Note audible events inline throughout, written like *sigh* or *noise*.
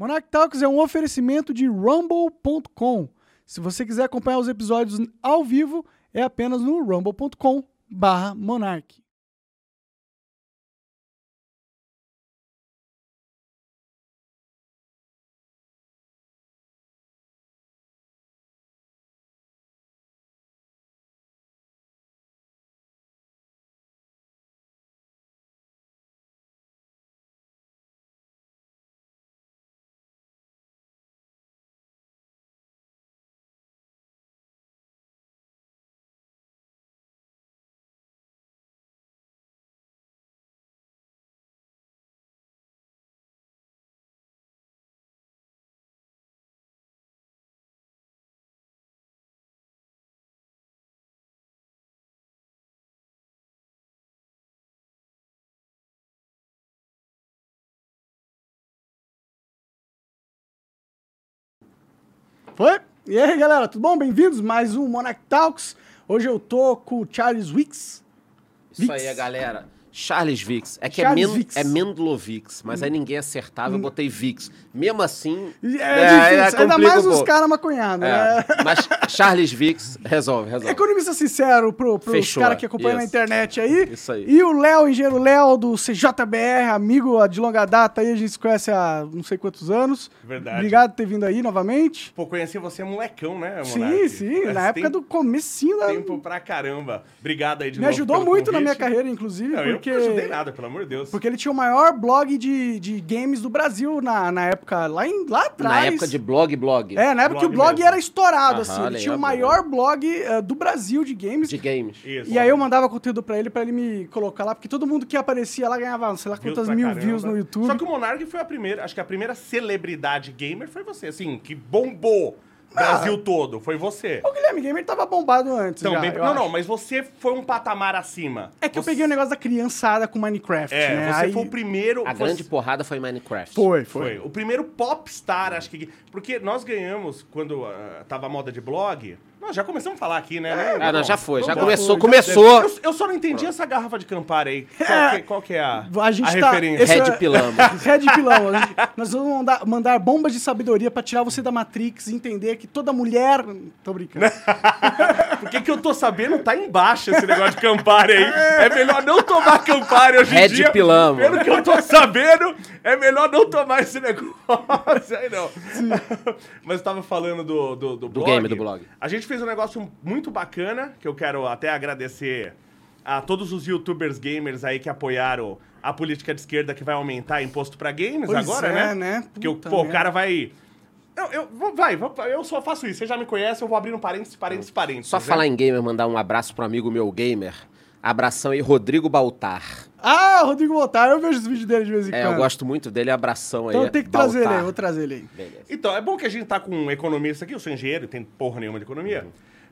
Monarch Talks é um oferecimento de rumble.com. Se você quiser acompanhar os episódios ao vivo, é apenas no rumble.com Foi? E aí, galera, tudo bom? Bem-vindos mais um Monarch Talks. Hoje eu tô com o Charles Wicks. Isso aí, galera. Charles Vix. É que Charles é, Men Vix. é Mendlovix, mas aí ninguém acertava, eu botei Vix. Mesmo assim. É, é, difícil, ainda complica mais os caras maconhados, É, né? mas Charles Vix resolve, resolve. Economista sincero pro, pros caras que acompanham na internet aí. Isso aí. E o Léo, engenheiro Léo, do CJBR, amigo de longa data aí, a gente se conhece há não sei quantos anos. Verdade. Obrigado por ter vindo aí novamente. Pô, conheci você molecão, né, Sim, Monark? sim, Faz na época do comecinho da... Tempo pra caramba. Obrigado aí de Me novo ajudou pelo muito na minha convite. carreira, inclusive, Não, porque... eu não ajudei nada, pelo amor de Deus. Porque ele tinha o maior blog de, de games do Brasil na, na época, lá, em, lá atrás. Na época de blog, blog. É, na época que o Blog blog mesmo. era estourado, Aham, assim. Ele tinha o maior blog eh, do Brasil de games. De games. Isso. E aí eu mandava conteúdo pra ele, pra ele me colocar lá, porque todo mundo que aparecia lá ganhava, sei lá, Views quantas mil caramba. views no YouTube. Só que o Monark foi a primeira, acho que a primeira celebridade gamer foi você, assim, que bombou Brasil todo, foi você. O Guilherme Gamer tava bombado antes. Então, já, eu não, acho. não, mas você foi um patamar acima. É que eu Você- peguei o negócio da criançada com Minecraft, É, né? você Aí- foi o primeiro... A você- grande porrada foi Minecraft. Foi, Foi. foi. O primeiro popstar, acho que. Porque nós ganhamos, quando ah, tava a moda de blog. Nós já começamos a falar aqui, né? Ah, não, já foi. Já Já começou. foi, começou. Eu, eu só não entendi essa garrafa de Campari aí. Qual que, qual que é a, A gente tá. referência? Red é- Pilão. *laughs* Red Pilão. A gente- Nós vamos mandar, mandar bombas de sabedoria pra tirar você da Matrix e entender que toda mulher. Tô brincando. *laughs* Porque que eu tô sabendo tá embaixo esse negócio de Campari aí. É melhor não tomar Campari hoje Red em dia. Pilão, Pelo mano. que eu tô sabendo, é melhor não tomar esse negócio aí não. *laughs* Mas eu tava falando do, do, do, blog. game, do blog. A gente fez um negócio muito bacana, que eu quero até agradecer a todos os youtubers gamers aí que apoiaram a política de esquerda que vai aumentar imposto pra games Pois agora, é, né? né? Porque o- pô, o cara vai... Eu, eu, vou- vai, eu só faço isso. Você já me conhece, eu vou abrir um parênteses, parênteses, parênteses. Só né? falar em gamer, mandar um abraço pro amigo meu gamer. Abração aí, Rodrigo Baltar. Ah, Rodrigo Botar, eu vejo os vídeos dele de vez em É, quando. eu gosto muito dele. Abração aí. Então eu tenho que trazer ele Baltar. aí, vou trazer ele aí. Beleza. Então, é bom que a gente tá com um economista aqui, eu sou engenheiro, tem porra nenhuma de economia.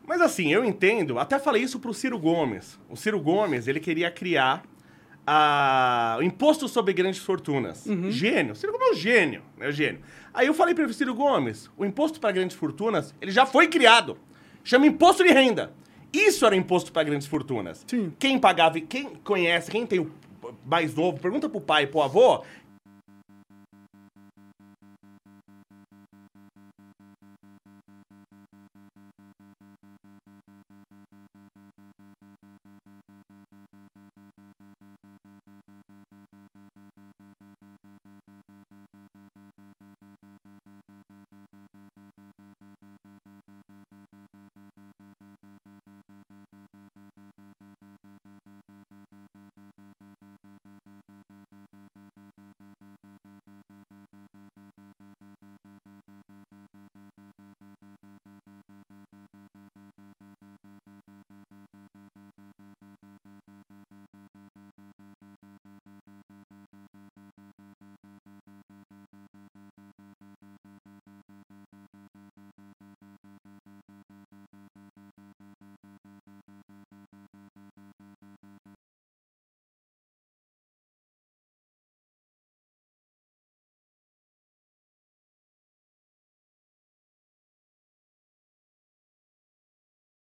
Mas assim, eu entendo, até falei isso pro Ciro Gomes. O Ciro Gomes, ele queria criar a... o imposto sobre grandes fortunas. Gênio. O Ciro Gomes é um gênio, né? Gênio. Aí eu falei pro Ciro Gomes, o imposto para grandes fortunas, ele já foi criado. Chama imposto de renda. Isso era imposto para grandes fortunas. Sim. Quem pagava, e quem conhece, quem tem o mais novo, pergunta pro pai e pro avô,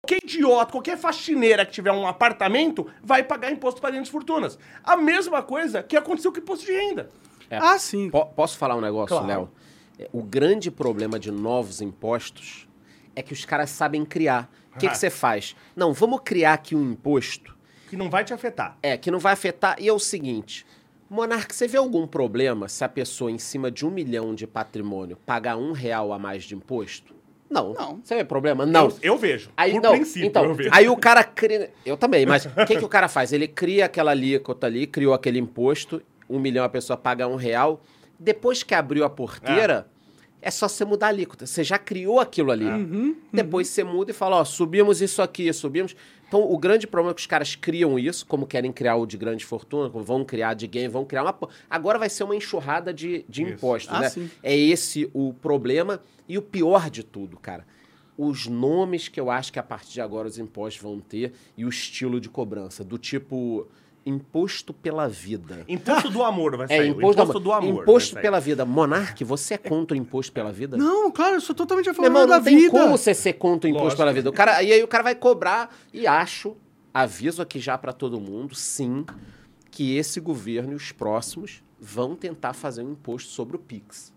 Qualquer idiota, qualquer faxineira que tiver um apartamento vai pagar imposto para grandes fortunas. A mesma coisa que aconteceu com o imposto de renda. É. Ah, sim. Po- posso falar um negócio, Claro. Léo? É, O grande problema de novos impostos é que os caras sabem criar. O que Ah. que você faz? Não, vamos criar aqui um imposto Que não vai te afetar. é, que não vai afetar. E é o seguinte: Monarca, você vê algum problema se a pessoa em cima de um milhão de patrimônio pagar um real a mais de imposto? Não. Não. Você vê problema? Não. Eu, eu vejo. Aí, Por não, princípio, então, eu vejo. aí o cara cria. Eu também, mas o que, que o cara faz? Ele cria aquela alíquota ali, criou aquele imposto, um milhão a pessoa paga um real. Depois que abriu a porteira, é, só você mudar a alíquota. Você já criou aquilo ali. Uhum, Depois você muda e fala, ó, subimos isso aqui, subimos. Então, o grande problema é que os caras criam isso, como querem criar o de grande fortuna, como vão criar de game, vão criar uma... Agora vai ser uma enxurrada de, de Isso. impostos, Ah, né? sim. É esse o problema. E o pior de tudo, cara, os nomes que eu acho que a partir de agora os impostos vão ter e o estilo de cobrança, do tipo imposto pela vida. Imposto do amor vai sair. É, imposto, imposto do amor. Imposto pela vida. Monarque, você é contra o imposto pela vida? Não, claro, eu sou totalmente a Meu favor irmão, da não tem vida. como você ser contra o imposto Lógico. pela vida. O cara, e aí o cara vai cobrar, e acho, aviso aqui já pra todo mundo, sim, que esse governo e os próximos vão tentar fazer um imposto sobre o Pix.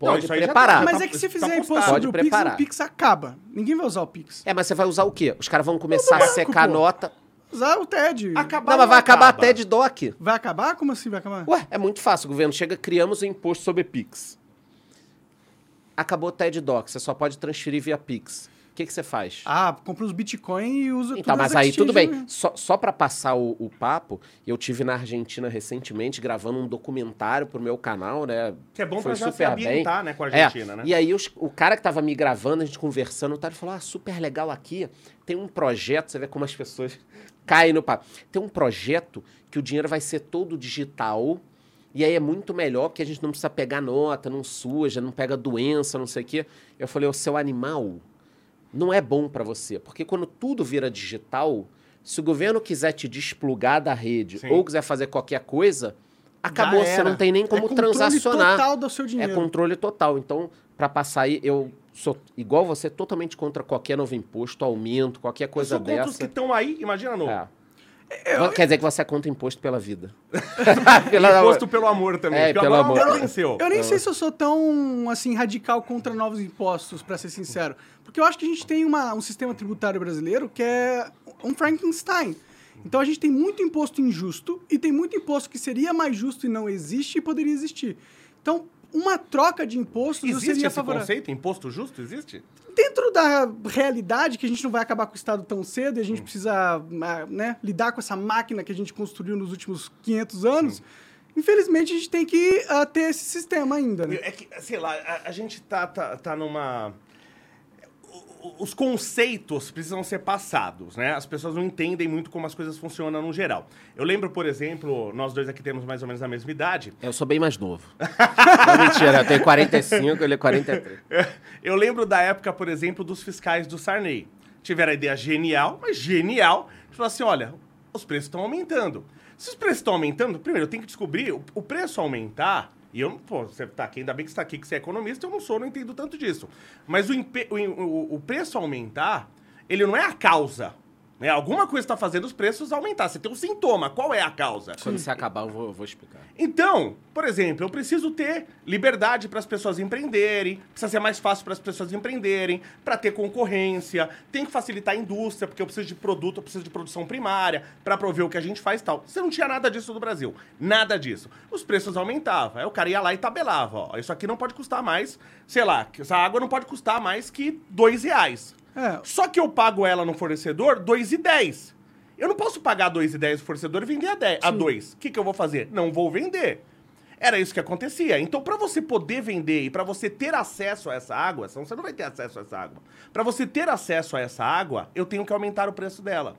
Não, Pode já tá- preparar. já Mas tá- é que se tá fizer imposto postado. sobre o Pode Pix, preparar. o Pix acaba. Ninguém vai usar o Pix. É, mas você vai usar o quê? Os caras vão começar a banco, secar pô. nota. Usar o TED. Acabar Não, mas vai acaba. acabar até de DOC. Vai acabar? Como assim vai acabar? Ué, é muito fácil. O governo chega, criamos o imposto sobre Pix. Acabou o TED Doc, você só pode transferir via Pix. O que, que você faz? Ah, compra os Bitcoin e usa Então, tudo mas as aí tudo bem. Só, só para passar o, o papo, eu tive na Argentina recentemente gravando um documentário pro meu canal, né? Que é bom Foi pra já se super bem. ambientar, né, com a É, Argentina, né? E aí os- o cara que tava me gravando, a gente conversando, o cara falou: ah, super legal aqui. Tem um projeto, você vê como as pessoas caem no papo. Tem um projeto que o dinheiro vai ser todo digital. E aí é muito melhor, porque a gente não precisa pegar nota, não suja, não pega doença, não sei o quê. Eu falei, o seu animal não é bom para você. Porque quando tudo vira digital, se o governo quiser te desplugar da rede Sim. ou quiser fazer qualquer coisa, acabou, você não tem nem como é controle transacionar. total do seu É dinheiro. controle total. Então, para passar aí, eu sou igual você, totalmente contra qualquer novo imposto, aumento, qualquer Eu coisa sou contra os que dessa. estão aí, imagina novo. É. Quer dizer que você é contra imposto pela vida. *laughs* Pela- Imposto pelo amor também. É, pelo amor. amor venceu. Eu nem sei se eu sou tão, assim, radical contra novos impostos, pra ser sincero. Porque eu acho que a gente tem uma- um sistema tributário brasileiro que é um Frankenstein. Então a gente tem muito imposto injusto e tem muito imposto que seria mais justo e não existe e poderia existir. Então, uma troca de impostos Existe seria esse favorável. conceito? Imposto justo? Existe? Dentro da realidade, que a gente não vai acabar com o Estado tão cedo e a gente precisa ah, né, lidar com essa máquina que a gente construiu nos últimos 500 anos, infelizmente a gente tem que ah, ter esse sistema ainda, né? É que, sei lá, a, a gente tá, tá, tá numa. Os conceitos precisam ser passados, né? As pessoas não entendem muito como as coisas funcionam no geral. Eu lembro, por exemplo, nós dois aqui temos mais ou menos a mesma idade. Eu sou bem mais novo. *laughs* não, mentira, eu tenho 45, ele é 43. *laughs* Eu lembro da época, por exemplo, dos fiscais do Sarney. Tiveram a ideia genial, mas genial. Falou assim: olha, os preços estão aumentando. Se os preços estão aumentando, primeiro eu tenho que descobrir o, o preço aumentar. E eu. Pô, você tá aqui, ainda bem que você está aqui, que você é economista, eu não sou, não entendo tanto disso. Mas o, o- o preço aumentar, ele não é a causa. Né? Alguma coisa está fazendo os preços aumentar. Você tem um sintoma. Qual é a causa? Quando você acabar, eu vou, eu vou explicar. Então, por exemplo, eu preciso ter liberdade para as pessoas empreenderem, precisa ser mais fácil para as pessoas empreenderem, para ter concorrência, tem que facilitar a indústria, porque eu preciso de produto, eu preciso de produção primária, para prover o que a gente faz e tal. Você não tinha nada disso no Brasil, nada disso. Os preços aumentavam, aí o cara ia lá e tabelava, ó, isso aqui não pode custar mais, sei lá, essa água não pode custar mais que dois reais. É. Só que eu pago ela no fornecedor 2,10. Eu não posso pagar 2,10 no fornecedor e vender a, 10, a 2. O que, que eu vou fazer? Não vou vender. Era isso que acontecia. Então, para você poder vender e para você ter acesso a essa água, senão você não vai ter acesso a essa água. Para você ter acesso a essa água, eu tenho que aumentar o preço dela.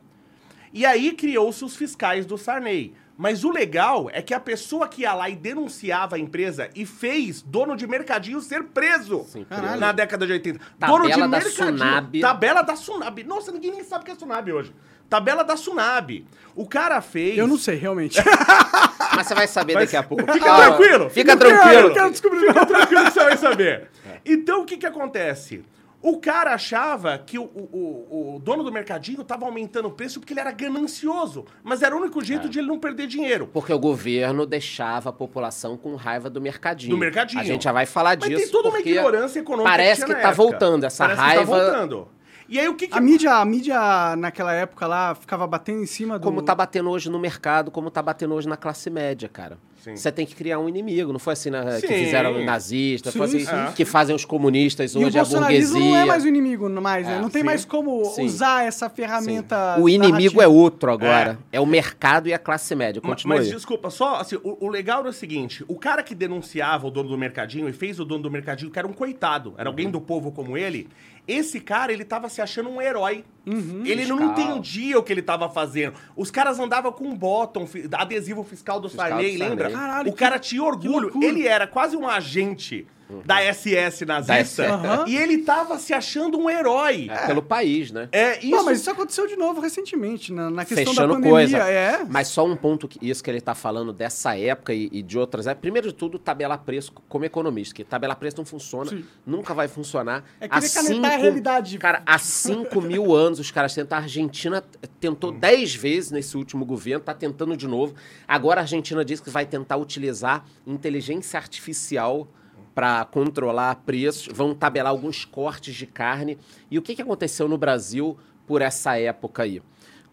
E aí criou-se os fiscais do Sarney. Mas o legal é que a pessoa que ia lá e denunciava a empresa e fez dono de mercadinho ser preso Sim, Caralho. na década de 80. Tabela dono de da mercadinho. Sunab. Tabela da Sunab. Nossa, ninguém nem sabe o que é Sunab hoje. Tabela da Sunab. O cara fez. Eu não sei, realmente. *laughs* Mas você vai saber Mas daqui a pouco. fica Calma. tranquilo. Fica Não quero, tranquilo. não quero descobrir Fica tranquilo que você vai saber. Então, o que que acontece? O cara achava que o, o, o- dono do mercadinho estava aumentando o preço porque ele era ganancioso. Mas era o único É. jeito de ele não perder dinheiro. Porque o governo deixava a população com raiva do mercadinho. Do mercadinho. A gente já vai falar Mas disso. tem toda uma porque ignorância econômica Parece que, tá época. voltando essa Parece raiva. Que tá voltando. E aí o que, que A mídia, a mídia naquela época lá ficava batendo em cima do. Como tá batendo hoje no mercado, como tá batendo hoje na classe média, cara. Sim. Você tem que criar um inimigo. Não foi assim né, que fizeram os nazistas, Sim, foi assim sim. que fazem os comunistas E o hoje, a burguesia. não é mais o inimigo mais, né? É, Não tem sim. mais como Sim. usar essa ferramenta. O inimigo é narrativa. outro agora. É. o mercado e a classe média. Continua Mas aí. desculpa, só assim, o, o legal era o seguinte: o cara que denunciava o dono do mercadinho e fez o dono do mercadinho, que era um coitado, era Uhum. alguém do povo como ele, esse cara, ele tava se achando um herói. Uhum. Ele não Fiscal. entendia o que ele tava fazendo. Os caras andavam com um bottom, fi- adesivo fiscal do Fiscal Sarney, do Sarney. lembra? Caralho, o cara que- tinha orgulho. Ele era quase um agente da SS nazista. Aham. E ele tava se achando um herói. É, Pelo país, né? É, isso. Não, mas isso aconteceu de novo recentemente, na, na questão Fechando da pandemia. coisa. É. Mas só um ponto, que, isso que ele tá falando dessa época e, e de outras épocas. Primeiro de tudo, tabelar preço como economista, que tabelar preço não funciona, Sim. nunca vai funcionar. É querer canetar a realidade. Cara, há 5 mil anos os caras tentam. A Argentina tentou 10 vezes nesse último governo, tá tentando de novo. Agora a Argentina diz que vai tentar utilizar inteligência artificial para controlar preços, vão tabelar alguns cortes de carne. E o que, que aconteceu no Brasil por essa época aí?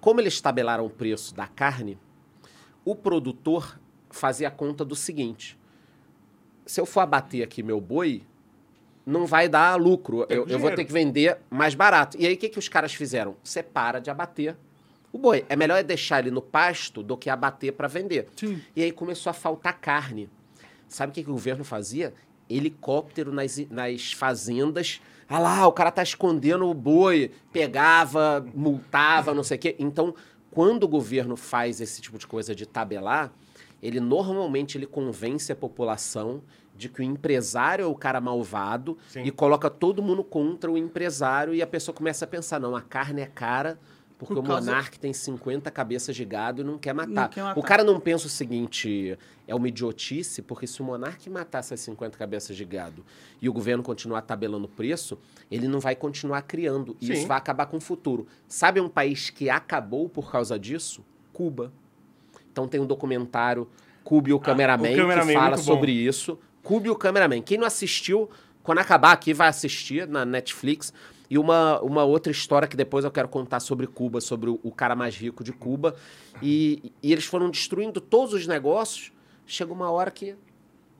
Como eles tabelaram o preço da carne, o produtor fazia a conta do seguinte: se eu for abater aqui meu boi, não vai dar lucro. Eu, eu vou ter que vender mais barato. E aí o que, que os caras fizeram? Você para de abater o boi. É melhor é deixar ele no pasto do que abater para vender. Sim. E aí começou a faltar carne. Sabe o que, que o governo fazia? Helicóptero nas, nas fazendas. Ah lá, o cara tá escondendo o boi. Pegava, multava, não sei o quê. Então, quando o governo faz esse tipo de coisa de tabelar, ele normalmente ele convence a população de que o empresário é o cara malvado Sim. e coloca todo mundo contra o empresário e a pessoa começa a pensar, não, a carne é cara porque Por o monarca tem 50 cabeças de gado e não quer matar. Não quer matar. O cara não pensa o seguinte, é uma idiotice, porque se o monarca matar essas 50 cabeças de gado e o governo continuar tabelando o preço, ele não vai continuar criando. E Sim. isso vai acabar com o futuro. Sabe um país que acabou por causa disso? Cuba. Então tem um documentário, Cube o Cameraman, o Cameraman que é fala sobre isso. Cube o Cameraman. Quem não assistiu, quando acabar aqui, vai assistir na Netflix. E uma, uma outra história que depois eu quero contar sobre Cuba, sobre o, o cara mais rico de Cuba. E, e eles foram destruindo todos os negócios. Chega uma hora que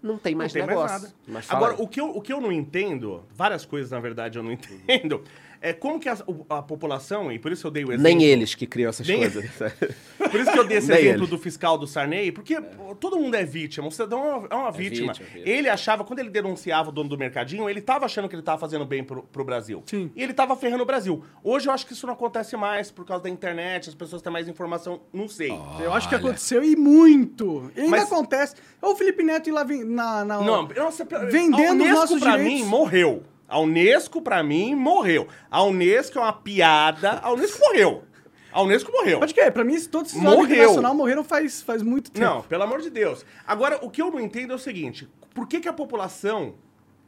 não tem mais não tem negócio. mais nada. Agora, aí. o que, eu, o que eu não entendo, várias coisas, na verdade, eu não *laughs* entendo, é como que a, a população, e por isso eu dei o exemplo... Nem eles que criam essas Nem- coisas. *laughs* Por isso que eu dei *laughs* esse exemplo ele. do fiscal do Sarney, porque pô, todo mundo é vítima, o cidadão é uma, é uma vítima. vítima, vítima. Ele achava, quando ele denunciava o dono do mercadinho, ele tava achando que ele tava fazendo bem pro, pro Brasil. Sim. E ele tava ferrando o Brasil. Hoje eu acho que isso não acontece mais por causa da internet, as pessoas têm mais informação, não sei. Eu acho que aconteceu e muito. E ainda Mas- acontece. É o Felipe Neto ir lá vem- na. na Não, nossa, Vendendo nossos pra direitos. mim morreu. A Unesco pra mim morreu. A Unesco é uma piada. A Unesco morreu. A Unesco morreu. Pode crer, pra mim, todos esses Morreu. internacional morreram faz, faz muito tempo. Não, pelo amor de Deus. Agora, o que eu não entendo é o seguinte: por que, que a população.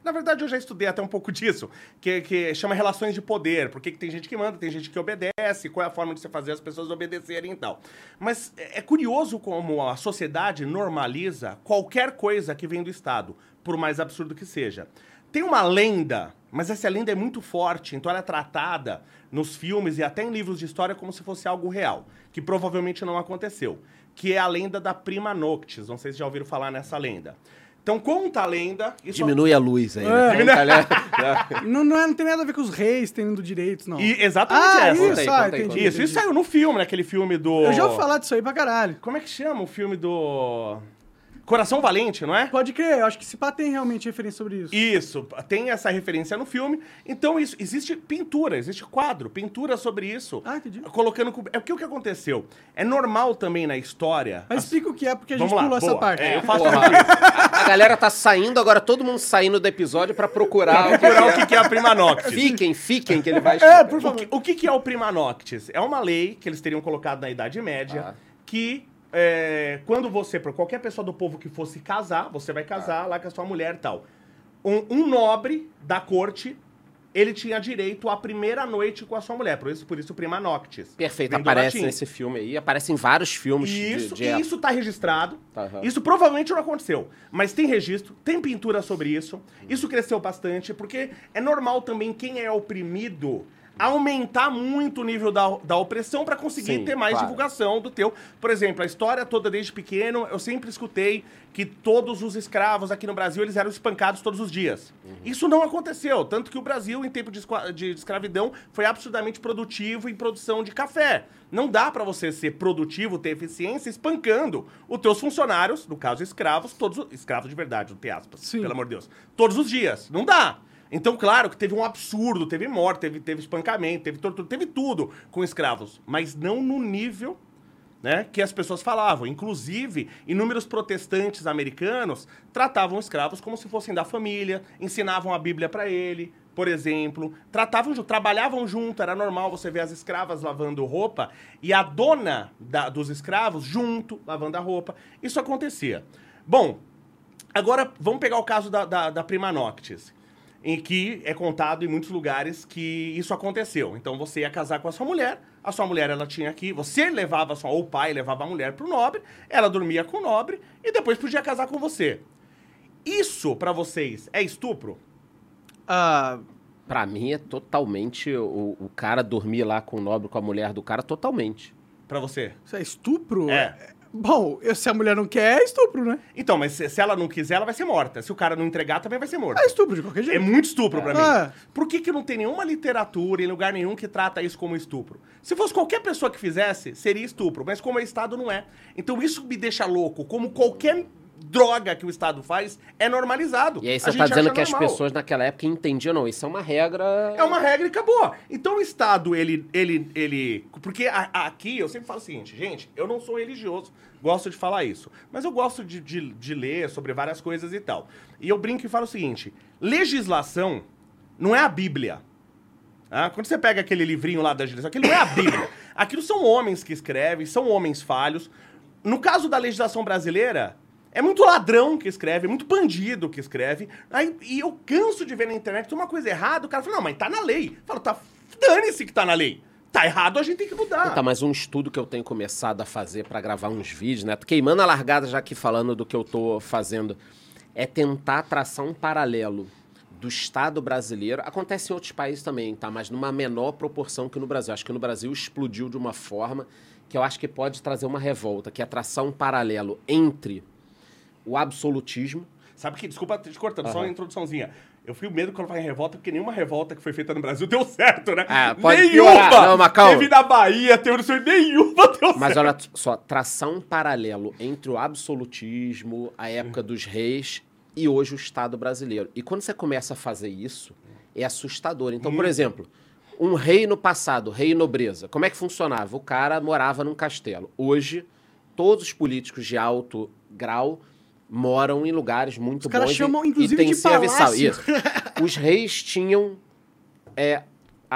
Na verdade, eu já estudei até um pouco disso, que, que chama relações de poder. Por que, que tem gente que manda, tem gente que obedece, qual é a forma de você fazer as pessoas obedecerem e tal. Mas é é curioso como a sociedade normaliza qualquer coisa que vem do Estado, por mais absurdo que seja. Tem uma lenda, mas essa lenda é muito forte, então ela é tratada nos filmes e até em livros de história como se fosse algo real, que provavelmente não aconteceu, que é a lenda da Prima Noctis. Não sei se já ouviram falar nessa lenda. Então conta a lenda... Isso Diminui a luz aí. É. né? Conta, né? *laughs* Não, não, é- não tem nada a ver com os reis tendo direitos, não. E exatamente ah, essa. isso, aí, ah, entendi. Isso, isso saiu no filme, naquele filme do... Eu já ouvi falar disso aí pra caralho. Como é que chama o filme do... Coração Valente, não é? Pode crer, eu acho que se pá tem realmente referência sobre isso. Isso, tem essa referência no filme. Então, isso, existe pintura, existe quadro, pintura sobre isso. Ah, entendi. Colocando. com- É porque o que aconteceu? É normal também na história. Mas as- explica o que é, porque a gente Vamos lá, pulou essa boa. parte. É, eu faço muito isso. A galera tá saindo, agora todo mundo saindo do episódio pra procurar. o que Procurar o que que é a Prima Noctis. Fiquem, fiquem, que ele vai *laughs* É, por O favor. que, o que que é o Prima Noctis? É uma lei que eles teriam colocado na Idade Média Ah. que é, quando você, por qualquer pessoa do povo que fosse casar, você vai casar lá com a sua mulher e tal. Um, um nobre da corte ele tinha direito à primeira noite com a sua mulher. Por isso, por isso Prima Noctis. Perfeito, aparece nesse filme aí, aparece em vários filmes de- Isso, de, e época. isso tá registrado. Aham. Isso provavelmente não aconteceu. Mas tem registro, tem pintura sobre isso. Isso cresceu bastante, porque é normal também quem é oprimido aumentar muito o nível da, da opressão para conseguir Sim, ter mais claro. divulgação do teu. Por exemplo, a história toda desde pequeno, eu sempre escutei que todos os escravos aqui no Brasil eles eram espancados todos os dias. Uhum. Isso não aconteceu, tanto que o Brasil em tempo de, de escravidão foi absurdamente produtivo em produção de café. Não dá para você ser produtivo, ter eficiência espancando os teus funcionários, no caso escravos, todos os- escravos de verdade, não tem aspas, Sim. pelo amor de Deus. Todos os dias. Não dá. Então, claro que teve um absurdo, teve morte, teve, teve espancamento, teve tortura, teve tudo com escravos, mas não no nível né, que as pessoas falavam. Inclusive, inúmeros protestantes americanos tratavam escravos como se fossem da família, ensinavam a Bíblia para ele, por exemplo, tratavam, trabalhavam junto, era normal você ver as escravas lavando roupa e a dona da- dos escravos junto lavando a roupa. Isso acontecia. Bom, agora vamos pegar o caso da, da, da Prima Noctis em que é contado em muitos lugares que isso aconteceu. Então você ia casar com a sua mulher, a sua mulher ela tinha aqui, você levava a sua, ou o pai levava a mulher pro nobre, ela dormia com o nobre e depois podia casar com você. Isso pra vocês é estupro? Ah, Pra mim é totalmente o, o cara dormir lá com o nobre, com a mulher do cara, totalmente. Pra você? isso é estupro? É. Bom, eu- se a mulher não quer, é estupro, né? Então, mas se, se ela não quiser, ela vai ser morta. Se o cara não entregar, também vai ser morto. É estupro de qualquer É jeito. muito estupro pra É. mim. Por que, que não tem nenhuma literatura em lugar nenhum que trata isso como estupro? Se fosse qualquer pessoa que fizesse, seria estupro, mas como é Estado, não é. Então isso me deixa louco. Como qualquer droga que o Estado faz, é normalizado. E aí você tá gente dizendo que as normal. pessoas naquela época entendiam, não, isso é uma regra... É uma regra e acabou. Então o Estado, ele. ele, ele porque a- a- aqui eu sempre falo o seguinte, gente, eu não sou religioso, gosto de falar isso. Mas eu gosto de, de, de ler sobre várias coisas e tal. E eu brinco e falo o seguinte: legislação não é a Bíblia. Ah, quando você pega aquele livrinho lá da legislação, aquilo não é a Bíblia. Aquilo são homens que escrevem, são homens falhos. No caso da legislação brasileira, é muito ladrão que escreve, é muito bandido que escreve. Aí, e eu canso de ver na internet uma coisa errada, o cara fala, não, mas tá na lei. Fala, tá, dane-se que tá na lei. Tá errado, a gente tem que mudar. Tá, mas um estudo que eu tenho começado a fazer pra gravar uns vídeos, né? Tô queimando a largada já aqui falando do que eu tô fazendo. É tentar traçar um paralelo do Estado brasileiro. Acontece em outros países também, tá? Mas numa menor proporção que no Brasil. Acho que no Brasil explodiu de uma forma que eu acho que pode trazer uma revolta, que é traçar um paralelo entre o absolutismo. Sabe que, desculpa te cortando, só Aham. uma introduçãozinha. Eu fui medo quando vai em revolta, porque nenhuma revolta que foi feita no Brasil deu certo, né? Ah, nenhuma! Não, mas calma. Teve na Bahia, teve no Sul, nenhuma deu Mas certo. olha só, traçar um paralelo entre o absolutismo, a época dos reis e hoje o Estado brasileiro. E quando você começa a fazer isso, é assustador. Então, por exemplo, um rei no passado, rei e nobreza, como é que funcionava? O cara morava num castelo. Hoje, todos os políticos de alto grau moram em lugares muito Os caras bons e- chamam, e inclusive, tem de serviçal. palácio. Isso. *laughs* Os reis tinham é,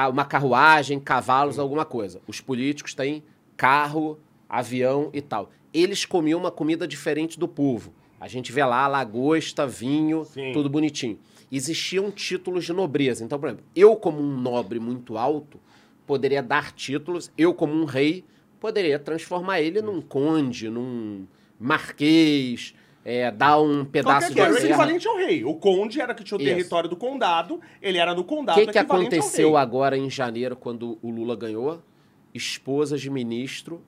uma carruagem, cavalos, alguma coisa. Os políticos têm carro, avião e tal. Eles comiam uma comida diferente do povo. A gente vê lá lagosta, vinho, Sim. tudo bonitinho. Existiam títulos de nobreza. Então, por exemplo, eu como um nobre muito alto, poderia dar títulos. Eu como um rei, poderia transformar ele num conde, num marquês, é, dar um pedaço que o de terra. equivalente ao rei. O conde era que tinha o Isso. território do condado, ele era do O condado que, que ao aconteceu agora em janeiro, quando o Lula ganhou? Esposas de ministro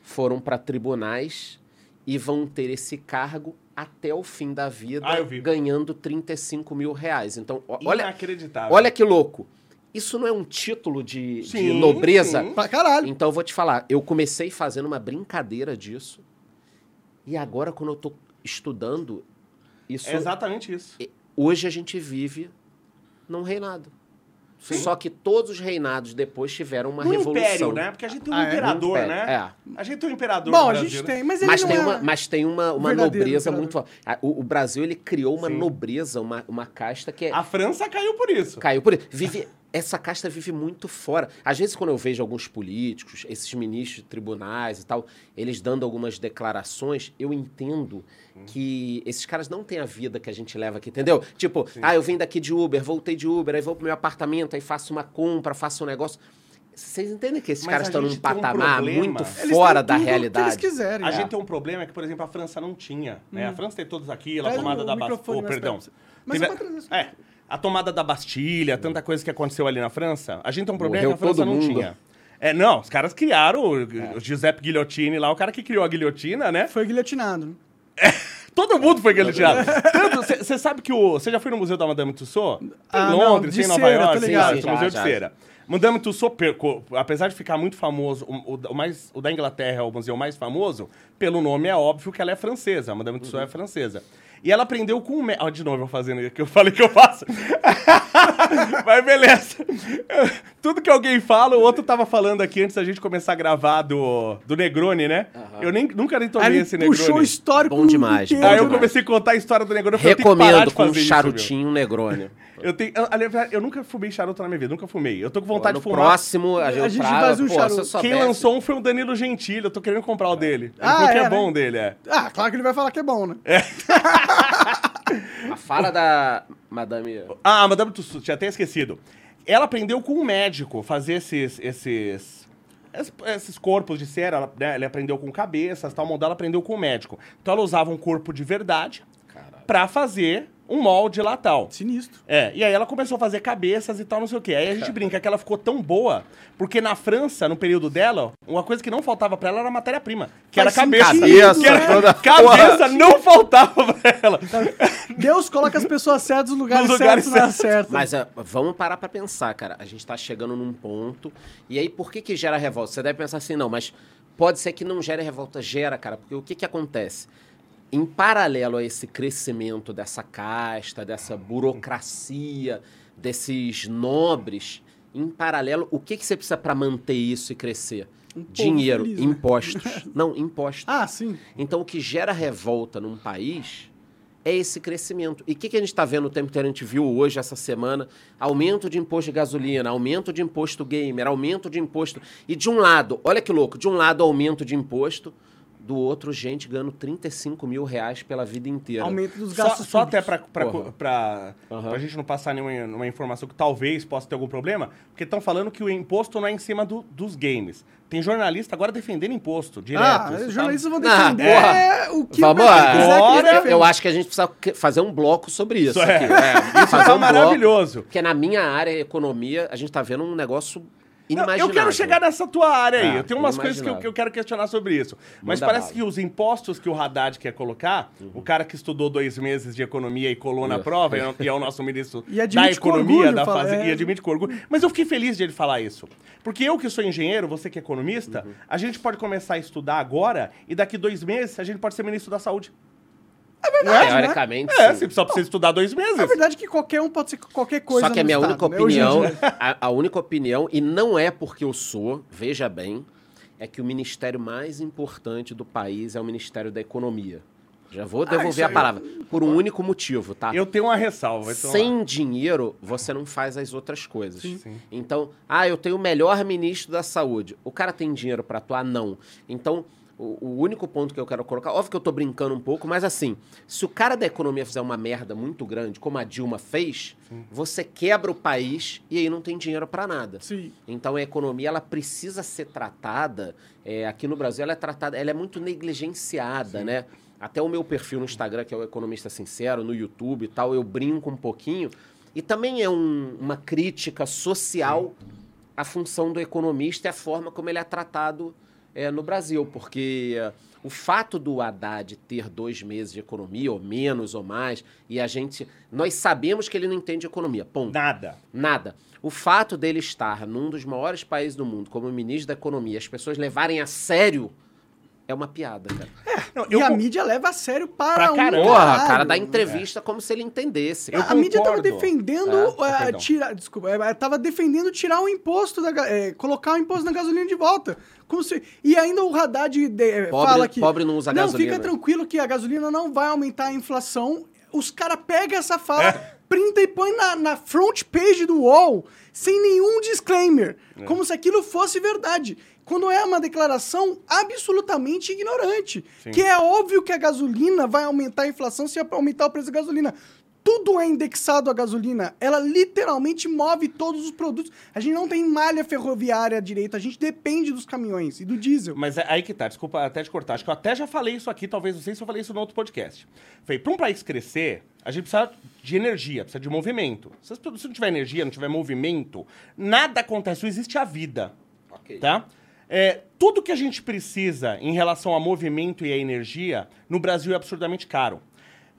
foram para tribunais e vão ter esse cargo até o fim da vida, Ah, ganhando 35 mil reais. Então, olha, Inacreditável. olha que louco. Isso não é um título de, de Sim, nobreza? sim. Pra caralho. Então, eu vou te falar. Eu comecei fazendo uma brincadeira disso. E agora, quando eu tô estudando, isso... É exatamente isso. Hoje a gente vive num reinado. Só que todos os reinados depois tiveram uma no revolução. império, né? Porque a gente tem um Ah, é? imperador, Império, né? é. A gente tem um imperador Bom, no a Brasil, gente né? tem, mas ele Mas não tem, é... uma, mas tem uma, uma nobreza imperador. muito O, o Brasil ele criou uma Sim. nobreza, uma, uma casta que é- A França caiu por isso. caiu por isso. Vive, essa casta vive muito fora. Às vezes, quando eu vejo alguns políticos, esses ministros de tribunais e tal, eles dando algumas declarações, eu entendo que esses caras não têm a vida que a gente leva aqui, entendeu? Tipo, ah, eu vim daqui de Uber, voltei de Uber, aí vou pro meu apartamento, aí faço uma compra, faço um negócio. Vocês entendem que esses Mas caras estão num um patamar problema. muito Eles fora têm da tudo que realidade? eles quiserem. A É. gente tem um problema que, por exemplo, a França não tinha. Né? A França tem todos aqui, a tomada o da Bastilha. Oh, perdão. Mas Teve-. É. A tomada da Bastilha, tanta coisa que aconteceu ali na França. A gente tem um problema Morreu que a França todo não mundo. tinha. É, não, os caras criaram o, o Giuseppe Guilhotini lá, o cara que criou a guilhotina, né? Foi guilhotinado. *laughs* Todo mundo foi guilhotinado. Você sabe que o. Você já foi no Museu da Madame Tussauds? Tem Ah, em não, Londres, em Nova cera, York, tem Sim, o Museu já, de já. Cera. Madame Tussauds, apesar de ficar muito famoso, o, o- mais, o da Inglaterra é o museu mais famoso, pelo nome é óbvio que ela é francesa. A Madame Tussauds é francesa. E ela aprendeu com o Ó, de novo eu fazendo o que eu falei que eu faço. *laughs* Mas beleza. Tudo que alguém fala, o outro tava falando aqui antes da gente começar a gravar do, do Negroni, né? Eu nem, nunca nem tomei esse Negroni. puxou o histórico Bom demais, inteiro. bom Aí eu demais. comecei a contar a história do Negroni. Eu falei, eu tenho que parar Recomendo de com um fazer isso, charutinho Negroni. *laughs* Eu tenho. Aliás, eu nunca fumei charuto na minha vida, nunca fumei. Eu tô com vontade no de fumar. próximo, a, A gente, gente trago, faz um pô, charuto. Quem lançou um foi o Danilo Gentili, eu tô querendo comprar o dele. Ele Ah, falou que é, é né? bom dele, é. Ah, claro que ele vai falar que é bom, né? *laughs* A fala da Madame... Ah, Madame Tussauds, tinha até esquecido. Ela aprendeu com um médico fazer esses. esses es- esses corpos de cera, ela, né, ela aprendeu com cabeças, tal, o modelo ela aprendeu com o médico. Então ela usava um corpo de verdade pra fazer um molde lá tal. Sinistro. É, e aí ela começou a fazer cabeças e tal, não sei o quê. Aí a gente brinca que ela ficou tão boa, porque na França, no período dela, uma coisa que não faltava pra ela era matéria-prima, que Faz era cabeça. sentido, que era, né? Toda cabeça não faltava pra ela. Deus coloca as pessoas certas nos lugares, Nos lugares certos certos. Mas ah, vamos parar pra pensar, cara. A gente tá chegando num ponto. E aí, por que que gera revolta? Você deve pensar assim, não, mas pode ser que não gere revolta. Gera, cara. Porque o que que acontece? Em paralelo a esse crescimento dessa casta, dessa burocracia, desses nobres, em paralelo, o que que você precisa pra manter isso e crescer? povo Dinheiro, feliz, né? impostos. *laughs* Não, impostos. Ah, sim. Então, o que gera revolta num país é esse crescimento. E o que, que a gente está vendo o tempo inteiro? A gente viu hoje, essa semana, aumento de imposto de gasolina, aumento de imposto gamer, aumento de imposto. E de um lado, olha que louco, de um lado aumento de imposto, do outro gente ganhando 35 mil reais pela vida inteira. Aumento dos Só, gastos só até pra, Porra. pra, Aham. pra gente não passar nenhuma, nenhuma informação que talvez possa ter algum problema, porque estão falando que o imposto não é em cima do- dos games. Tem jornalista agora defendendo imposto, direto. Ah, Isso os tá- jornalistas vão Ah, defender o que Vamos o que Agora- eles Eu, acho que a gente precisa fazer um bloco sobre isso. Isso é. aqui. É, *laughs* Isso fazer tá um bloco, maravilhoso. Porque na minha área, economia, a gente tá vendo um negócio. Eu quero chegar nessa tua área aí. Ah, eu tenho umas coisas que eu, que eu quero questionar sobre isso. Mas Manda parece. Uhum. que os impostos que o Haddad quer colocar, o cara que estudou dois meses de economia e colou na prova, e é- e é o nosso *laughs* ministro da economia, orgulho, da fase, é. e admite com orgulho. Mas eu fiquei feliz de ele falar isso. Porque eu que sou engenheiro, você que é economista, Uhum. a gente pode começar a estudar agora e daqui dois meses a gente pode ser ministro da saúde. Teoricamente, É, sim. você só precisa estudar dois meses. É verdade que qualquer um pode ser qualquer coisa Só que a minha estado, única né? Opinião, a, a única opinião, e não é porque eu sou, veja bem, é que o ministério mais importante do país é o Ministério da Economia. Já vou Ah, devolver a aí- palavra. Por um único motivo, tá? Eu tenho uma ressalva. então, Sem dinheiro, você não faz as outras coisas. Sim. Então, ah, eu tenho o melhor ministro da saúde. O cara tem dinheiro pra atuar? Não. Então, o, o único ponto que eu quero colocar, óbvio que eu tô brincando um pouco, mas assim, se o cara da economia fizer uma merda muito grande, como a Dilma fez, você quebra o país e aí não tem dinheiro pra nada. Sim. Então a economia ela precisa ser tratada. é, aqui no Brasil ela é tratada, ela é muito negligenciada, né? Até o meu perfil no Instagram, que é o Economista Sincero, no YouTube e tal, eu brinco um pouquinho. E também é um- uma crítica social à função do economista e à forma como ele é tratado é, no Brasil. Porque é, o fato do Haddad ter dois meses de economia, ou menos ou mais, e a gente. Nós sabemos que ele não entende economia. Ponto. Nada. Nada. O fato dele estar num dos maiores países do mundo, como ministro da Economia, as pessoas levarem a sério, é uma piada, cara. Não, E eu a con- mídia leva a sério para Pra um caramba. Porra, caralho. o cara dá entrevista como se ele entendesse. Eu a a mídia tava concordo. defendendo É, eh, perdão. tirar, desculpa, eh, tava defendendo tirar o imposto da, eh, colocar o imposto na gasolina de volta. Como se, e ainda o Haddad de- eh, Pobre- fala que pobre não usa não gasolina. fica tranquilo que a gasolina não vai aumentar a inflação. Os caras pegam essa fala, printa e põe na, na front page do UOL sem nenhum disclaimer, É. como se aquilo fosse verdade. Quando é uma declaração absolutamente ignorante. Sim. Que é óbvio que a gasolina vai aumentar a inflação se aumentar o preço da gasolina. Tudo é indexado à gasolina. Ela literalmente move todos os produtos. A gente não tem malha ferroviária direito, a gente depende dos caminhões e do diesel. Mas é aí que tá, desculpa até te cortar. Acho que eu até já falei isso aqui, talvez não sei se eu falei isso no outro podcast. Falei, para um país crescer, a gente precisa de energia, precisa de movimento. Se, as pessoas- se não tiver energia, não tiver movimento, nada acontece, não existe a vida. Ok. Tá? É, tudo que a gente precisa em relação a movimento e a energia, no Brasil é absurdamente caro.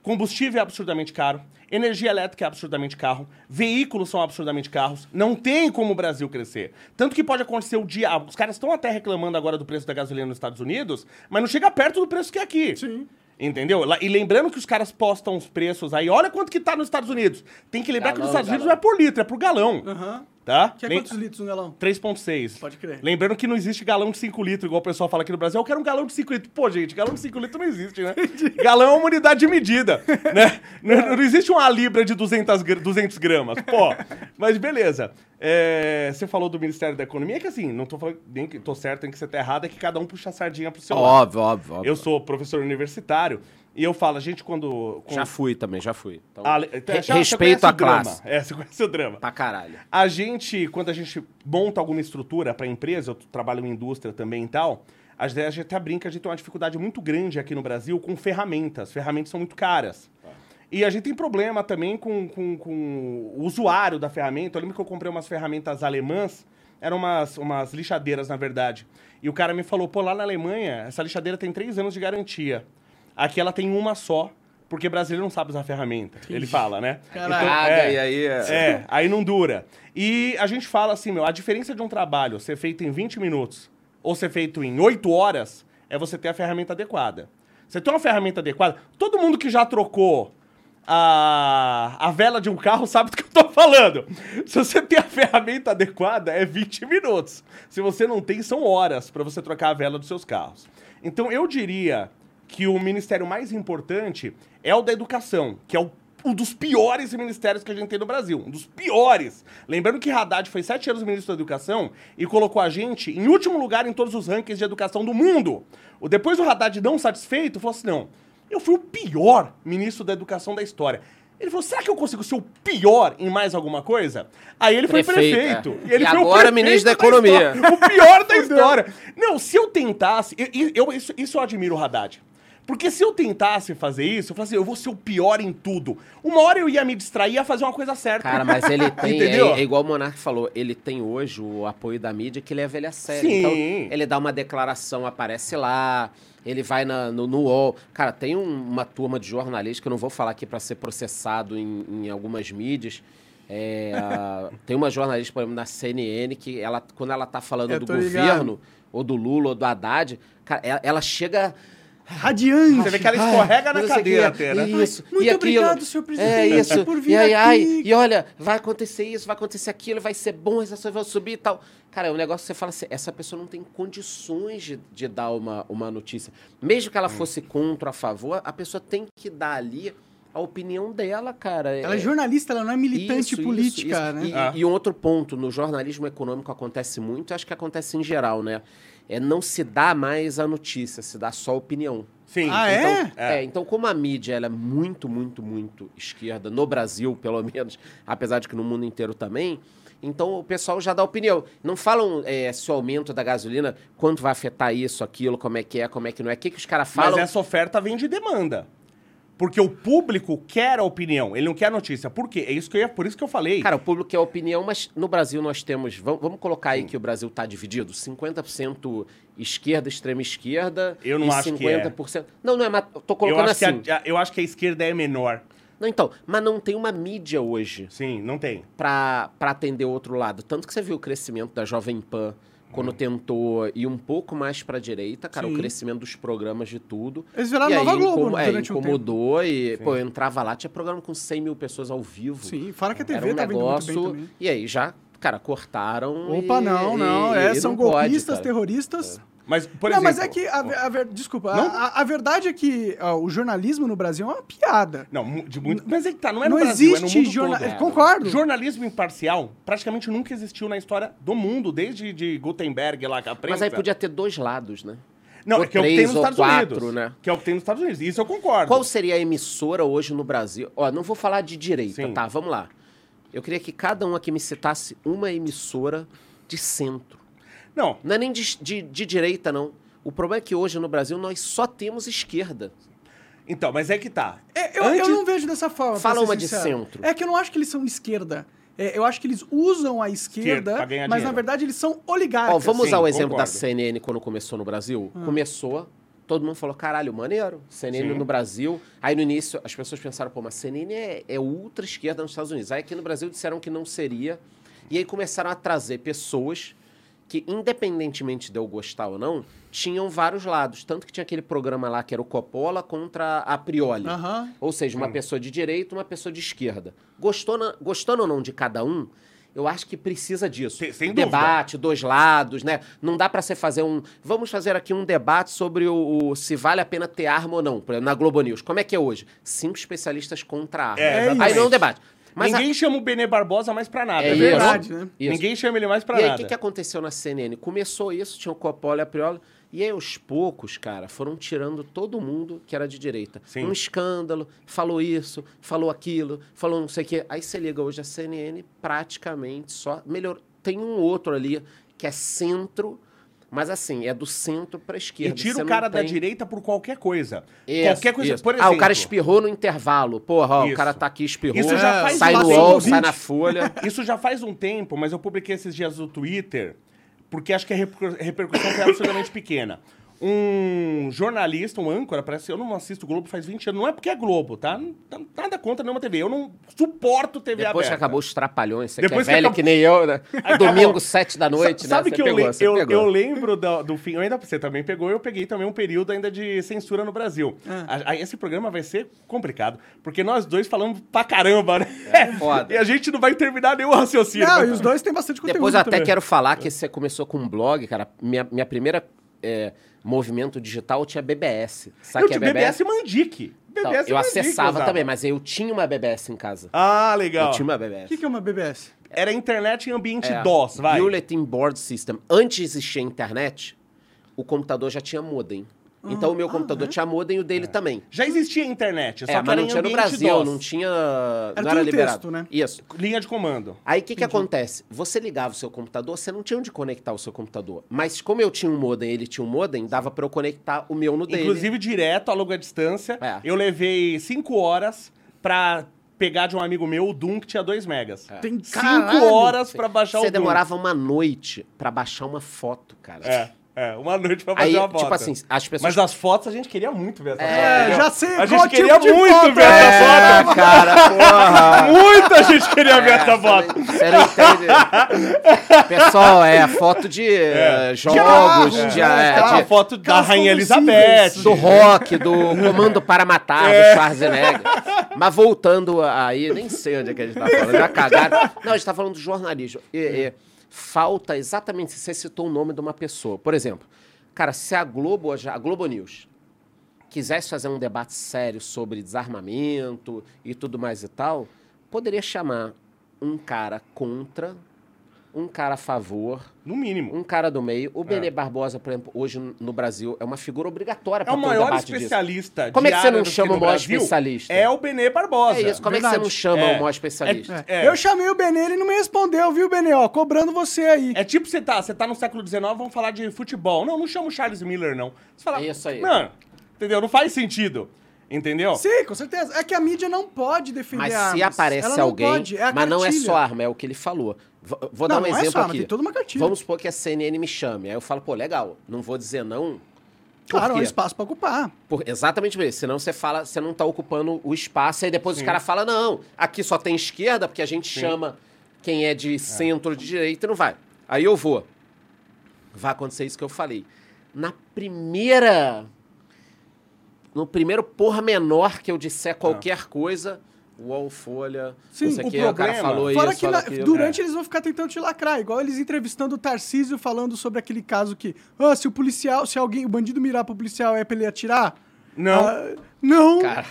Combustível é absurdamente caro, energia elétrica é absurdamente caro, veículos são absurdamente caros, não tem como o Brasil crescer. Tanto que pode acontecer o dia. ah, Os caras estão até reclamando agora do preço da gasolina nos Estados Unidos, mas não chega perto do preço que é aqui. Sim. Entendeu? E lembrando que os caras postam os preços aí, olha quanto que tá nos Estados Unidos. Tem que lembrar que nos Galão, Estados Unidos galão. não é por litro, é por galão. Aham. Tá? Que é Lem- quantos litros um galão? 3,6. Pode crer. Lembrando que não existe galão de 5 litros, igual o pessoal fala aqui no Brasil. Eu quero um galão de 5 litros. Pô, gente, galão de 5 litros não existe, né? galão é uma unidade de medida, *laughs* né? Não, não existe uma libra de 200, gra- 200 gramas. Pô, mas beleza. É, você falou do Ministério da Economia, que assim, não tô falando nem que tô certo, nem que você tá errado, é que cada um puxa a sardinha pro seu lado. Óbvio, óbvio, óbvio. Eu sou professor universitário e eu falo, a gente quando... quando Já fui também, já fui. Então, já- você respeito conhece a o drama. classe. É, você conhece o drama. Pra caralho. A gente, quando a gente monta alguma estrutura para empresa, eu trabalho em indústria também e tal, gente a gente até brinca, a gente tem uma dificuldade muito grande aqui no Brasil com ferramentas. Ferramentas são muito caras. E a gente tem problema também com, com, com o usuário da ferramenta. Eu lembro que eu comprei umas ferramentas alemãs, eram umas, umas lixadeiras, na verdade. E o cara me falou, pô, lá na Alemanha, essa lixadeira tem três anos de garantia. Aqui ela tem uma só, porque brasileiro não sabe usar ferramenta. Ele fala, né? Caralho. Caga, é. e aí... É, aí não dura. E a gente fala assim, meu, a diferença de um trabalho ser feito em 20 minutos ou ser feito em 8 horas é você ter a ferramenta adequada. Você tem uma ferramenta adequada, todo mundo que já trocou a, a vela de um carro *laughs* sabe do que eu tô falando. Se você tem a ferramenta adequada, é 20 minutos. Se você não tem, são horas para você trocar a vela dos seus carros. Então eu diria que o ministério mais importante é o da educação, que é o um dos piores ministérios que a gente tem no Brasil. Um dos piores. Lembrando que Haddad foi sete anos ministro da Educação e colocou a gente em último lugar em todos os rankings de educação do mundo. O Depois do Haddad não satisfeito, falou assim: não, eu fui o pior ministro da Educação da história. Ele falou: será que eu consigo ser o pior em mais alguma coisa? Aí ele foi Prefeito, prefeito. é. ele E foi o agora prefeito ministro da Economia. história. O pior da *laughs* história. Não, se eu tentasse. eu- eu- isso, isso eu admiro o Haddad. Porque se eu tentasse fazer isso, eu falasse assim, eu vou ser o pior em tudo. Uma hora eu ia me distrair e ia fazer uma coisa certa. Cara, mas ele *laughs* tem, é, é igual o Monark falou, ele tem hoje o apoio da mídia que leva ele a sério. Sim. Então, ele dá uma declaração, aparece lá, ele vai na- no, no UOL. Cara, tem um- uma turma de jornalistas, que eu não vou falar aqui para ser processado em, em algumas mídias. É, a- *laughs* tem uma jornalista, por exemplo, na CNN, que ela, quando ela tá falando Eu do tô ligado. governo, ou do Lula, ou do Haddad, cara, ela, ela chega... Radiante. Você vê que ela escorrega na sei o cadeira que é. até, né? Isso. Muito e aquilo. obrigado, senhor presidente, É isso. por vir e aí, ai, aqui. e olha, vai acontecer isso, vai acontecer aquilo, vai ser bom, as ações vão subir e tal. Cara, é um negócio que você fala assim, essa pessoa não tem condições de, de dar uma, uma notícia. Mesmo que ela fosse contra ou a favor, a pessoa tem que dar ali a opinião dela, cara. Ela é jornalista, ela não é militante Isso, política, isso, isso. né? E, Ah. e um outro ponto, no jornalismo econômico acontece muito, acho que acontece em geral, né? É não se dá mais a notícia, se dá só a opinião. Sim. Ah, é? Então, é, então como a mídia ela é muito, muito, muito esquerda, no Brasil, pelo *laughs* menos, apesar de que no mundo inteiro também, então o pessoal já dá opinião. Não falam é, se o aumento da gasolina, quanto vai afetar isso, aquilo, como é que é, como é que não é. O que, que os caras Mas falam? essa oferta vem de demanda. Porque o público quer a opinião, ele não quer a notícia. Por quê? É isso que eu por isso que eu falei. Cara, o público quer opinião, mas no Brasil nós temos. Vamos, vamos colocar aí que o Brasil está dividido: 50% esquerda, extrema esquerda. Eu não acho que é. 50%. Não, não é, mas tô eu, colocando acho assim. a, eu acho que a esquerda é menor. Não, então, mas não tem uma mídia hoje Sim, não tem. para atender o outro lado. Tanto que você viu o crescimento da Jovem Pan quando tentou ir um pouco mais para a direita, cara, Sim. o crescimento dos programas de tudo. Eles viraram e aí Nova Globo incom- é, durante um incomodou e, pô, eu entrava lá, tinha programa com 100 mil pessoas ao vivo. Sim, fora que a TV Era um tá vindo muito bem negócio. também. E aí já, cara, cortaram. Opa, e- não, e- não. É, e são não pode, golpistas, cara. Mas, por não, exemplo... mas é que, a, a ver- desculpa, a- Não? a, a verdade é que ó, o jornalismo no Brasil é uma piada. Não, de muito... Mas é que tá, não é no não Brasil, existe é no mundo jorna- todo. Concordo. Jornalismo imparcial praticamente nunca existiu na história do mundo, desde de Gutenberg lá com a prensa. Mas aí podia ter dois lados, né? Não, é que é o que tem três nos ou Estados quatro, Unidos. né? Que é o que tem nos Estados Unidos. Isso eu concordo. Qual seria a emissora hoje no Brasil? Ó, não vou falar de direita, Sim. tá? Vamos lá. Eu queria que cada um aqui me citasse uma emissora de centro. Não, Não é nem de, de, de direita, não. O problema é que hoje no Brasil nós só temos esquerda. então, mas é que tá. É, eu, Antes- eu não vejo dessa forma. Fala uma de sincero. centro. É que eu não acho que eles são esquerda. É, eu acho que eles usam a Esquerda, mas dinheiro. na verdade eles são oligarcas. Ó, vamos sim, usar o exemplo da concordo. CNN quando começou no Brasil? Começou, todo mundo falou, caralho, maneiro, CNN Sim. no Brasil. Aí no início as pessoas pensaram, pô, mas CNN é, é ultra esquerda nos Estados Unidos. Aí aqui no Brasil disseram que não seria. E aí começaram a trazer pessoas que, independentemente de eu gostar ou não, tinham vários lados. Tanto que tinha aquele programa lá que era o Coppola contra a Prioli. Aham. Ou seja, uma pessoa de direita e uma pessoa de esquerda. Gostou na- gostando ou não de cada um, eu acho que precisa disso. Sem- sem dúvida. debate, dois lados, né? Não dá pra você fazer um. Vamos fazer aqui um debate sobre o, o- se vale a pena ter arma ou não. Por exemplo, na Globo News. Como é que é hoje? Cinco especialistas contra a arma. É, Aí exatamente. não é um debate. Mas a- Ninguém chama o Benê Barbosa mais pra nada. É É isso. verdade, né? Isso. Ninguém chama ele mais pra E aí, o nada. que, que aconteceu na CNN? Começou isso, tinha o Coppola e a Prioli, e aí, aos poucos, cara, foram tirando todo mundo que era de direita. Sim. Um escândalo, falou isso, falou aquilo, falou não sei o quê. Aí você liga hoje a CNN, praticamente só melhor. Tem um outro ali que é centro, mas assim, é do centro pra E esquerda. tira Você o cara da tem- direita por qualquer coisa. Isso, qualquer coisa. isso. Por exemplo, ah, o cara espirrou no intervalo. Porra, ó, o cara tá aqui, espirrou. Isso já faz sai no UOL, sai na Folha. *laughs* Isso já faz um tempo, mas eu publiquei esses dias no Twitter, porque acho que a reper- repercussão foi absolutamente pequena. Um jornalista, um âncora, parece eu não assisto Globo faz 20 anos. Não é porque é Globo, tá? Não- Nada contra nenhuma TV. Eu não suporto TV Depois que aberta. acabou os trapalhões, você Depois que é que velho acabou- que nem eu, né? *laughs* Domingo, sete da noite, Sa- né? Sabe Você que pegou, eu, eu, pegou. eu lembro do, do fim. Eu ainda você também pegou, eu peguei também um período ainda de censura no Brasil. Ah. A- Aí esse programa vai ser complicado, porque nós dois falamos pra caramba, né? É foda. *laughs* e a gente não vai terminar nenhum raciocínio. Não, Mas- e os dois têm bastante conteúdo Depois eu até também. quero falar que você começou com um blog, cara. Minha, minha primeira é, movimento digital tinha BBS. Sabe eu que é tinha BBS? BBS Mandique. Então, BBS eu Mandique acessava também, mas eu tinha uma BBS em casa. Ah, legal. Eu tinha uma O BBS. que, que é uma BBS? Era internet em ambiente É, DOS, vai. Bulletin Board System. Antes de existir a internet, o computador já tinha modem. Então o meu computador tinha modem e o dele também. Já existia internet, só É, que mas era não tinha no Brasil, DOS. não tinha. não tudo era liberado. texto, né? Isso. Linha de comando. Aí o que, que acontece? Você ligava o seu computador, você não tinha onde conectar o seu computador. Mas como eu tinha um modem ele tinha um modem, dava pra eu conectar o meu no dele. Inclusive direto, a longa distância. É. Eu levei 5 horas pra pegar de um amigo meu o Doom que tinha 2 megas. Tem 5 caralho. horas pra baixar Você o Doom. demorava uma noite pra baixar uma foto, cara. É, é, uma noite pra fazer Aí, uma foto. tipo assim, as pessoas. Mas as fotos a gente queria muito ver essa É, foto. entendeu? já sei A gente tipo queria de muito foto ver é. essa É, foto. cara, porra. *laughs* Muita gente queria ver essa É, foto. Você não, entende. Pessoal, é foto de eh, jogos, de, né, é, tal. Aquela de- foto da Rainha. Elizabeth. do rock, do Comando para Matar, É. do Schwarzenegger. Mas voltando aí, nem sei onde é que a gente tá falando, já cagaram. Não, a gente tá falando do jornalismo. E, e falta exatamente, você citou o nome de uma pessoa. Por exemplo, cara, se a Globo, a Globo News, quisesse fazer um debate sério sobre desarmamento e tudo mais e tal, poderia chamar um cara contra, um cara a favor, No mínimo. um cara do meio. O Benê Barbosa, por exemplo, hoje no Brasil é uma figura obrigatória É para o ter um maior debate disso. especialista Como é que você não chama o no maior Brasil especialista? É o Benê Barbosa. É isso, como é que você Verdade. não chama É. o maior especialista? É. É. Eu chamei o Benê, ele não me respondeu, viu, Benê? Ó, cobrando você aí. É tipo você tá, você tá no século XIX, vamos falar de futebol. Não, não chama o Charles Miller, não. Você fala, É isso aí. Não, entendeu? Não faz sentido. Entendeu? Sim, com certeza. É que a mídia não pode defender Mas armas. se aparece Ela não alguém, pode, é a mas não é cartilha. só arma, é o que ele falou. Vou Não, dar um não é exemplo só aqui. tem toda uma cartilha. Vamos supor que a CNN me chame. Aí eu falo, pô, legal, não vou dizer não. Claro, é um espaço pra ocupar. Por- exatamente por isso. Senão você fala, você não tá ocupando o espaço, aí depois Sim. os caras falam, não, aqui só tem esquerda, porque a gente chama quem é de centro de direita e não vai. Aí eu vou. Vai acontecer isso que eu falei. Na primeira. No primeiro porra menor que eu disser qualquer coisa, UOL, Folha, Sim, não sei o o que, o cara problema- falou Fora isso, que na- aquilo. durante é. eles vão ficar tentando te lacrar, igual eles entrevistando o Tarcísio falando sobre aquele caso que, ah, se o policial, se alguém, o bandido mirar pro policial é pra ele atirar? Não. Ah, não. Cara,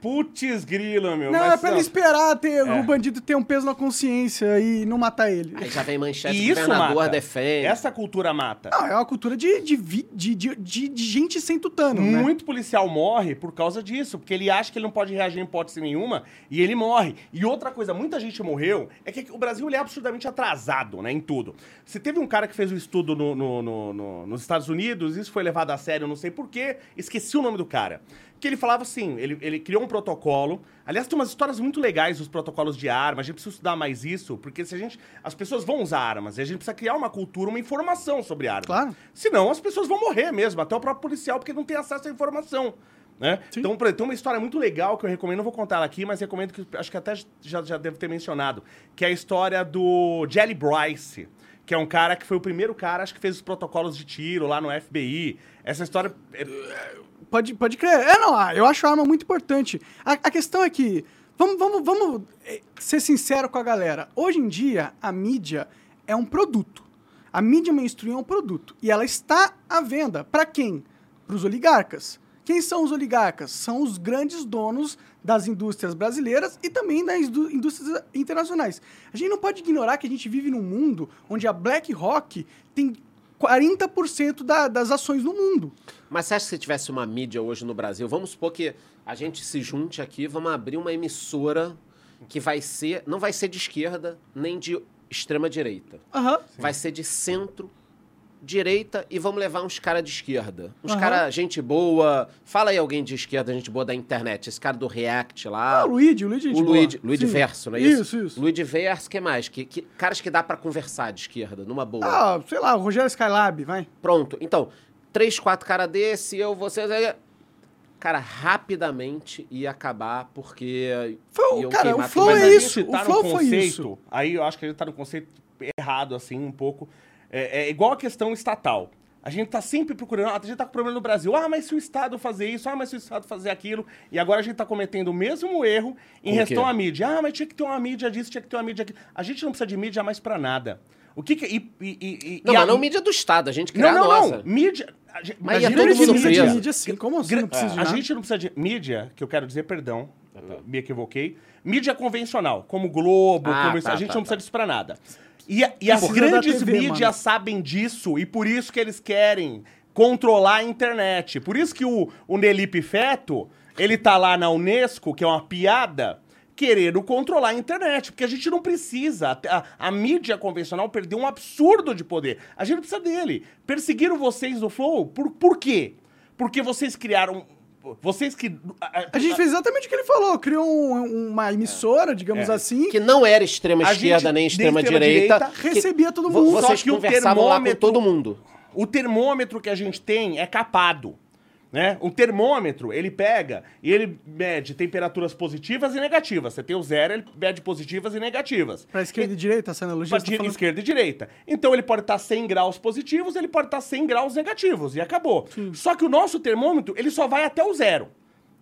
Putz grila, meu. não, mas é pra ele esperar ter, o bandido ter um peso na consciência e não matar ele. aí já vem manchete, E isso mata. defende. Essa cultura mata. Não, é uma cultura de, de, de, de, de- de gente sem tutano, né? Muito policial morre por causa disso, porque ele acha que ele não pode reagir em hipótese nenhuma e ele morre. E outra coisa, muita gente morreu, é que o Brasil ele é absurdamente atrasado, né, em tudo. Você teve um cara que fez um estudo no- no- no- no- nos Estados Unidos, isso foi levado a sério, não sei porquê, esqueci o nome do cara. Que ele falava assim, ele, ele criou um protocolo. Aliás, tem umas histórias muito legais dos protocolos de armas. A gente precisa estudar mais isso, porque se a gente. As pessoas vão usar armas, e a gente precisa criar uma cultura, uma informação sobre armas. Claro. Senão as pessoas vão morrer mesmo, até o próprio policial, porque não tem acesso à informação. Né? Então, tem uma história muito legal que eu recomendo, não vou contar ela aqui, mas recomendo que acho que até já, já devo ter mencionado, que é a história do Jelly Bryce, que é um cara que foi o primeiro cara, acho que fez os protocolos de tiro lá no FBI. Essa história. é- Pode, pode crer. É, não, eu acho a arma muito importante. A, a questão é que, vamos, vamos, vamos eh, ser sincero com a galera. Hoje em dia, a mídia é um produto. A mídia mainstream é um produto. E ela está à venda. Para quem? Para os oligarcas. Quem são os oligarcas? São os grandes donos das indústrias brasileiras e também das indú- indústrias internacionais. A gente não pode ignorar que a gente vive num mundo onde a BlackRock tem 40% da- das ações no mundo. Mas você acha que se tivesse uma mídia hoje no Brasil, vamos supor que a gente se junte aqui, vamos abrir uma emissora que vai ser, não vai ser de esquerda nem de extrema direita. Aham. Vai ser de centro direita e vamos levar uns caras de esquerda. Uns Aham. cara gente boa. Fala aí alguém de esquerda, gente boa da internet. Esse cara do React lá. Ah, o Luigi, o Luigi, é o gente boa. Luigi, Luigi Sim. Verso, não é isso? Isso, isso. Luigi Verso, que mais? Que, que- caras que dá pra conversar de esquerda, numa boa. Ah, sei lá, o Rogério Skylab, vai. Pronto. Então, três, quatro caras desse, eu, vocês. aí- Cara, rapidamente ia acabar porque. Foi iam cara, o Flow tudo. É isso, tá o flow foi isso. aí eu acho que a gente tá no conceito errado, assim, um pouco. É, é igual a questão estatal. A gente tá sempre procurando, a gente tá com problema no Brasil. Ah, mas se o Estado fazer isso, ah, mas se o Estado fazer aquilo. E agora a gente tá cometendo o mesmo erro em relação à mídia. Ah, mas tinha que ter uma mídia disso, tinha que ter uma mídia aqui. A gente não precisa de mídia mais pra nada. O que que... E, e, e, Não, e mas a- não mídia do Estado, a gente Não, cria a não, nossa. não. Mídia... a gente- Mas a gente todo não mundo preso. de- mídia sim, como assim? Gra- Não precisa de a gente não precisa de mídia, que eu quero dizer, perdão, me equivoquei. Mídia convencional, como Globo, Ah, como isso, tá, a gente tá, não tá. precisa disso pra nada. E, a- e as grandes TV, mídias mano. sabem disso, e por isso que eles querem controlar a internet. Por isso que o, o Nelipe Feto, ele tá lá na Unesco, que é uma piada, querendo controlar a internet, porque a gente não precisa. A, a- a mídia convencional perdeu um absurdo de poder. A gente não precisa dele. Perseguiram vocês do Flow, por, por quê? Porque vocês criaram... Vocês que... A gente fez exatamente o que ele falou, criou um- uma emissora, digamos É. assim, Que não era extrema A esquerda nem extrema extrema direita. direita, recebia todo mundo. Só Vocês que o conversavam lá com termômetro- todo mundo. O termômetro que a gente tem é capado. Né? O termômetro, ele pega e ele mede temperaturas positivas e negativas. Você tem o zero, ele mede positivas e negativas. pra esquerda e direita, essa analogia. Você tá falando- esquerda e direita. Então ele pode estar 100 graus positivos, ele pode estar 100 graus negativos e acabou. Só que o nosso termômetro, ele só vai até o zero.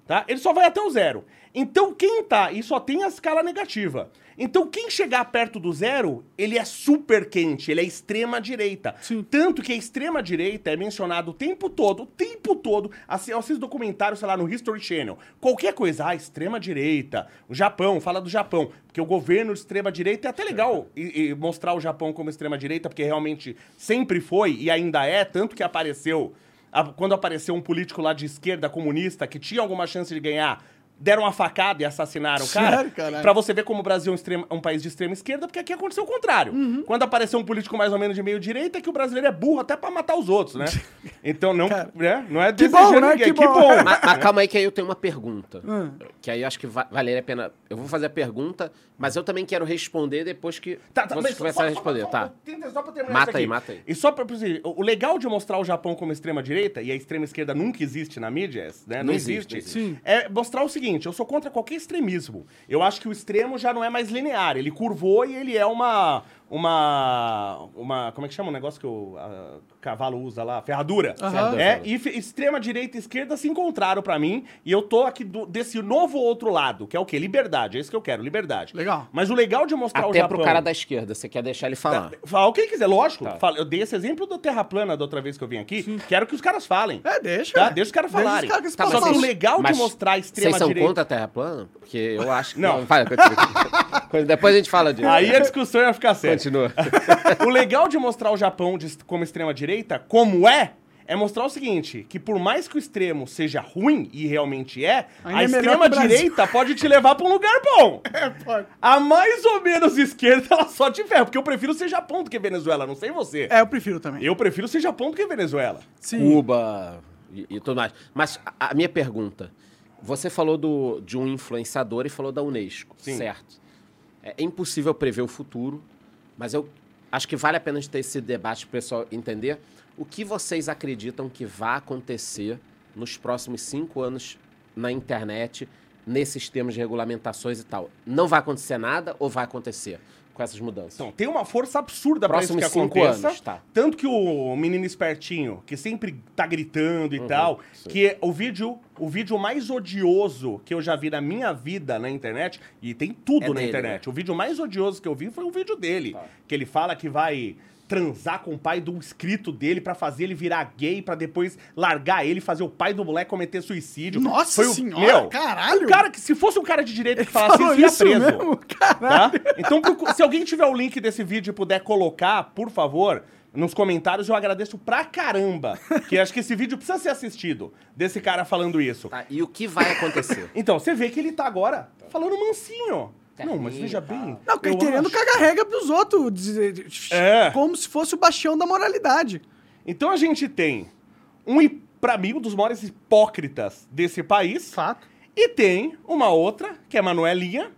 Tá? Ele só vai até o zero. Então quem tá, e só tem a escala negativa. Então quem chegar perto do zero, ele é super quente, ele é extrema direita. Sim. Tanto que a extrema direita é mencionado o tempo todo, o tempo todo. Assim, eu assisto documentário, sei lá, no History Channel. Qualquer coisa, ah, extrema direita, o Japão, fala do Japão. Porque o governo de extrema direita é até legal e, e mostrar o Japão como extrema direita, porque realmente sempre foi e ainda é, tanto que apareceu. quando apareceu um político lá de esquerda comunista que tinha alguma chance de ganhar. Deram uma facada e assassinaram o cara. Sério? Pra você ver como o Brasil é um, extrema- um país de extrema esquerda, porque aqui aconteceu o contrário. Uhum. Quando apareceu um político mais ou menos de meio direita, é que o brasileiro é burro até pra matar os outros, né? *laughs* Então não, Cara, né? não é que desejando bom, né? ninguém. Que Que bom. bom. Mas, mas calma aí que aí eu tenho uma pergunta. Hum. Que aí eu acho que va valeria a pena. Eu vou fazer a pergunta, mas eu também quero responder depois que Tá, tá, vocês começarem a responder, só- tá? só pra terminar Mata aí, mata aí. E só pra o legal de mostrar o Japão como extrema direita, e a extrema esquerda nunca existe na mídia, né? Não, Não existe. existe, não existe. Sim. É mostrar o seguinte, eu sou contra qualquer extremismo. Eu acho que o extremo já não é mais linear, ele curvou e ele é uma uma, uma. Como é que chama o negócio que o a, cavalo usa lá? Ferradura. Aham. É, e extrema direita e esquerda se encontraram pra mim. E eu tô aqui do- desse novo outro lado, que é o quê? Liberdade. É isso que eu quero, liberdade. Legal. Mas o legal de mostrar o Até Japão... pro cara da esquerda, você quer deixar ele falar. Fala o que ele quiser, lógico. Tá. Fala- Eu dei esse exemplo do Terra Plana da outra vez que eu vim aqui. Quero que os caras falem. É, deixa. Tá? Deixa os caras os falarem. caras se Tá, Só que o legal de mostrar a extrema Vocês são direita... contra a Terra plana? Porque eu acho que. Não. Vai, continua. *laughs* Depois a gente fala disso. Aí a discussão ia ficar séria. Continua. *laughs* o legal de mostrar o Japão de- como extrema-direita, como é, é mostrar o seguinte: que por mais que o extremo seja ruim, e realmente é, Ainda a é extrema-direita pode te levar pra um lugar bom. *laughs* É, pode. A mais ou menos esquerda, ela só te ferra. Porque eu prefiro ser Japão do que Venezuela, não sei você. É, eu prefiro também. Eu prefiro ser Japão do que Venezuela. Sim. Cuba e, e tudo mais. Mas a, a minha pergunta: você falou do, de um influenciador e falou da Unesco, Sim. certo? É, é impossível prever o futuro, mas eu acho que vale a pena gente ter esse debate para o pessoal entender o que vocês acreditam que vai acontecer nos próximos cinco anos na internet, nesses termos de regulamentações e tal. Não vai acontecer nada ou vai acontecer com essas mudanças? Então, tem uma força absurda pra isso que aconteça. anos, tá. Tanto que o menino espertinho, que sempre tá gritando e tal, Uhum, sim. que é o vídeo, o vídeo mais odioso que eu já vi na minha vida na internet, e tem tudo É na dele, internet. O vídeo mais odioso que eu vi foi um vídeo dele, Tá. que ele fala que vai transar com o pai do inscrito dele pra fazer ele virar gay, pra depois largar ele, fazer o pai do moleque cometer suicídio. Nossa Foi o- senhora, meu, caralho! O cara que, se fosse um cara de direita que falasse isso, ia preso. mesmo? Caralho. Tá? Então, se alguém tiver o link desse vídeo e puder colocar, por favor, nos comentários, eu agradeço pra caramba. Que acho que esse vídeo precisa ser assistido, desse cara falando isso. Tá, E o que vai acontecer? Então, você vê que ele tá agora falando mansinho. Não, mas veja bem. Não, querendo acho- cagar regra pros outros. dizer- É. Como se fosse o bastião da moralidade. Então a gente tem um, pra mim, um dos maiores hipócritas desse país. Fato. E tem uma outra, que é a Manuelinha,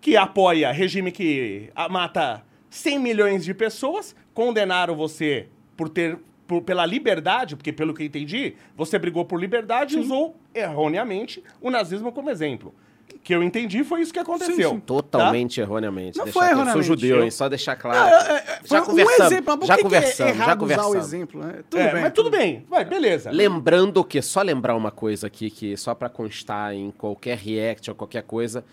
que apoia regime que ah, mata 100 milhões de pessoas, condenaram você por ter por- pela liberdade, porque pelo que eu entendi, você brigou por liberdade e usou erroneamente o nazismo como exemplo. Que eu entendi foi isso que aconteceu. Sim, sim. Totalmente erroneamente. Não Deixar foi claro. Eu sou erroneamente. judeu, hein? Só deixar claro. Não, é- é- foi já conversamos. um exemplo, já conversamos, é já errado conversamos. usar o exemplo, né? Tudo É, bem. mas tudo bem, vai, beleza. Lembrando que, só lembrar uma coisa aqui, que só pra constar em qualquer react ou qualquer coisa,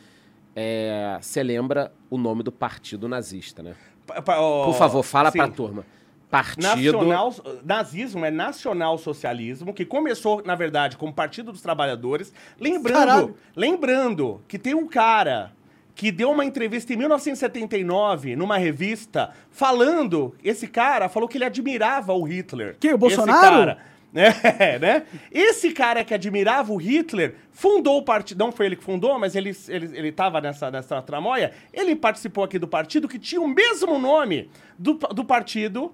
é, você lembra o nome do partido nazista, né? Pa- pa- ó, Por favor, fala sim. pra turma. Partido... Nacional, nazismo é nacional-socialismo, que começou, na verdade, como Partido dos Trabalhadores. Lembrando, Caralho. lembrando que tem um cara que deu uma entrevista em 1979 numa revista falando, esse cara falou que ele admirava o Hitler. Quem, o Esse Bolsonaro? cara. *laughs* É, né? Esse cara que admirava o Hitler fundou o partido. Não foi ele que fundou, mas ele, ele, ele tava nessa, nessa tramóia. Ele participou aqui do partido que tinha o mesmo nome do, do partido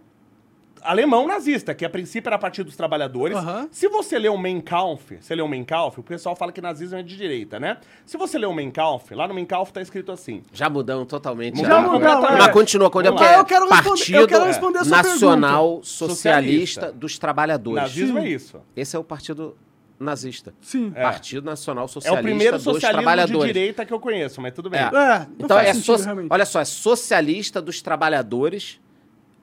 alemão nazista, que a princípio era Partido dos Trabalhadores. Se você lê o Mein Kampf, você lê o Mein Kampf, o pessoal fala que nazismo é de direita, né? Se você lê o Mein Kampf, lá no Mein Kampf tá escrito assim. Já mudamos totalmente. Mudamos já. completamente. Mas continua. Vamos porque lá. é Eu quero responder- Partido eu quero responder a sua Nacional pergunta. Socialista Socialista. dos Trabalhadores. Nazismo Sim. é isso. Esse é o partido nazista. Sim. É. Partido Nacional É Socialista o primeiro dos socialismo de Trabalhadores. direita que eu conheço, mas tudo bem. É. É, Então é sentido, so- realmente. olha só, é socialista dos trabalhadores,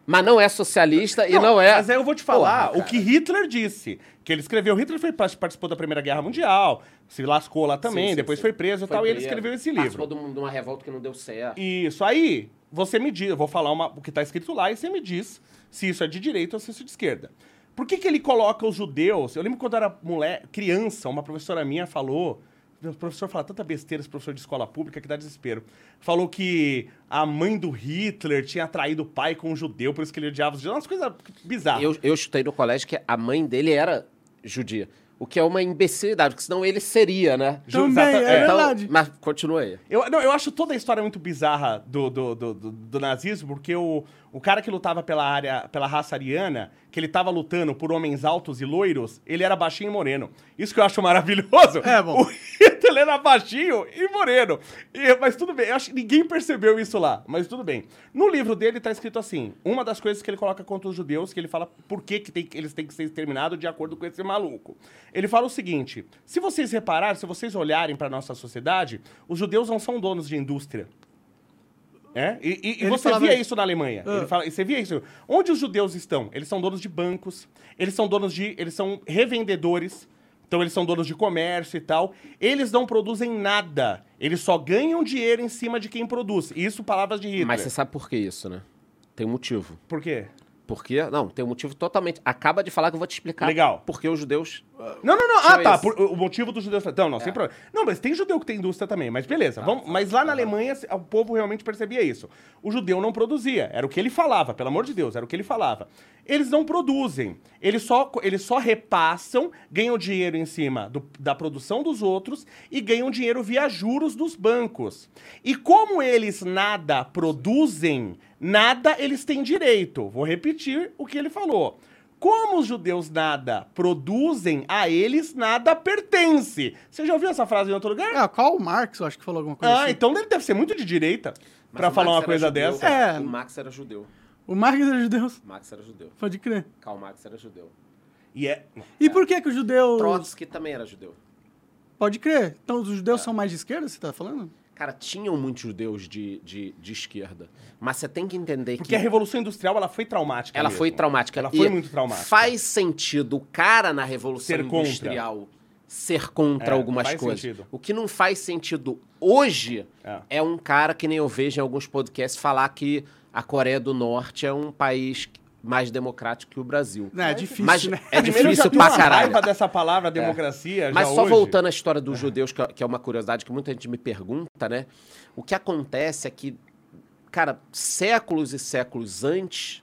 mas não é socialista e não é. Mas aí eu vou te falar Porra, o que Hitler disse. Que ele escreveu. Hitler foi, participou da Primeira Guerra Mundial, se lascou lá também, Sim, sim, depois sim. foi preso e tal, e ele escreveu esse Participou livro. um- de uma revolta que não deu certo. Isso. Aí, você me diz, eu vou falar uma- o que tá escrito lá e você me diz se isso é de direita ou se isso é de esquerda. Por que, que ele coloca os judeus? Eu lembro quando eu era mulher, criança, uma professora minha falou. O professor fala tanta besteira, esse professor de escola pública, que dá desespero. Falou que a mãe do Hitler tinha traído o pai com um judeu, por isso que ele odiava os judeus. Umas coisas bizarras. Eu, eu chutei no colégio que a mãe dele era judia. O que é uma imbecilidade, porque senão ele seria, né? Também, é é. Então, verdade. mas continua aí. Eu, não, eu acho toda a história muito bizarra do, do, do, do- do nazismo, porque o, o cara que lutava pela área, pela raça ariana, que ele tava lutando por homens altos e loiros, ele era baixinho e moreno. Isso que eu acho maravilhoso. É, bom. O Hitler era baixinho e moreno. E- mas tudo bem, eu acho que ninguém percebeu isso lá, mas tudo bem. No livro dele tá escrito assim: uma das coisas que ele coloca contra os judeus, que ele fala por que, que tem- eles têm que ser exterminados de acordo com esse maluco. Ele fala o seguinte: se vocês repararem, se vocês olharem para nossa sociedade, os judeus não são donos de indústria. É? E, e- e você falava via isso. isso na Alemanha. Ah. Ele fala, você via isso. Onde os judeus estão? Eles são donos de bancos, eles são donos de. Eles são revendedores. Então eles são donos de comércio e tal. Eles não produzem nada. Eles só ganham dinheiro em cima de quem produz. Isso palavras de Hitler. Mas você sabe por que isso, né? Tem um motivo. Por quê? Porque, não, tem um motivo totalmente. Acaba de falar que eu vou te explicar. Legal. Porque os judeus. Não, não, não. Tinha Ah, tá. por- o motivo dos judeus. Não, não, sem problema. Não, mas tem judeu que tem indústria também. Mas beleza. vamos, mas lá na Alemanha, o povo realmente percebia isso. O judeu não produzia. Era o que ele falava, pelo amor de Deus, era o que ele falava. Eles não produzem. Eles só, eles só repassam, ganham dinheiro em cima do- da produção dos outros e ganham dinheiro via juros dos bancos. E como eles nada produzem, nada eles têm direito. Vou repetir o que ele falou. Como os judeus nada produzem, a eles nada pertence. Você já ouviu essa frase em outro lugar? É, qual o Marx, eu acho que falou alguma coisa ah, assim. então ele deve ser muito de direita o falar uma coisa judeu, dessa. É. O Marx era judeu. O Marx era judeu, O Marx era judeu. pode crer. Karl Marx era judeu. E é. E por que que os judeus... Trotsky também era judeu. Pode crer. Então os judeus É. são mais de esquerda, você tá falando? Cara, tinham muitos judeus de, de, de esquerda. Mas você tem que entender Porque que a Revolução Industrial ela foi traumática. ela mesmo. foi traumática. Ela foi E muito traumática. Faz sentido o cara na Revolução Ser contra. Industrial ser contra É, algumas coisas. sentido. O que não faz sentido hoje É. é um cara que nem eu vejo em alguns podcasts falar que a Coreia do Norte é um país mais democrático que o Brasil. É, é difícil, Mas né? é Primeiro, difícil pra caralho. raiva dessa palavra democracia. Mas já só hoje. voltando à história dos judeus, que é- que é uma curiosidade que muita gente me pergunta, né? O que acontece é que, cara, séculos e séculos antes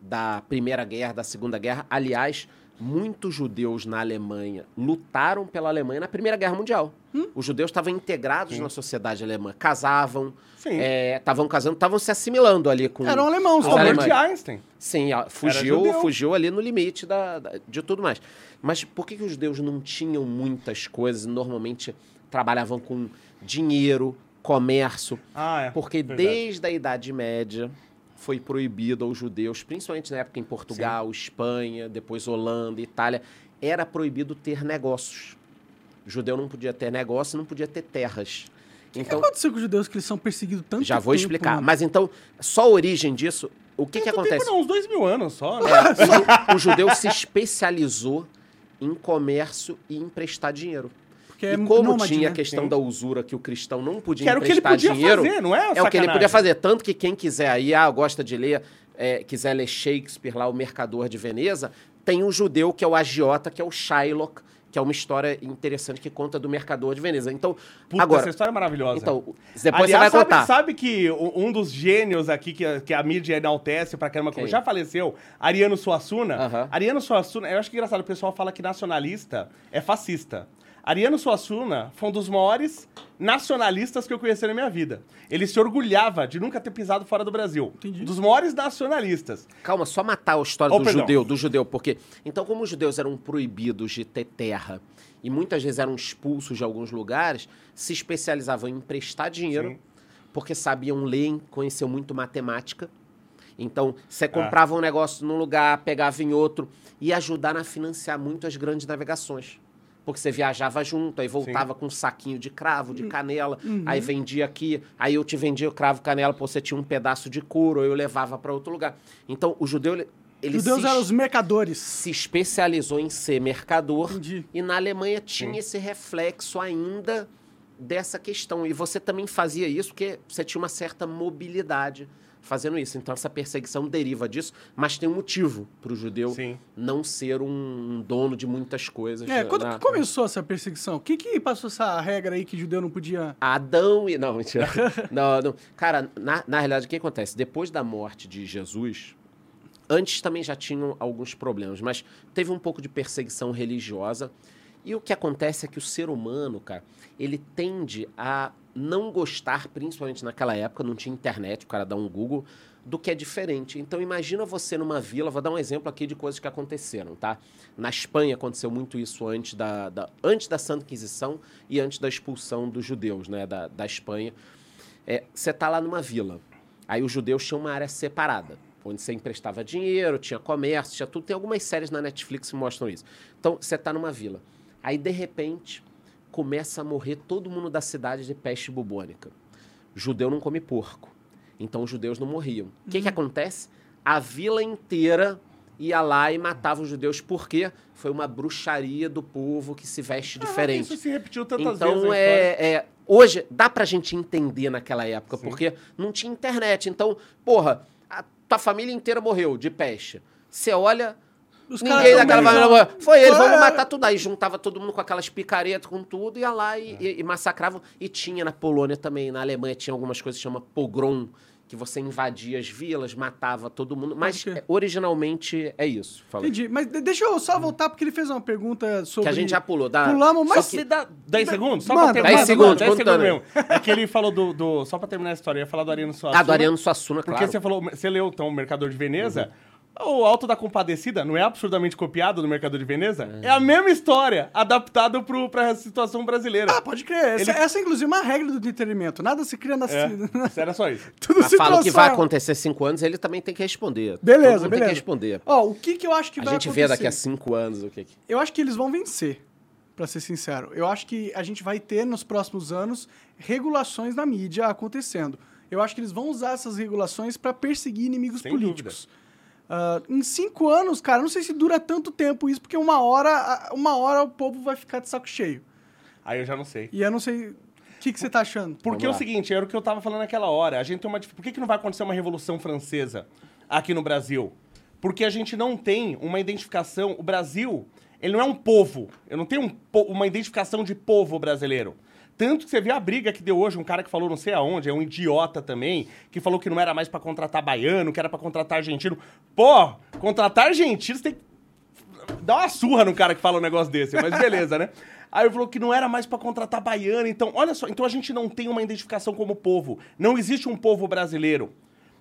da Primeira Guerra, da Segunda Guerra, aliás, muitos judeus na Alemanha lutaram pela Alemanha na Primeira Guerra Mundial. Os judeus estavam integrados na sociedade alemã, casavam, Sim. estavam casando, estavam se assimilando ali com Eram alemãos. Albert Einstein. Sim, fugiu, fugiu ali no limite da, da- de tudo mais. Mas por que, que os judeus não tinham muitas coisas? Normalmente trabalhavam com dinheiro, comércio. Ah, é. Porque Verdade. desde a Idade Média foi proibido aos judeus, principalmente na época em Portugal, Espanha, depois Holanda, Itália, era proibido ter negócios. O judeu não podia ter negócio, não podia ter terras. O que Então, aconteceu com os judeus que eles são perseguidos tanto já vou tempo, explicar. mano? Mas então, só a origem disso, o que, que acontece? Tempo, não, uns dois mil anos só. Né? É, *laughs* o judeu se especializou em comércio e emprestar dinheiro. Porque é e como nômade, tinha né? a questão Sim. da usura que o cristão não podia Que era o que ele podia dinheiro, fazer, não é? é o que ele podia fazer. Tanto que quem quiser aí, ah, gosta de ler, é, quiser ler Shakespeare lá, o Mercador de Veneza, tem um judeu que é o agiota, que é o Shylock, que é uma história interessante que conta do Mercador de Veneza. Então, Puta, agora, essa história é maravilhosa. então, depois Aliás, você vai sabe, contar. Sabe que um dos gênios aqui que, a- que a mídia enaltece pra caramba, como já faleceu, Ariano Suassuna. Aham. Ariano Suassuna, eu acho que é engraçado, o pessoal fala que nacionalista é fascista. Ariano Suassuna foi um dos maiores nacionalistas que eu conheci na minha vida. Ele se orgulhava de nunca ter pisado fora do Brasil. Entendi. Um dos maiores nacionalistas. Calma, só matar a história Oh, do perdão. judeu, do judeu, porque então como os judeus eram proibidos de ter terra e muitas vezes eram expulsos de alguns lugares, se especializavam em emprestar dinheiro, Sim. porque sabiam ler, conheciam muito matemática. Então, você É. comprava um negócio num lugar, pegava em outro e ajudar a financiar muito as grandes navegações. Porque você viajava junto, aí voltava com um saquinho de cravo, de canela, aí vendia aqui, aí eu te vendia o cravo canela, pô, você tinha um pedaço de couro, eu levava para outro lugar. Então, o judeu, ele, judeus se, eram os mercadores. se especializou em ser mercador Entendi. e na Alemanha tinha Sim. esse reflexo ainda dessa questão. E você também fazia isso porque você tinha uma certa mobilidade fazendo isso. Então essa perseguição deriva disso, mas tem um motivo para o judeu Sim. não ser um dono de muitas coisas. É, quando na- que começou essa perseguição? Quem que passou essa regra aí que judeu não podia... Adão e. Não, mentira. *laughs* não, não. Cara, na, na realidade, o que acontece? Depois da morte de Jesus, antes também já tinham alguns problemas, mas teve um pouco de perseguição religiosa. E o que acontece é que o ser humano, cara, ele tende a não gostar, principalmente naquela época, não tinha internet, o cara dá um Google, do que é diferente. Então imagina você numa vila, vou dar um exemplo aqui de coisas que aconteceram, tá? Na Espanha aconteceu muito isso antes da, da- antes da Santa Inquisição e antes da expulsão dos judeus, né, da, da Espanha. É, você tá lá numa vila, aí os judeus tinham uma área separada, onde você emprestava dinheiro, tinha comércio, tinha tudo. Tem algumas séries na Netflix que mostram isso. Então, você tá numa vila. Aí, de repente, começa a morrer todo mundo da cidade de peste bubônica. Judeu não come porco. Então os judeus não morriam. O que, que acontece? A vila inteira ia lá e matava os judeus porque foi uma bruxaria do povo que se veste Ah, diferente. Isso se repetiu tantas vezes. Então na história. é, é- Hoje dá pra gente entender naquela época, Sim. porque não tinha internet. Então, porra, a tua família inteira morreu de peste. Você olha. Os ninguém caras daquela família são- morreu. Foi eles, vamos É. matar tudo. Aí juntava todo mundo com aquelas picaretas, com tudo, ia lá e, e- e massacravam. E tinha na Polônia também, na Alemanha, tinha algumas coisas que chama pogrom, que você invadia as vilas, matava todo mundo. Mas é, originalmente é isso. Fala. Entendi. Mas de- deixa eu só voltar, porque ele fez uma pergunta Que sobre... a gente já pulou. Dá, Pulamos, mas- só que- dá 10 segundos? Só Manda, pra terminar. dez segundos, 10 segundos mesmo. É que ele falou do, do- Só pra terminar a história, eu ia falar do Ariano Suassuna. Ah, do Ariano Suassuna, Porque claro. você falou, você leu então o Mercador de Veneza. O Alto da Compadecida não é absurdamente copiado do Mercador de Veneza? É, a mesma história, adaptado pro, pra situação brasileira. Ah, pode crer. Essa, Ele- essa é, inclusive, uma regra do entretenimento. Nada se cria na... É, *laughs* era só isso. Tudo Mas se fala o que vai acontecer cinco anos, ele também tem que responder. Beleza, Todo mundo beleza. tem que responder. Ó, o que que eu acho que A vai gente acontecer? vê daqui a cinco anos o que que... Eu acho que eles vão vencer, pra ser sincero. Eu acho que a gente vai ter nos próximos anos regulações na mídia acontecendo. Eu acho que eles vão usar essas regulações pra perseguir inimigos Sem políticos. Ah, em cinco anos, cara, não sei se dura tanto tempo isso, porque uma hora, uma hora o povo vai ficar de saco cheio. Aí eu já não sei. E eu não sei o que, que você tá achando. Porque é o seguinte, era o que eu tava falando naquela hora. A gente tem uma. Por que, que não vai acontecer uma revolução francesa aqui no Brasil? Porque a gente não tem uma identificação. O Brasil, ele não é um povo. Eu não tenho um po- uma identificação de povo brasileiro. Tanto que você vê a briga que deu hoje, um cara que falou não sei aonde, é um idiota também, que falou que não era mais pra contratar baiano, que era pra contratar argentino. Pô, contratar argentino, você tem que dá uma surra no cara que fala um negócio desse, mas beleza, né? *laughs* Aí ele falou que não era mais pra contratar baiano, então, olha só, então a gente não tem uma identificação como povo. Não existe um povo brasileiro.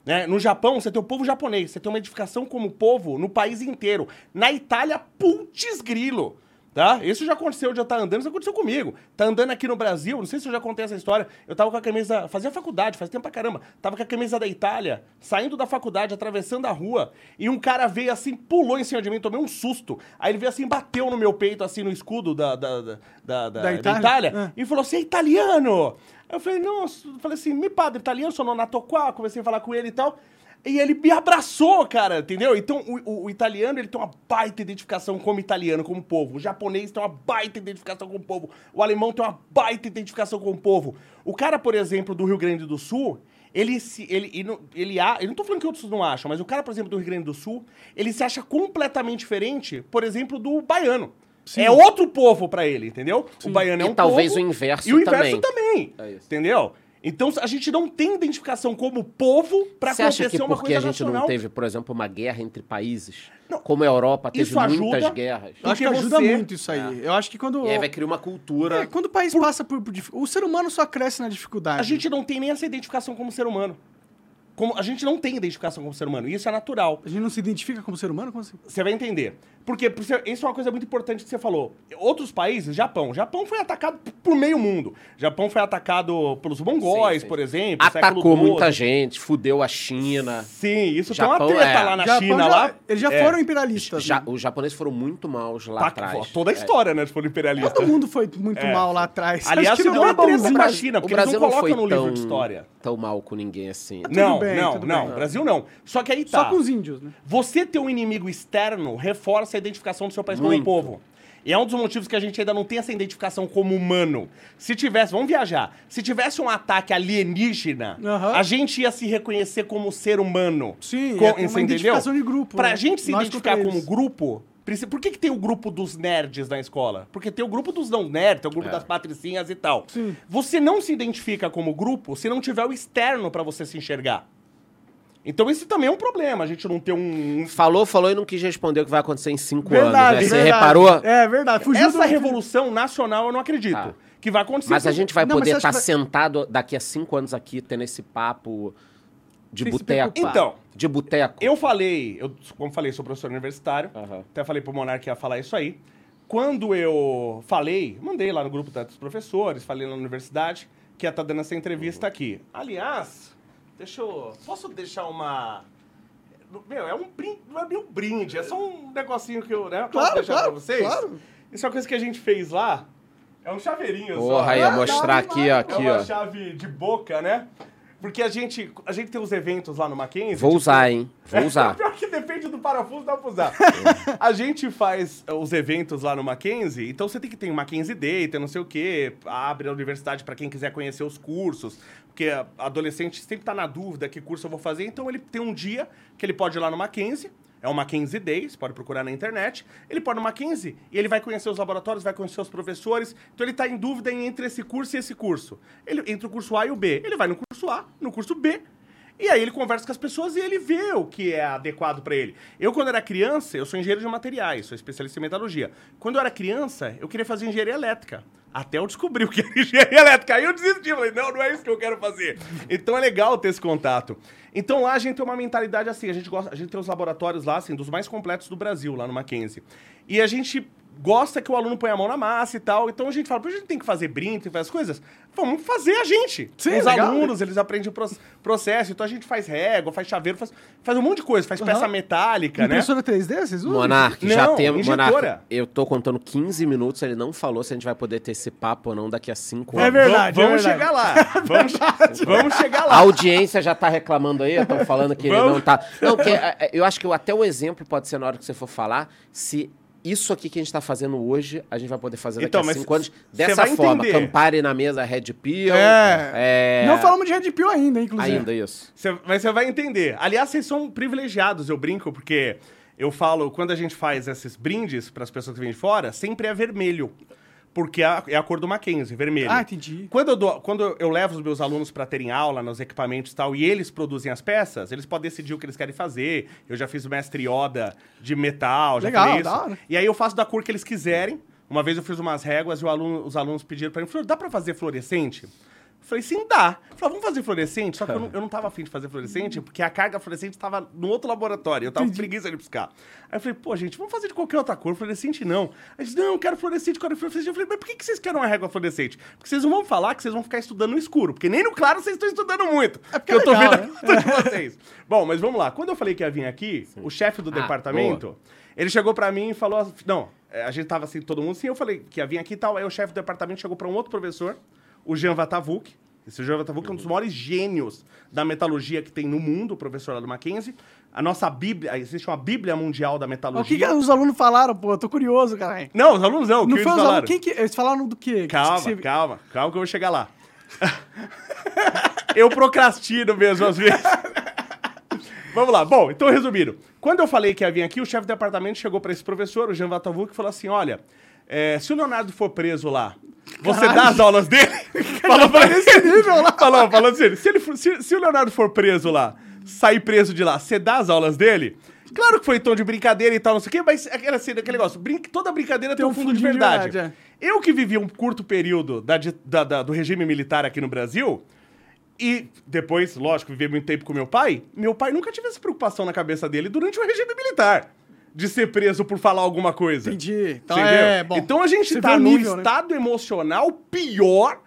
Né? No Japão, você tem o povo japonês, você tem uma identificação como povo no país inteiro. Na Itália, putz grilo. Tá? Isso já aconteceu, já tá andando, isso aconteceu comigo. Tá andando aqui no Brasil, não sei se eu já contei essa história. Eu tava com a camisa, fazia faculdade, faz tempo pra caramba. Tava com a camisa da Itália, saindo da faculdade, atravessando a rua, e um cara veio assim, pulou em cima de mim, tomei um susto. Aí ele veio assim, bateu no meu peito, assim, no escudo da, da, da, da, da- Itália? Itália, Ah. e falou: Você é italiano? Eu falei, eu falei assim, me padre italiano, sono nato qua, comecei a falar com ele e tal. E ele me abraçou, cara, entendeu? Então, o, o- o italiano, ele tem uma baita identificação como italiano, como povo. O japonês tem uma baita identificação como povo. O alemão tem uma baita identificação como povo. O cara, por exemplo, do Rio Grande do Sul, ele se. Ele, ele, ele, eu não tô falando que outros não acham, mas o cara, por exemplo, do Rio Grande do Sul, ele se acha completamente diferente, por exemplo, do baiano. É outro povo pra ele, entendeu? O baiano é E um talvez povo, o inverso E o inverso também. também. É. Entendeu? Então a gente não tem identificação como povo pra Você acha acontecer que uma porque coisa a gente nacional. não teve, por exemplo, uma guerra entre países? Não. Como a Europa teve Isso muitas ajuda. guerras. Eu acho que ajuda você- muito isso aí. Eu acho que quando... E aí vai criar uma cultura. É, quando o país passa por, por O ser humano só cresce na dificuldade. A gente não tem nem essa identificação como ser humano. Como, a gente não tem identificação como ser humano. E isso é natural. A gente não se identifica como ser humano? Como assim? Você vai entender. Porque isso é uma coisa muito importante que você falou. Outros países, Japão. Japão foi atacado por meio mundo. Japão foi atacado pelos mongóis, Sim, sim. por exemplo. Atacou muita gente, fudeu a China. Sim, isso Japão, tem uma treta é. lá na Japão China. já- lá. Eles já É. foram imperialistas. Já- né? os japoneses foram muito maus lá Tá, atrás. Toda a É. história, né? Se for imperialista. Todo mundo foi muito É. mal lá atrás. Aliás, se deu não uma é treta com a China, porque o Brasil eles não não foi colocam no tão, livro de história. Tão mal com ninguém assim. Não, bem, não, tudo não. bem. Brasil não. Só que aí tá. Só com os índios, né? Você ter um inimigo externo reforça a identificação do seu país como Muito. povo. E é um dos motivos que a gente ainda não tem essa identificação como humano. Se tivesse, vamos viajar. Se tivesse um ataque alienígena, Aham. a gente ia se reconhecer como ser humano. Sim, Com, ter uma entendeu? identificação de grupo, Pra né? gente se Nós identificar como grupo, por que, que tem o grupo dos nerds na escola? Porque tem o grupo dos não nerds, tem o grupo É. das patricinhas e tal. Sim. Você não se identifica como grupo se não tiver o externo pra você se enxergar. Então isso também é um problema, a gente não ter um, Falou, falou e não quis responder o que vai acontecer em cinco Verdade, anos. né? Você verdade. reparou? É verdade. Fugiu Essa do... revolução nacional eu não acredito Tá. que vai acontecer. Mas a gente vai Não, poder estar acha que sentado daqui a cinco anos aqui tendo esse papo de boteco. Então, De boteco. eu falei, eu, como falei, sou professor universitário, Aham. até falei pro Monark que ia falar isso aí. Quando eu falei, mandei lá no grupo dos professores, falei na universidade, que ia estar dando essa entrevista aqui. Aliás, deixa eu. Posso deixar uma. Meu, é um brinde, não é bem um brinde, é só um negocinho que eu, né? Posso Claro, deixar claro, pra vocês? claro. Isso é uma coisa que a gente fez lá. É um chaveirinho só. Porra, ia mostrar aqui, ó, É aqui, uma ó. chave de boca, né? Porque a gente, a gente tem os eventos lá no Mackenzie. Vou usar, hein? Vou *laughs* usar. Pior que depende do parafuso, dá pra usar. a gente faz os eventos lá no Mackenzie, então você tem que ter um Mackenzie Day, tem não sei o quê, abre a universidade pra quem quiser conhecer os cursos, porque adolescente sempre tá na dúvida que curso eu vou fazer, então ele tem um dia que ele pode ir lá no Mackenzie, é o Mackenzie Day, você pode procurar na internet. Ele pode no Mackenzie e ele vai conhecer os laboratórios, vai conhecer os professores. Então ele está em dúvida entre esse curso e esse curso. Ele entre o curso A e o B. Ele vai no curso A, no curso B. E aí ele conversa com as pessoas e ele vê o que é adequado para ele. Eu, quando era criança, eu sou engenheiro de materiais, sou especialista em metalurgia. Quando eu era criança, eu queria fazer engenharia elétrica. Até eu descobri o que era engenharia elétrica. Aí eu desisti, falei, não, não é isso que eu quero fazer. Então é legal ter esse contato. Então lá a gente tem uma mentalidade assim, a gente gosta, a gente tem os laboratórios lá, assim, dos mais completos do Brasil, lá no Mackenzie. E a gente gosta que o aluno põe a mão na massa e tal. Então a gente fala, "Pô, a gente tem que fazer brinde, tem que fazer as coisas. Vamos fazer a gente. Sim, Os legal, alunos, eles aprendem o proce- processo. Então a gente faz régua, faz chaveiro, faz, faz um monte de coisa, faz peça Aham. metálica, né? Impressora 3D, vocês usam? Monark, já temos. Monark, eu tô contando 15 minutos, ele não falou se a gente vai poder ter esse papo ou não daqui a 5 É anos. verdade, é Vamos verdade. chegar lá. *laughs* Vamos, vamos chegar A lá. audiência já tá reclamando aí, estão falando que ele não tá. Não, porque é, é, eu acho que até o exemplo pode ser na hora que você for falar, se isso aqui que a gente tá fazendo hoje, a gente vai poder fazer daqui Então, a mas cinco anos dessa forma. entender. Campari na mesa, Red Pill. É. é, Não falamos de Red Pill ainda, inclusive. Ainda isso. Cê- mas você vai entender. Aliás, vocês são privilegiados, eu brinco, porque eu falo, quando a gente faz esses brindes para as pessoas que vêm de fora, sempre é vermelho. Porque é a, é a cor do Mackenzie, vermelho. Ah, entendi. Quando eu, dou- quando eu levo os meus alunos para terem aula nos equipamentos e tal, e eles produzem as peças, eles podem decidir o que eles querem fazer. Eu já fiz o mestre Yoda de metal, já Legal, falei isso. E aí eu faço da cor que eles quiserem. Uma vez eu fiz umas réguas e o aluno- os alunos pediram para mim, "Flor, dá para fazer fluorescente? Eu falei, sim, dá. Falei, vamos fazer fluorescente? Só que eu não, eu não tava afim de fazer fluorescente, porque a carga fluorescente estava no outro laboratório. Eu tava com preguiça de buscar. Aí eu falei, pô, gente, vamos fazer de qualquer outra cor. Fluorescente não. Aí eles, não, eu quero fluorescente, eu quero fluorescente. Eu falei, mas por que, que vocês querem uma régua fluorescente? Porque vocês não vão falar que vocês vão ficar estudando no escuro. Porque nem no claro vocês estão estudando muito. É porque eu tô é legal, vendo a conta de vocês. *laughs* Bom, mas vamos lá. Quando eu falei que ia vir aqui, o chefe do Ah, departamento, ele chegou pra mim e falou, não, é, a gente tava assim, todo mundo assim, eu falei que ia vir aqui e tal. Aí o chefe do departamento chegou pra um outro professor, o Jean Vatavuk. Esse Jean Vatavuk é um dos maiores gênios da metalurgia que tem no mundo, o professor lá do Mackenzie. A nossa Bíblia, existe uma Bíblia Mundial da O Metalurgia. que, que os alunos falaram, pô? Eu tô curioso, caralho. Não, os alunos não, o que Não eles foi os falaram? alunos. Quem que. Eles falaram do quê? Calma, Esqueci. calma, calma que eu vou chegar lá. *laughs* eu procrastino mesmo às vezes. *laughs* Vamos lá. Bom, então resumindo. Quando eu falei que ia vir aqui, o chefe do departamento chegou para esse professor, o Jean Vatavuk, e falou assim: olha, é, se o Leonardo for preso lá, você dá as aulas dele? *laughs* falou pra ele. Falou, falou assim: se, ele for- se- se o Leonardo for preso lá, sair preso de lá, você dá as aulas dele? Claro que foi tom de brincadeira e tal, não sei o quê, mas aquela, assim, aquele negócio, brin- toda brincadeira tem, um fundo de fundinho de verdade. verdade, Eu que vivi um curto período da da- da- do regime militar aqui no Brasil, e depois, lógico, vivi muito tempo com meu pai, meu pai nunca tive essa preocupação na cabeça dele durante o regime militar. De ser preso por falar alguma coisa. Entendi. Então Você é, entendeu? bom. então a gente tá num nível, né? estado emocional pior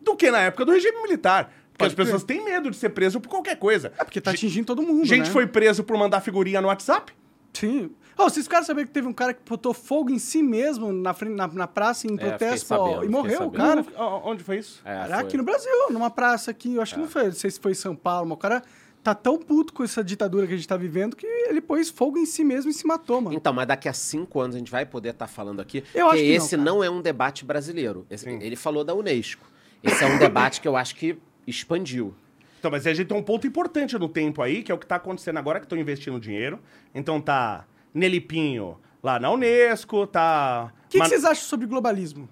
do que na época do regime militar. Porque Pode as pessoas têm medo de ser preso por qualquer coisa. É porque tá atingindo todo mundo, Gente né? foi preso por mandar figurinha no WhatsApp? Sim. Oh, vocês ficaram sabendo que teve um cara que botou fogo em si mesmo na, frente, na, na praça em fiquei protesto ó, sabendo, e fiquei morreu o cara. Onde foi isso? É, Era foi. aqui no Brasil, numa praça aqui, eu acho que não foi, não sei se foi em São Paulo, mas o cara tá tão puto com essa ditadura que a gente tá vivendo que ele pôs fogo em si mesmo e se matou, mano. Então, mas daqui a cinco anos a gente vai poder estar falando aqui. Eu porque acho que não, esse cara. não, é um debate brasileiro. Esse- ele falou da Unesco. Esse é um debate que eu acho que expandiu. Então, mas a gente tem um ponto importante no tempo aí, que é o que tá acontecendo agora, que estão investindo dinheiro. Então tá Nelipinho lá na Unesco, tá... O que, que Man- vocês acham sobre globalismo?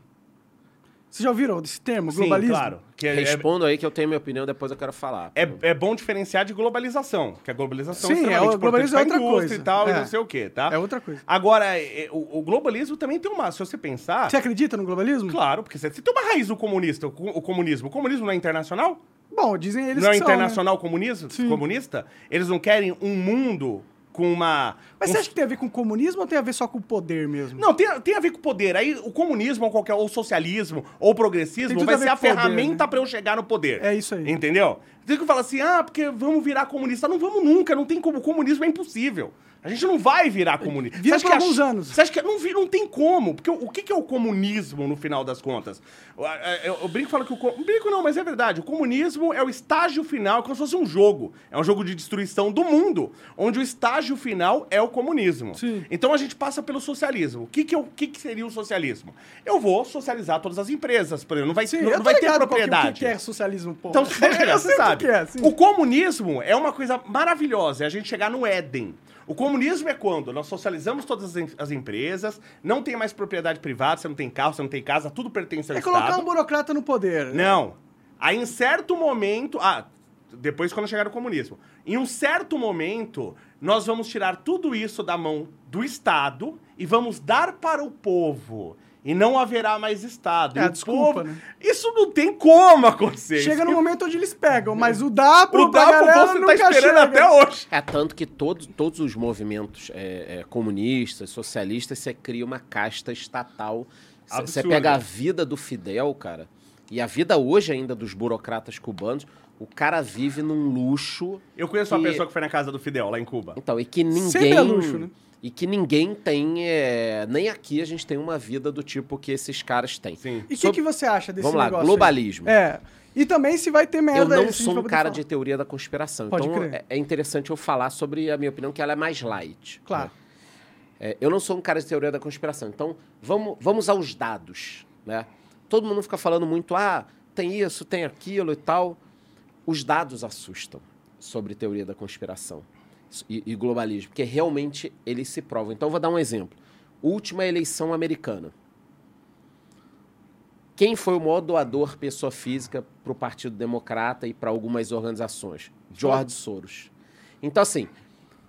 Vocês já ouviram desse termo, Sim, globalismo? claro. Que é, é, Respondo aí que eu tenho minha opinião, depois eu quero falar. é, é bom diferenciar de globalização, que a globalização Sim, é, extremamente o globalismo é outra indústria coisa. e tal, e É. não sei o quê, tá? É outra coisa. Agora, é, o, o globalismo também tem uma... Se você pensar... Você acredita no globalismo? Claro, porque você, você tem uma raiz do comunista, o, o comunismo. O comunismo não é internacional? Bom, dizem eles não é que são, né? internacional comunista, Sim. comunista? Eles não querem um mundo com uma... Mas um você acha que tem a ver com comunismo ou tem a ver só com o poder mesmo? Não, tem, tem a ver com poder. Aí o comunismo, ou qualquer, ou socialismo, ou progressismo, vai a ser a poder, ferramenta né? pra eu chegar no poder. É isso aí. Entendeu? Tem que falar assim, ah, porque vamos virar comunista. Não vamos nunca, não tem como. O comunismo é impossível. A gente não vai virar comunista. Vira por que a- alguns anos. Você acha que não, não tem como? Porque o, o que, que é o comunismo no final das contas? Eu, eu, eu brinco falo que o. co- Brinco não, mas é verdade. O comunismo é o estágio final, como se fosse um jogo. É um jogo de destruição do mundo, onde o estágio final é o comunismo. Sim. Então a gente passa pelo socialismo. O que, que, é o- o que, que seria o socialismo? Eu vou socializar todas as empresas, por exemplo. Não vai, Sim, não, eu não vai ter que- propriedade. O que é socialismo, pô? Então, *laughs* você Eu você que sabe. é, o comunismo é uma coisa maravilhosa, é a gente chegar no Éden. O comunismo é quando nós socializamos todas as, as empresas, não tem mais propriedade privada, você não tem carro, você não tem casa, tudo pertence ao É colocar Estado. um burocrata no poder. Não. Aí, em certo momento. Ah, depois quando chegar o comunismo. Em um certo momento, nós vamos tirar tudo isso da mão do Estado e vamos dar para o povo. E não haverá mais Estado. É, E desculpa, povo- né? Isso não tem como acontecer. Chega no momento onde eles pegam, mas o dá pro o Dapo galera você tá esperando chega. até hoje. É tanto que todos, todos os movimentos é, é, comunistas, socialistas, você cria uma casta estatal. Você- pega a vida do Fidel, cara, e a vida hoje ainda dos burocratas cubanos, o cara vive num luxo. Eu conheço uma que- pessoa que foi na casa do Fidel, lá em Cuba. Então, e que ninguém. Sempre é luxo, né? E que ninguém tem. é, nem aqui a gente tem uma vida do tipo que esses caras têm. Sim. E o que, Sob- que você acha desse Vamos lá, negócio? aí? globalismo. É. E também se vai ter merda Eu não sou um cara falar. de teoria da conspiração. Pode então crer. é, é interessante eu falar sobre a minha opinião, que ela é mais light. Claro. É, eu não sou um cara de teoria da conspiração. Então, vamos, vamos aos dados. Né? Todo mundo fica falando muito, ah, tem isso, tem aquilo e tal. Os dados assustam sobre teoria da conspiração e, e globalismo, porque realmente eles se provam. Então, vou dar um exemplo. Última eleição americana. Quem foi o maior doador pessoa física para o Partido Democrata e para algumas organizações? George Soros. Então, assim,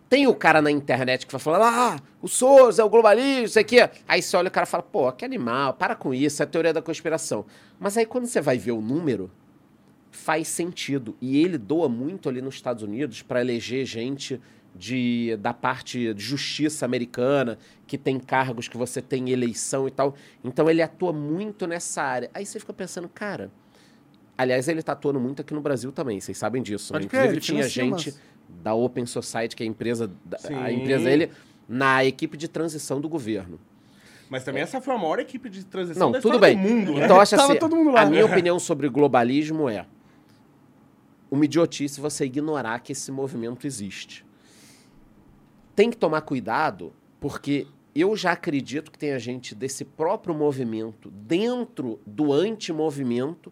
tem o cara na internet que vai falar, ah, o Soros é o globalista, isso aqui. Aí você olha o cara e fala, pô, que animal, para com isso, é teoria da conspiração. Mas aí quando você vai ver o número, faz sentido. E ele doa muito ali nos Estados Unidos para eleger gente de, da parte de justiça americana, que tem cargos que você tem eleição e tal. Então ele atua muito nessa área. Aí você fica pensando, cara. Aliás, ele tá atuando muito aqui no Brasil também, vocês sabem disso. Né? Crer, Inclusive, tinha gente da Open Society, que é a empresa, da- a Sim. empresa dele, na equipe de transição do governo. Mas também essa foi a maior equipe de transição Não, tudo bem. do mundo, né? Então, acho assim, todo mundo lá. a minha opinião sobre globalismo é uma idiotice você ignorar que esse movimento existe. Tem que tomar cuidado, porque eu já acredito que tem gente desse próprio movimento dentro do antimovimento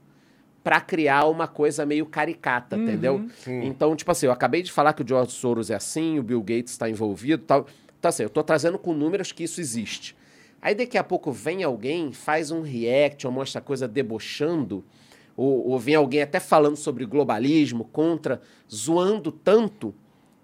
para criar uma coisa meio caricata, entendeu? Sim. Então, tipo assim, eu acabei de falar que o George Soros é assim, o Bill Gates está envolvido tal. Então, assim, eu tô trazendo com números que isso existe. Aí daqui a pouco vem alguém, faz um react ou mostra coisa debochando, ou, ou vem alguém até falando sobre globalismo, contra, zoando tanto,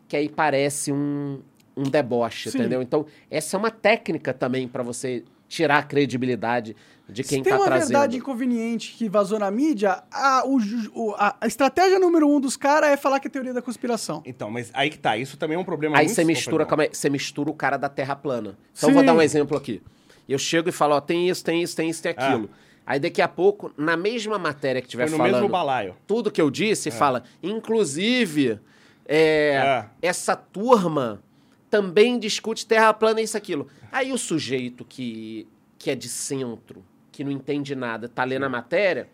que aí parece um, um deboche, Sim. entendeu? Então, essa é uma técnica também para você tirar a credibilidade de quem Se tem tá uma trazendo. verdade inconveniente que vazou na mídia, a, o a- a estratégia número um dos caras é falar que é teoria da conspiração. Então, mas aí que tá, isso também é um problema Aí muito... você mistura, calma aí, você mistura o cara da Terra plana. Então eu Sim. vou dar um exemplo aqui. Eu chego e falo, ó, tem isso, tem isso, tem isso, tem aquilo. Aí daqui a pouco, na mesma matéria que tiver. Foi no falando, mesmo balaio. tudo que eu disse, fala, inclusive, é, É. essa turma também discute terra plana e isso, aquilo. Aí o sujeito que, que é de centro, que não entende nada, tá lendo a matéria,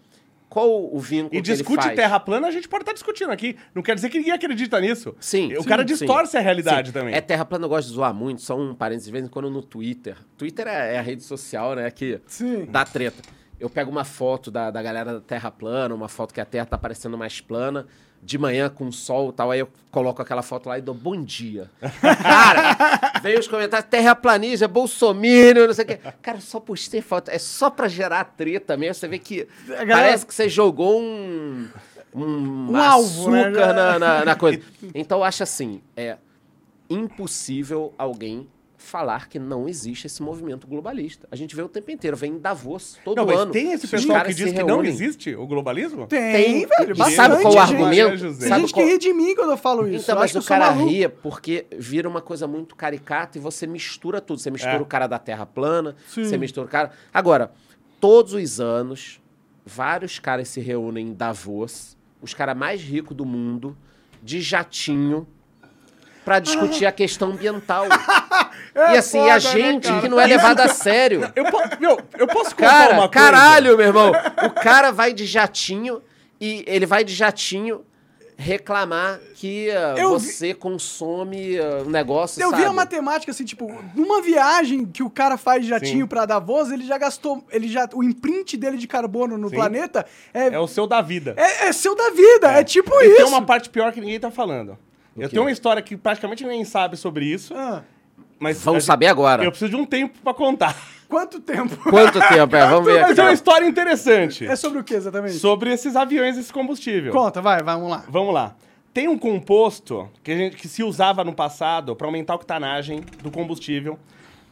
qual o vínculo E que ele discute terra plana, a gente pode estar discutindo aqui. Não quer dizer que ninguém acredita nisso. Sim. O sim, cara sim. distorce a realidade Sim. também. É terra plana, eu gosto de zoar muito, só um parênteses de vez em quando no Twitter. Twitter é, é a rede social, né, que Sim. dá treta. Eu pego uma foto da, da galera da Terra plana, uma foto que a Terra tá parecendo mais plana, de manhã com sol e tal, aí eu coloco aquela foto lá e dou bom dia. *laughs* Cara, veio os comentários, terraplanista, bolsominion, não sei o quê. Cara, só postei foto, é só pra gerar treta mesmo, você vê que galera- parece que você jogou um... Um, Um alvo, né? açúcar na, na, na coisa. *laughs* Então eu acho assim, é impossível alguém falar que não existe esse movimento globalista. A gente vê o tempo inteiro, vem em Davos todo Não, mas ano. tem esse Os pessoal que caras diz que não existe o globalismo? Tem, Tem, velho. e Bastante, sabe qual o argumento? Tem Sabe gente qual- que ri de mim quando eu falo isso. Então, Eu mas acho que o cara ria porque vira uma coisa muito caricata e você mistura tudo. Você mistura É. o cara da Terra plana, Sim. você mistura o cara. Agora, todos os anos, vários caras se reúnem em Davos os caras mais ricos do mundo de jatinho pra discutir a questão ambiental. *laughs* e assim, foda, a né, gente cara? que não é levado a sério. Eu, po- meu, eu posso contar Cara, uma coisa? caralho, meu irmão. O cara vai de jatinho e ele vai de jatinho reclamar que ah, Eu vi- você consome ah, um negócio, Eu sabe? vi a matemática, assim, tipo, numa viagem que o cara faz de jatinho Sim. pra Davos, ele já gastou. Ele já, o imprint dele de carbono no Sim. planeta é, É o seu da vida. é, é seu da vida. É, tipo E isso. tem uma parte pior que ninguém tá falando. Eu quê? tenho uma história que praticamente ninguém sabe sobre isso, Ah, mas... Vamos a- saber agora. Eu preciso de um tempo pra contar. quanto tempo? Quanto *laughs* tempo é? Vamos ver Mas aqui. é uma história interessante. É sobre o que exatamente? Sobre esses aviões, esse combustível. Conta, vai, vamos lá. Vamos lá. Tem um composto que, a gente, que se usava no passado para aumentar a octanagem do combustível,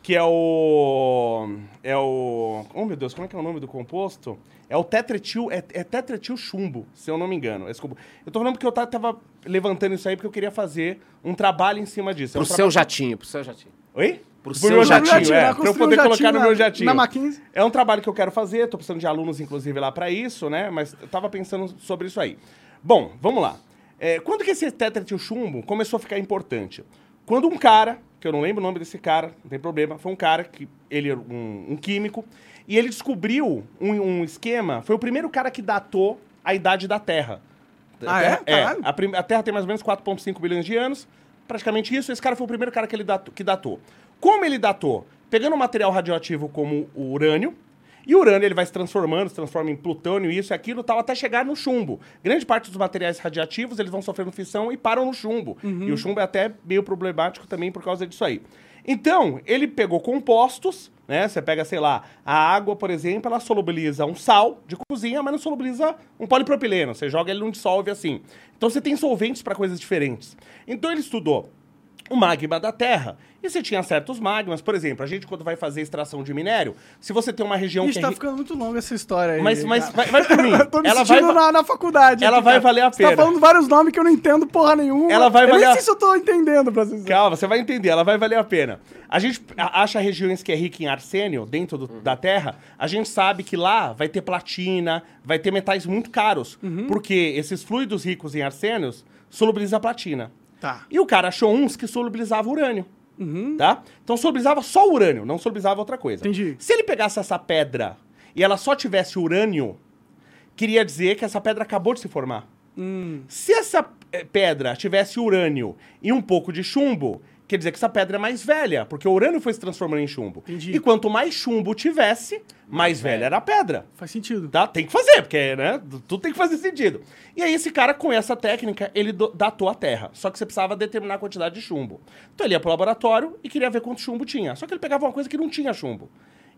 que é o. É o. Oh, meu Deus, como é que é o nome do composto? É o tetretil. É, é tetretil chumbo, se eu não me engano. Esse eu tô falando porque eu ta- tava levantando isso aí porque eu queria fazer um trabalho em cima disso. É Pro um seu trabalho- jatinho, pro seu jatinho. Oi? Pro Pro seu meu jatinho, jatinho, é. Pra eu construir um poder colocar jatinho no na- meu jatinho. na Mackenzie. É um trabalho que eu quero fazer, tô precisando de alunos, inclusive, lá pra isso, né? Mas eu tava pensando sobre isso aí. Bom, vamos lá. É, quando que esse tetretil chumbo começou a ficar importante? Quando um cara, que eu não lembro o nome desse cara, não tem problema, foi um cara que ele era um, um químico, e ele descobriu um, um esquema, foi o primeiro cara que datou a idade da Terra. Ah, A é? É, Caralho. a, prim- a Terra tem mais ou menos 4,5 bilhões de anos, praticamente isso. Esse cara foi o primeiro cara que ele datou, que datou. Como ele datou? Pegando um material radioativo como o urânio, e o urânio ele vai se transformando, se transforma em plutônio, isso e aquilo, tal, até chegar no chumbo. Grande parte dos materiais radioativos eles vão sofrendo fissão e param no chumbo. E o chumbo é até meio problemático também por causa disso aí. Então, ele pegou compostos, né? Você pega, sei lá, a água, por exemplo, ela solubiliza um sal de cozinha, mas não solubiliza um polipropileno. Você joga ele não dissolve assim. Então você tem solventes para coisas diferentes. Então ele estudou o magma da Terra. E você tinha certos magmas, por exemplo, a gente quando vai fazer extração de minério, se você tem uma região Ixi, que é tá ri- ficando muito longa essa história aí. Mas, mas vai, vai por mim. *laughs* Tô me ela vai, na, na faculdade. ela vai valer a Você pena. tá falando vários nomes que eu não entendo porra nenhuma. Ela vai eu valer nem a- sei se eu tô entendendo, pra sincero. Calma, você vai entender, ela vai valer a pena. A gente acha regiões que é rica em arsênio dentro do- da Terra, a gente sabe que lá vai ter platina, vai ter metais muito caros, porque esses fluidos ricos em arsênios solubilizam a platina. Tá. E o cara achou uns que solubilizavam urânio. Tá? Então solubilizava só o urânio, não solubilizava outra coisa. Entendi. Se ele pegasse essa pedra e ela só tivesse urânio, queria dizer que essa pedra acabou de se formar. Hum. Se essa eh, pedra tivesse urânio e um pouco de chumbo, quer dizer que essa pedra é mais velha, porque o urânio foi se transformando em chumbo. Entendi. E quanto mais chumbo tivesse, mais velha era a pedra. Faz sentido. Tá? Tem que fazer, porque, né? Tudo tem que fazer sentido. E aí, esse cara, com essa técnica, ele datou a Terra. Só que você precisava determinar a quantidade de chumbo. Então, ele ia pro laboratório e queria ver quanto chumbo tinha. Só que ele pegava uma coisa que não tinha chumbo.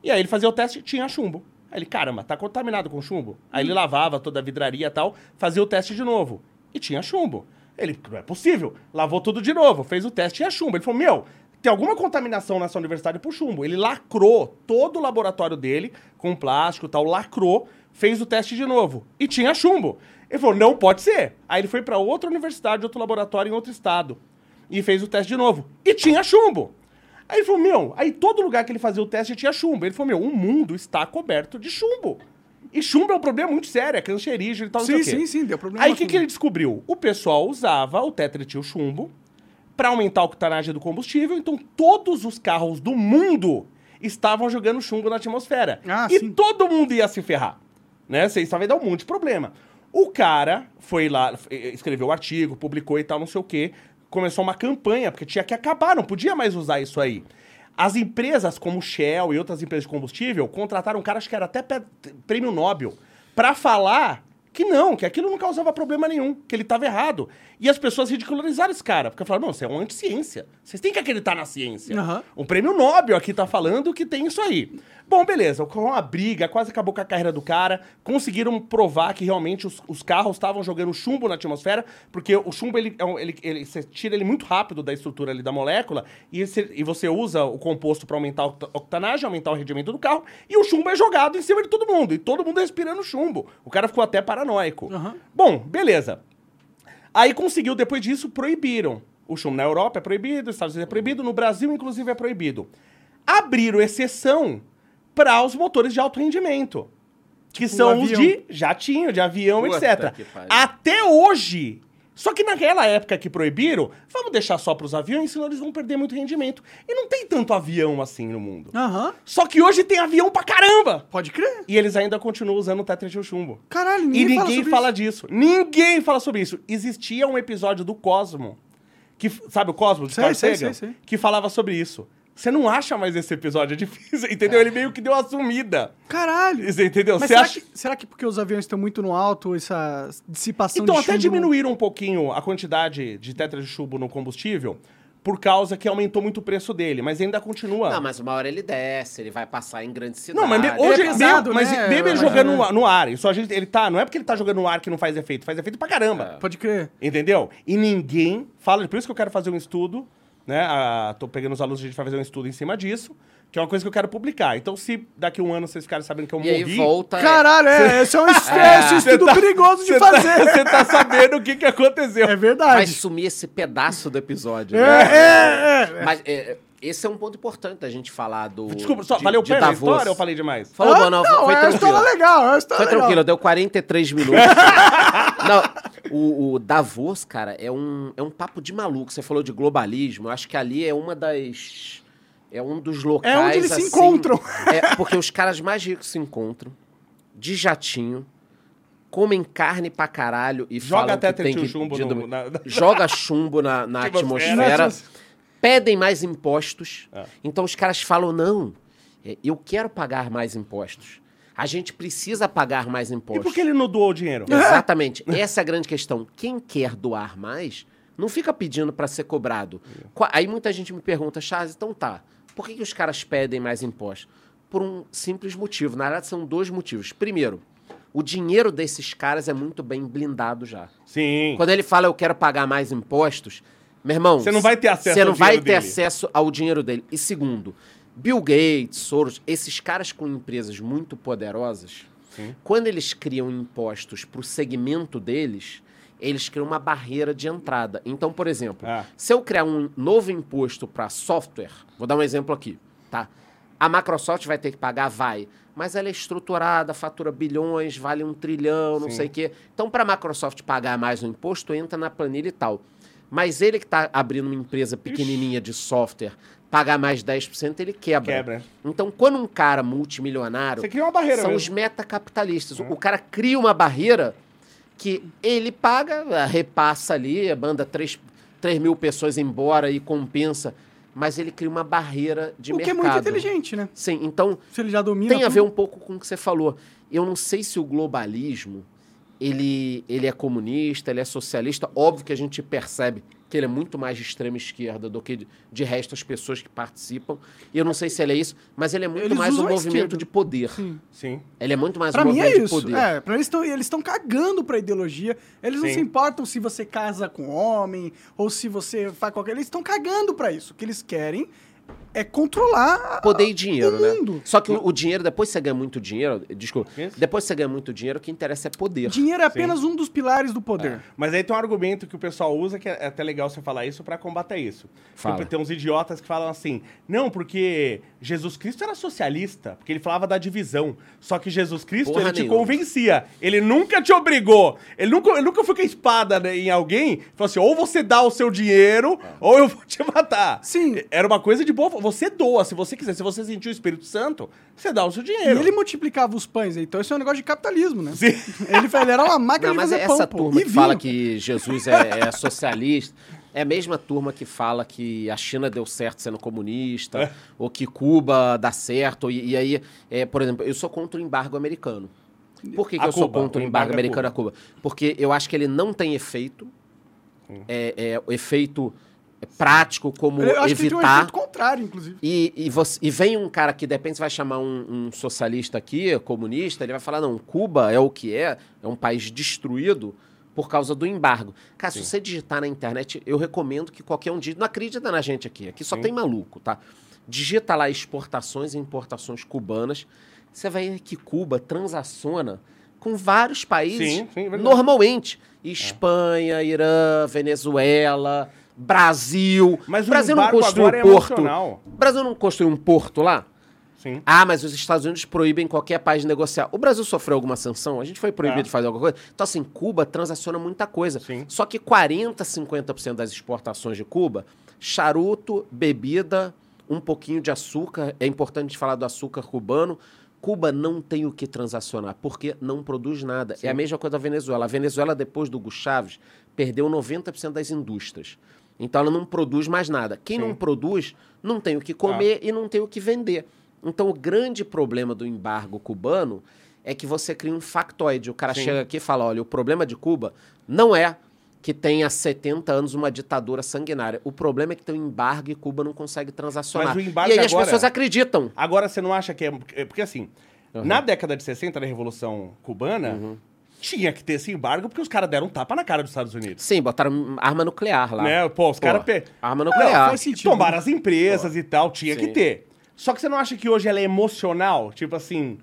E aí, ele fazia o teste tinha chumbo. Aí ele, caramba, tá contaminado com chumbo? Aí ele lavava toda a vidraria e tal, fazia o teste de novo. E tinha chumbo. Ele, não é possível. Lavou tudo de novo, fez o teste e tinha chumbo. Ele falou, meu, tem alguma contaminação nessa universidade por chumbo. Ele lacrou todo o laboratório dele com plástico e tal, lacrou, fez o teste de novo e tinha chumbo. Ele falou, não pode ser. Aí ele foi para outra universidade, outro laboratório em outro estado e fez o teste de novo e tinha chumbo. Aí ele falou, meu, aí todo lugar que ele fazia o teste tinha chumbo. Ele falou, meu, o mundo está coberto de chumbo. E chumbo é um problema muito sério, é cancerígeno e tal, não Sim, sei o quê. sim, sim, deu problema Aí o que, que ele descobriu? O pessoal usava o tetretil chumbo para aumentar a octanagem do combustível, então todos os carros do mundo estavam jogando chumbo na atmosfera. Ah, e sim. todo mundo ia se ferrar. Né? Você estava dar um monte de problema. O cara foi lá, escreveu o artigo, publicou e tal, não sei o quê. Começou uma campanha, porque tinha que acabar, não podia mais usar isso aí. As empresas como Shell e outras empresas de combustível contrataram um cara, acho que era até prêmio Nobel, para falar que não, que aquilo não causava problema nenhum, que ele estava errado. E as pessoas ridicularizaram esse cara, porque falaram, não, você é um anti-ciência. Vocês têm que acreditar na ciência. Aham. Um prêmio Nobel aqui tá falando que tem isso aí. Bom, beleza, com uma briga, quase acabou com a carreira do cara, conseguiram provar que realmente os, os carros estavam jogando chumbo na atmosfera, porque o chumbo, ele, é ele, ele- você tira ele muito rápido da estrutura ali da molécula, e, esse- e você usa o composto para aumentar a octa- octanagem, aumentar o rendimento do carro, e o chumbo é jogado em cima de todo mundo, e todo mundo respirando chumbo. O cara ficou até paranoico. Aham. Bom, beleza. Aí conseguiu, depois disso, proibiram. O chumbo na Europa é proibido, nos Estados Unidos é proibido, no Brasil, inclusive, é proibido. Abriram exceção para os motores de alto rendimento. que Tipo, são os de jatinho, de avião, Puta etc. Até hoje. Só que naquela época que proibiram, vamos deixar só pros aviões, senão eles vão perder muito rendimento. E não tem tanto avião assim no mundo. Aham. Só que hoje tem avião pra caramba! Pode crer. E eles ainda continuam usando o tetra de chumbo. Caralho, E ninguém, ninguém sobre fala isso. disso. Ninguém fala sobre isso. Existia um episódio do Cosmo, que, sabe o Cosmo, de Sei, Carl sei, Sagan? sei, sei. Que falava sobre isso. Você não acha mais esse episódio, é difícil, *laughs* entendeu? Ele meio que deu uma sumida. Caralho. Você entendeu? Mas Você será, acha... que, será que porque os aviões estão muito no alto, essa dissipação Então, de até chumbo diminuíram um pouquinho a quantidade de tetra de chumbo no combustível, por causa que aumentou muito o preço dele, mas ainda continua. Não, mas uma hora ele desce, ele vai passar em grandes cidades. Não, mas Ele hoje é pesado, mas né? mesmo ele jogando é. no, no ar, isso a gente, ele tá, não é porque ele tá jogando no ar que não faz efeito, faz efeito pra caramba. não- Pode crer. Entendeu? E ninguém fala, por isso que eu quero fazer um estudo, né? Ah, tô pegando os alunos, a gente vai fazer um estudo em cima disso, que é uma coisa que eu quero publicar. Então, se daqui a um ano vocês ficarem sabendo que eu E aí morri... volta. Caralho, é, esse é um *laughs* estresse, um Você estudo tá- perigoso de você fazer. Tá, você tá sabendo o que, que aconteceu. É Vai verdade. sumir esse pedaço do episódio. É, né? é, é. Mas é, esse é um ponto importante da gente falar do. Desculpa, só, de- valeu o de pé na Davos. história ou eu falei demais? Falou, Ah, bom, não, não, foi é tranquilo. história legal, é uma história Foi legal. tranquilo, deu 43 minutos. *laughs* Não, o, o Davos, cara, é um, é um papo de maluco. Você falou de globalismo, eu acho que ali é uma das. É um dos locais. É onde eles se assim, encontram. *laughs* É, porque os caras mais ricos se encontram, de jatinho, comem carne pra caralho e Joga falam até que tem que... chumbo de- no- na- na- *laughs* Joga chumbo na, na Atmosfera. Pedem mais impostos. É. Então os caras falam, não, é, eu quero pagar mais impostos. A gente precisa pagar mais E impostos. por que ele não doou o dinheiro? *laughs* Exatamente. Essa é a grande questão. Quem quer doar mais, não fica pedindo para ser cobrado. Aí muita gente me pergunta, Charles, então tá, por que, que os caras pedem mais impostos? Por um simples motivo. Na verdade, são dois motivos. Primeiro, o dinheiro desses caras é muito bem blindado já. Sim. Quando ele fala eu quero pagar mais impostos, meu irmão, Você não vai ter acesso Você ao não vai dinheiro ter dele. acesso ao dinheiro dele. E segundo, Bill Gates, Soros, esses caras com empresas muito poderosas, Sim. quando eles criam impostos para o segmento deles, eles criam uma barreira de entrada. Então, por exemplo, Ah. se eu criar um novo imposto para software, vou dar um exemplo aqui, tá? A Microsoft vai ter que pagar? Vai. Mas ela é estruturada, fatura bilhões, vale um trilhão, não Sim. sei o quê. Então, para a Microsoft pagar mais um imposto, entra na planilha e tal. Mas ele que está abrindo uma empresa pequenininha de software, pagar mais 10%, ele quebra. Quebra. Então, quando um cara multimilionário... Você cria uma barreira São mesmo. os metacapitalistas. O cara cria uma barreira que ele paga, repassa ali, manda 3, mil pessoas embora e compensa, mas ele cria uma barreira de O que é mercado. muito inteligente, né? Sim, então Se ele já domina tem a tudo. ver um pouco com o que você falou. Eu não sei se o globalismo ele, ele é comunista, ele é socialista. Óbvio que a gente percebe que ele é muito mais de extrema esquerda do que de, de resto as pessoas que participam. E eu não sei se ele é isso, mas ele é muito Eles mais um movimento de poder. Sim. Ele é muito mais Pra um mim movimento é isso. de poder. É, pra eles estão eles estão cagando pra ideologia. Eles não Sim. se importam se você casa com homem ou se você faz qualquer. Eles estão cagando pra isso. O que eles querem é controlar Poder e dinheiro, o né? mundo. Só que o, o dinheiro, depois que você ganha muito dinheiro, desculpa, Isso. depois que você ganha muito dinheiro, o que interessa é poder. Dinheiro é apenas um dos pilares do poder. Mas aí tem um argumento que o pessoal usa, que é até legal você falar isso, pra combater isso. Fala. Tem, tem uns idiotas que falam assim, não, porque Jesus Cristo era socialista, porque ele falava da divisão. Só que Jesus Cristo, Porra ele te nenhuma. convencia. Ele nunca te obrigou. Ele nunca, ele nunca foi com a espada né, em alguém e falou assim, ou você dá o seu dinheiro, ou eu vou te matar. Sim. Era uma coisa de boa. Você doa, se você quiser. Se você sentir o Espírito Santo, você dá o seu E dinheiro. ele multiplicava os pães. Então isso é um negócio de capitalismo, né? Sim. Ele, ele era uma máquina Não, de mas fazer essa pão, pô. turma E que fala que Jesus é, é *laughs* socialista é a mesma turma que fala que a China deu certo sendo comunista, É. ou que Cuba dá certo. E, e aí, é, por exemplo, eu sou contra o embargo americano. Por que, que eu sou Cuba, contra o embargo a americano a Cuba? Porque eu acho que ele não tem efeito. É, é, o efeito prático como Eu acho que ele tem um evitar. contrário, inclusive. E, e, você- e vem um cara que de repente vai chamar um, um socialista aqui, comunista, ele vai falar, não, Cuba é o que é, é um país destruído por causa do embargo. Cara, se você digitar na internet, eu recomendo que qualquer um digite, não acredita na gente aqui, aqui só tem maluco, tá? Digita lá exportações e importações cubanas, você vai ver que Cuba transaciona com vários países Sim, sim, é normalmente. Espanha, Irã, Venezuela, Brasil. Mas o Brasil não construiu é porto. emocional. O Brasil não construiu um porto lá? Sim. Ah, mas os Estados Unidos proíbem qualquer país de negociar. O Brasil sofreu alguma sanção? A gente foi proibido É. de fazer alguma coisa? Então, assim, Cuba transaciona muita coisa. Sim. Só que 40, 50% das exportações de Cuba, charuto, bebida, um pouquinho de açúcar. É importante falar do açúcar cubano. Cuba não tem o que transacionar, porque não produz nada. É a mesma coisa da Venezuela. A Venezuela, depois do Hugo Chávez, perdeu 90% das indústrias. Então ela não produz mais nada. Quem não produz não tem o que comer e não tem o que vender. Então o grande problema do embargo cubano é que você cria um factoide. O cara Sim. chega aqui e fala: olha, o problema de Cuba não é que tem há 70 anos uma ditadura sanguinária. O problema é que tem um embargo e Cuba não consegue transacionar. Mas o embargo e aí as agora- pessoas acreditam. Agora, você não acha que é. Porque assim, Uhum. na década de 60, na Revolução Cubana, tinha que ter esse embargo porque os caras deram um tapa na cara dos Estados Unidos. Sim, botaram arma nuclear lá. Né? Pô, os Pô, caras. Pe... Arma Não, nuclear. faz sentido. Tomaram as empresas e tal, tinha que Sim. ter. Só que você não acha que hoje ela é emocional? Tipo assim.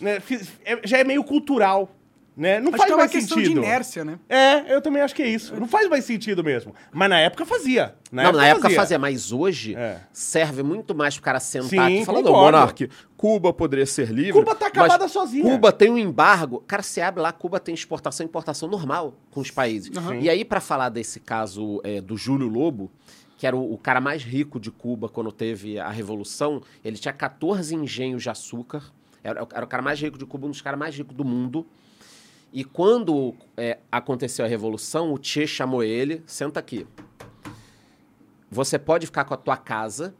né, é- já é meio cultural. Né? Não Acho faz que é uma mais questão sentido. de inércia, né? É, eu também acho que é isso. Não faz mais sentido mesmo. Mas na época fazia. Na não, na época fazia, mas hoje É. serve muito mais pro cara sentar Sim, aqui e falar, não, concordo. Monark, Cuba poderia ser livre. Cuba tá acabada mas sozinha. Cuba tem um embargo. Cara, você abre lá, Cuba tem exportação e importação normal com os países. Uhum. E aí, pra falar desse caso é, do Júlio Lobo, que era o, o cara mais rico de Cuba quando teve a Revolução, ele tinha 14 engenhos de açúcar. Era, era o cara mais rico de Cuba, um dos caras mais ricos do mundo. E quando é, aconteceu a Revolução, o Che chamou ele, senta aqui. Você pode ficar com a tua casa,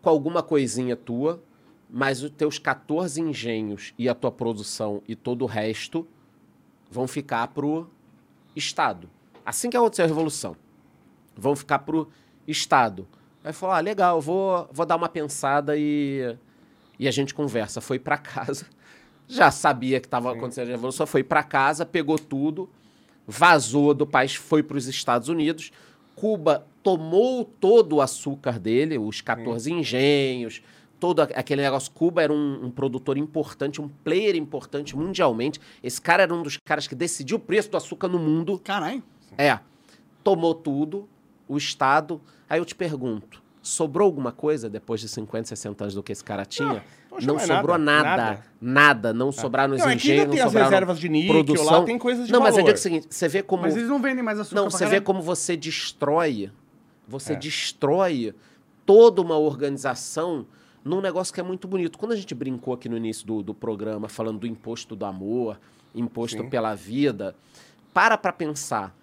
com alguma coisinha tua, mas os teus 14 engenhos e a tua produção e todo o resto vão ficar pro Estado. Assim que aconteceu a Revolução. Vão ficar pro Estado. Aí falou, ah, legal, vou, vou dar uma pensada e, e a gente conversa. Foi pra *laughs* casa, já sabia que estava acontecendo a Revolução, foi pra casa, pegou tudo, vazou do país, foi para os Estados Unidos. Cuba tomou todo o açúcar dele, os 14 engenhos, todo aquele negócio. Cuba era um, um produtor importante, um player importante mundialmente. Esse cara era um dos caras que decidiu o preço do açúcar no mundo. Caralho. É. Tomou tudo, o Estado. Aí eu te pergunto: sobrou alguma coisa depois de 50, 60 anos do que esse cara tinha? poxa, não não é sobrou nada, nada. nada. Nada. Não sobraram nos Não, é engenhos, ainda tem não as sobraram reservas de níquel produção. lá, tem coisas de Não, mas eu valor. digo o seguinte: você vê como. Mas eles não vendem mais açúcar Não, você vê como você destrói, você É. destrói toda uma organização num negócio que é muito bonito. Quando a gente brincou aqui no início do, do programa, falando do imposto do amor, imposto Sim. pela vida, para pra pensar.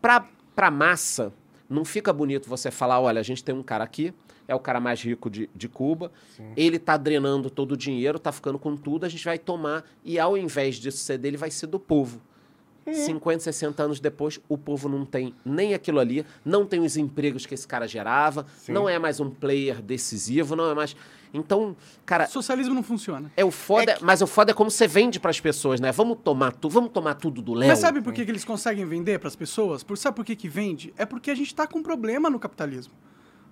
Pra, pra massa, não fica bonito você falar, olha, a gente tem um cara aqui, é o cara mais rico de, de Cuba, ele tá drenando todo o dinheiro, tá ficando com tudo, a gente vai tomar, e ao invés disso ser dele, vai ser do povo. 50, 60 anos depois, o povo não tem nem aquilo ali, não tem os empregos que esse cara gerava, Sim. não é mais um player decisivo, não é mais. Então, cara, Socialismo não funciona. é o foda, mas o foda é como você vende pras pessoas, né? Vamos tomar tudo, vamos tomar tudo do Léo. Mas sabe por que, que eles conseguem vender pras pessoas? Por, sabe por que, que vende? É porque a gente tá com um problema no capitalismo.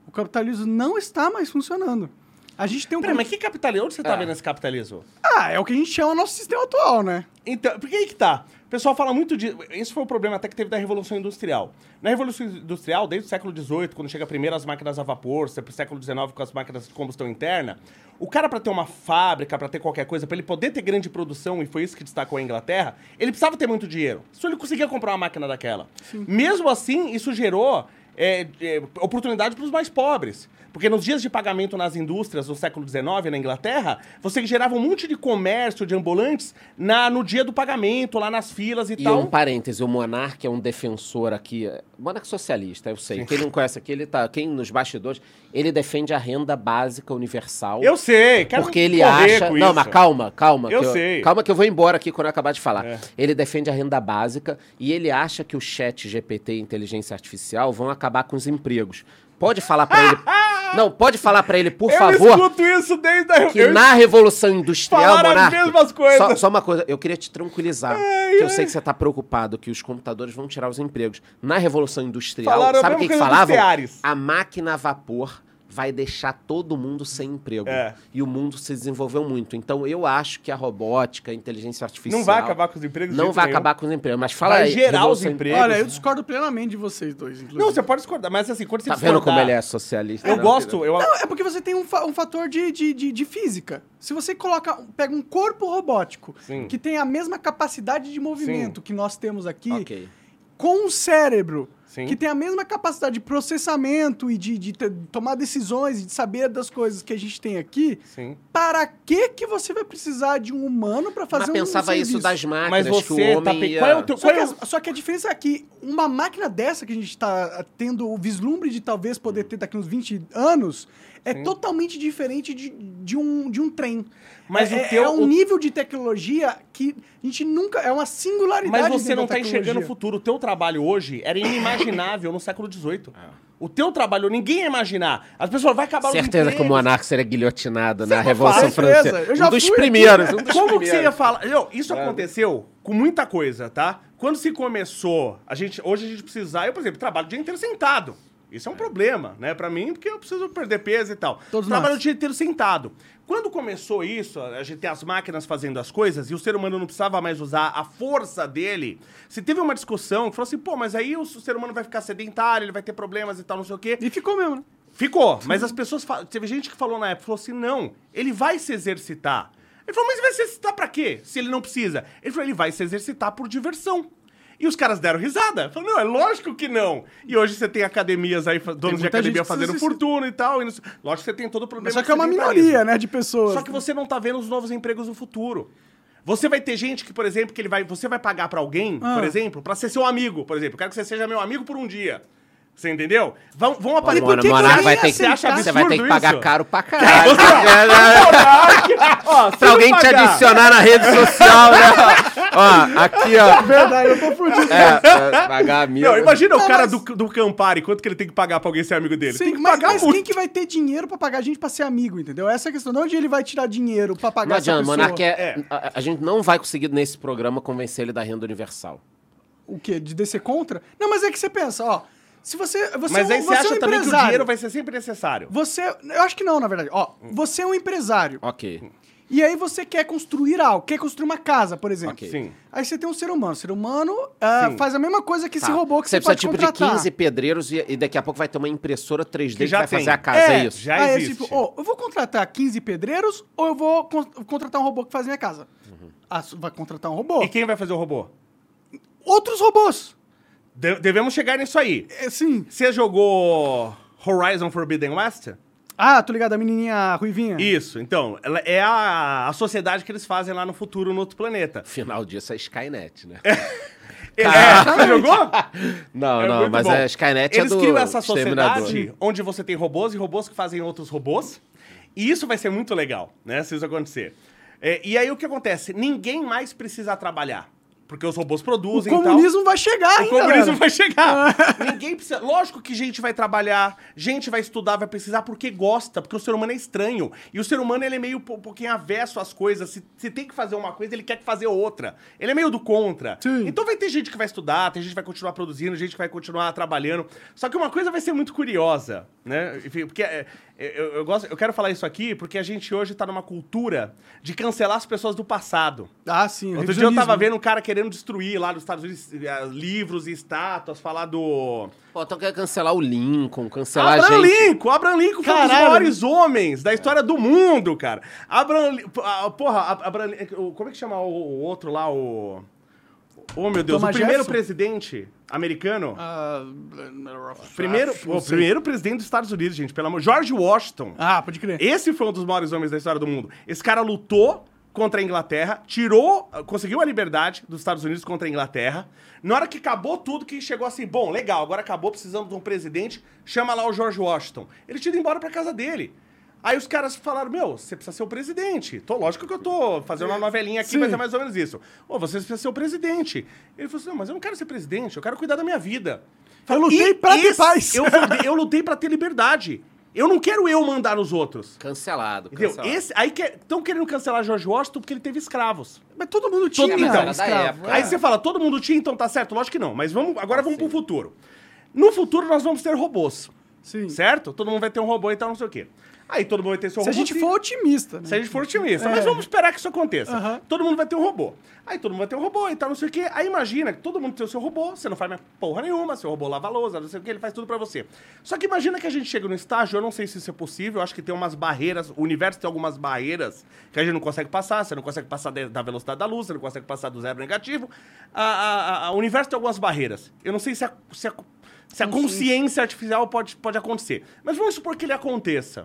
O capitalismo não está mais funcionando. A gente tem um. Peraí, mas que capitalismo? Onde você tá Ah. vendo esse capitalismo? Ah, é o que a gente chama nosso sistema atual, né? Então, por que que tá? O pessoal fala muito de. Esse foi o problema até que teve da Revolução Industrial. Na Revolução Industrial, desde o século XVIII, quando chega primeiro as máquinas a vapor, pro século XIX com as máquinas de combustão interna, o cara, para ter uma fábrica, para ter qualquer coisa, para ele poder ter grande produção, e foi isso que destacou a Inglaterra, ele precisava ter muito dinheiro. Só ele conseguia comprar uma máquina daquela. Mesmo assim, isso gerou é, é, oportunidade para os mais pobres. Porque nos dias de pagamento nas indústrias do século XIX, na Inglaterra, você gerava um monte de comércio de ambulantes na, no dia do pagamento, lá nas filas e, E tal. um parêntese, o Monark é um defensor aqui, é, Monark socialista, eu sei. Quem não conhece aqui, ele tá, quem nos bastidores, ele defende a renda básica universal. Eu sei, quero porque ele acha. Não, isso. mas calma, calma. Eu que sei. Calma que eu vou embora aqui quando eu acabar de falar. É. Ele defende a renda básica e ele acha que o chat GPT e inteligência artificial vão acabar com os empregos. Pode falar pra ele. *laughs* Não, pode falar pra ele, por eu favor, escuto isso desde a... que eu- na Revolução Industrial, Falaram as Monark, mesmas coisas. Só, só uma coisa, eu queria te tranquilizar, Ai, que eu ai. sei que você tá preocupado que os computadores vão tirar os empregos. Na Revolução Industrial, Falaram sabe o que, que falavam? A máquina a vapor vai deixar todo mundo sem emprego. É. E o mundo se desenvolveu muito. Então, eu acho que a robótica, a inteligência artificial... Não vai acabar com os empregos Não vai nenhum. acabar com os empregos. Mas fala Vai aí. gerar os empregos. Olha, eu discordo plenamente de vocês dois, inclusive. Não, você pode discordar, mas assim, quando você Tá vendo discordar- como ele é socialista? Eu né? gosto, eu... Não, é porque você tem um, fa- um fator de, de, de, de física. Se você coloca, pega um corpo robótico Sim. que tem a mesma capacidade de movimento que nós temos aqui, Ok. com um cérebro Sim. que tem a mesma capacidade de processamento e de, de ter- tomar decisões e de saber das coisas que a gente tem aqui, Sim. para que que você vai precisar de um humano para fazer Mas um pensava isso das máquinas, Mas que o você homem tá... pe- ia... Qual é o teu... Só Qual que, é a, só que a diferença é que uma máquina dessa que a gente está tendo o vislumbre de talvez poder ter daqui uns 20 anos é totalmente diferente de, de, um, de um trem. Mas é, o teu- é um o- nível de tecnologia que a gente nunca. É uma singularidade. Mas você não da tá enxergando o futuro. O teu trabalho hoje era inimaginável no século XVIII. O teu trabalho, ninguém ia imaginar. As pessoas vão acabar Certeza que o monarca seria guilhotinado na Revolução. Francesa. Eu já um dos primeiros. Um dos Como que primeiros. você ia falar? Não, isso aconteceu com muita coisa, tá? Quando se começou, a gente, hoje a gente precisa, eu, por exemplo, trabalho o dia inteiro sentado. Isso é um problema, né, pra mim, porque eu preciso perder peso e tal. Todos trabalho nós. o dia inteiro sentado. Quando começou isso, a gente tem as máquinas fazendo as coisas e o ser humano não precisava mais usar a força dele. Se teve uma discussão que falou assim, pô, mas aí o ser humano vai ficar sedentário, ele vai ter problemas e tal, não sei o quê. E ficou mesmo, né? Ficou, *laughs* mas as pessoas. fa- Teve gente que falou na época, falou assim: não, ele vai se exercitar. Ele falou, mas vai se exercitar pra quê? Se ele não precisa. Ele falou, ele vai se exercitar por diversão. E os caras deram risada. Falaram, não, é lógico que não. E hoje você tem academias aí, donos de academia fazendo se- fortuna e tal. E não lógico que você tem todo o problema Só de que é uma minoria, né, de pessoas. Só que você não tá vendo os novos empregos no futuro. Você vai ter gente que, por exemplo, que ele vai, você vai pagar pra alguém, Ah. por exemplo, pra ser seu amigo, por exemplo. Eu quero que você seja meu amigo por um dia. Você entendeu? Vão, vão aparecer. por que alguém vai ter que, Você acha você vai ter que pagar isso? caro pra *laughs* caralho. Ó, se alguém te pagar- adicionar na rede social, né? ó, aqui, ó. *laughs* Verdade, eu tô fudido. É, é, pagar amigo. Não, imagina o Não, cara mas- do, do Campari, quanto que ele tem que pagar pra alguém ser amigo dele? Sim, tem que mas, pagar mas muito. quem que vai ter dinheiro pra pagar a gente pra ser amigo, entendeu? Essa é a questão. De onde ele vai tirar dinheiro pra pagar Não essa adianta, pessoa? Monark é, É. A, a gente não vai conseguir nesse programa convencer ele da renda universal. O quê? De descer contra? Não, mas é que você pensa, ó. Se você. você Mas é um, aí você você é acha um também que o empresário. dinheiro vai ser sempre necessário. Você. Eu acho que não, na verdade. Ó, você é um empresário. Ok. E aí você quer construir algo, quer construir uma casa, por exemplo. Ok. Sim. Aí você tem um ser humano. O ser humano Sim. faz a mesma coisa que esse Tá. robô que você, precisa pode tipo contratar. de 15 pedreiros e, e daqui a pouco vai ter uma impressora 3D que, Que já vai tem. fazer a casa, é, É, isso? Já aí é existe. tipo, ó, eu vou contratar 15 pedreiros ou eu vou con- contratar um robô que faz minha casa? Ah, vai contratar um robô. E quem vai fazer o robô? Outros robôs. De- devemos chegar nisso aí. É, sim. Você jogou Horizon Forbidden West? Ah, tô ligado, a menininha ruivinha. Isso, então, ela é a, a sociedade que eles fazem lá no futuro, no outro planeta. Final disso é Skynet, né? É, *laughs* você jogou? Não, É não, mas bom. a Skynet Eles é do criam essa sociedade onde você tem robôs e robôs que fazem outros robôs. E isso vai ser muito legal, né? Se isso acontecer. É, e aí o que acontece? Ninguém mais precisa trabalhar. Porque os robôs O produzem tal. comunismo vai chegar, O comunismo galera? vai chegar. *laughs* Ninguém precisa. Lógico que gente vai trabalhar, gente vai estudar, vai precisar porque gosta, porque o ser humano é estranho. E o ser humano ele é meio um pouquinho avesso às coisas. Se, se tem que fazer uma coisa, ele quer fazer outra. Ele é meio do contra. Sim. Então vai ter gente que vai estudar, tem gente que vai continuar produzindo, gente que vai continuar trabalhando. Só que uma coisa vai ser muito curiosa, né? Enfim, porque é, eu, eu gosto, eu quero falar isso aqui porque a gente hoje tá numa cultura de cancelar as pessoas do passado. Ah, sim. Outro dia eu tava vendo um cara querendo destruir lá nos Estados Unidos eh, livros e estátuas, falar do. Pô, então quer cancelar o Lincoln, cancelar a Abraham gente. Lincoln! Abraham Lincoln foi um dos Caralho. maiores homens da história do mundo, cara. Abraham ah, Porra, Ab- Abraham Como é que chama o, o outro lá, o. Oh, meu Deus, Thomas o primeiro Jefferson? presidente americano. Ah, primeiro, não o primeiro presidente dos Estados Unidos, gente, pelo amor. George Washington. Ah, pode crer. Esse foi um dos maiores homens da história do mundo. Esse cara lutou contra a Inglaterra, tirou, conseguiu a liberdade dos Estados Unidos contra a Inglaterra. Na hora que acabou tudo, que chegou assim, bom, legal, agora acabou, precisamos de um presidente, chama lá o George Washington. Ele tinha ido embora pra casa dele. Aí os caras falaram, meu, você precisa ser o presidente. Tô, lógico que eu tô fazendo uma novelinha aqui, Sim. mas é mais ou menos isso. Ô, você precisa ser o presidente. Ele falou assim, não, mas eu não quero ser presidente, eu quero cuidar da minha vida. Eu lutei E pra ter esse- paz. Eu, eu lutei pra ter liberdade. Eu não quero eu mandar nos outros. Cancelado, Entendeu? cancelado. Esse, aí estão querendo cancelar George Washington porque ele teve escravos. Mas todo mundo tinha, Todo- então, época. é. Aí você fala, todo mundo tinha, então tá certo? Lógico que não. Mas vamos, agora vamos pro futuro. No futuro nós vamos ter robôs. Sim. Certo? Todo mundo vai ter um robô e tal, não sei o quê. Aí todo mundo vai ter seu Se a robô. gente for otimista, né? Se a gente for otimista. É. Mas vamos esperar que isso aconteça. Aham. Todo mundo vai ter um robô. Aí todo mundo vai ter um robô e tal, não sei o quê. Aí imagina que todo mundo tem o seu robô, você não faz mais porra nenhuma, seu robô lava a lousa, não sei o quê, ele faz tudo pra você. Só que imagina que a gente chega no estágio, eu não sei se isso é possível, eu acho que tem umas barreiras, o universo tem algumas barreiras que a gente não consegue passar, você não consegue passar da velocidade da luz, você não consegue passar do zero negativo. A, a- a- o universo tem algumas barreiras. Eu não sei se a, se a, se a consciência artificial pode, pode acontecer. Mas vamos supor que ele aconteça.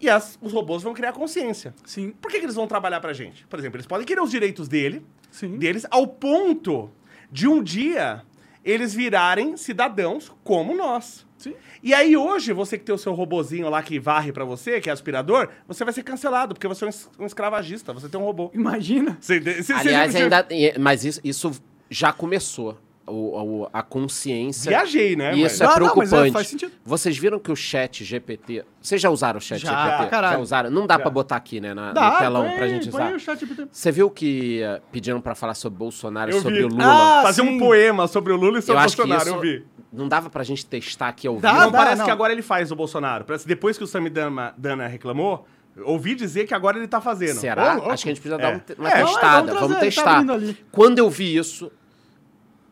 E as- os robôs vão criar consciência. Sim. Por que, que eles vão trabalhar pra gente? Por exemplo, eles podem querer os direitos dele, Sim. deles, ao ponto de um dia eles virarem cidadãos como nós. Sim. E aí hoje, você que tem o seu robozinho lá que varre pra você, que é aspirador, você vai ser cancelado, porque você é um es- escravagista, você tem um robô. Imagina. Você- você- Aliás, você- ainda. Mas isso, isso já começou. O, o- a consciência. Viajei, né? E mas- isso é Não, não, mas é, preocupante. faz sentido. Vocês viram que o chat GPT. Vocês já usaram o chat Já, GPT? caralho. Já usaram? Não dá Já. pra botar aqui, né? Na, Dá, no telão põe, pra gente põe usar. o chat GPT. Você viu que eh, pediram pra falar sobre Bolsonaro e sobre vi. o Lula? Ah, Fazer sim. um poema sobre o Lula e sobre o eu acho que Bolsonaro, isso eu vi. não dava pra gente testar aqui ao Dá, vivo. não, dá, parece não. que agora ele faz o Bolsonaro. Parece depois que o Samidana Dana reclamou, ouvi dizer que agora ele tá fazendo. Será? Ô, louco. Acho que a gente precisa É. dar um uma É. Não, testada. vamos Vamos, trazer, tá testar. abrindo ali. Quando eu vi isso.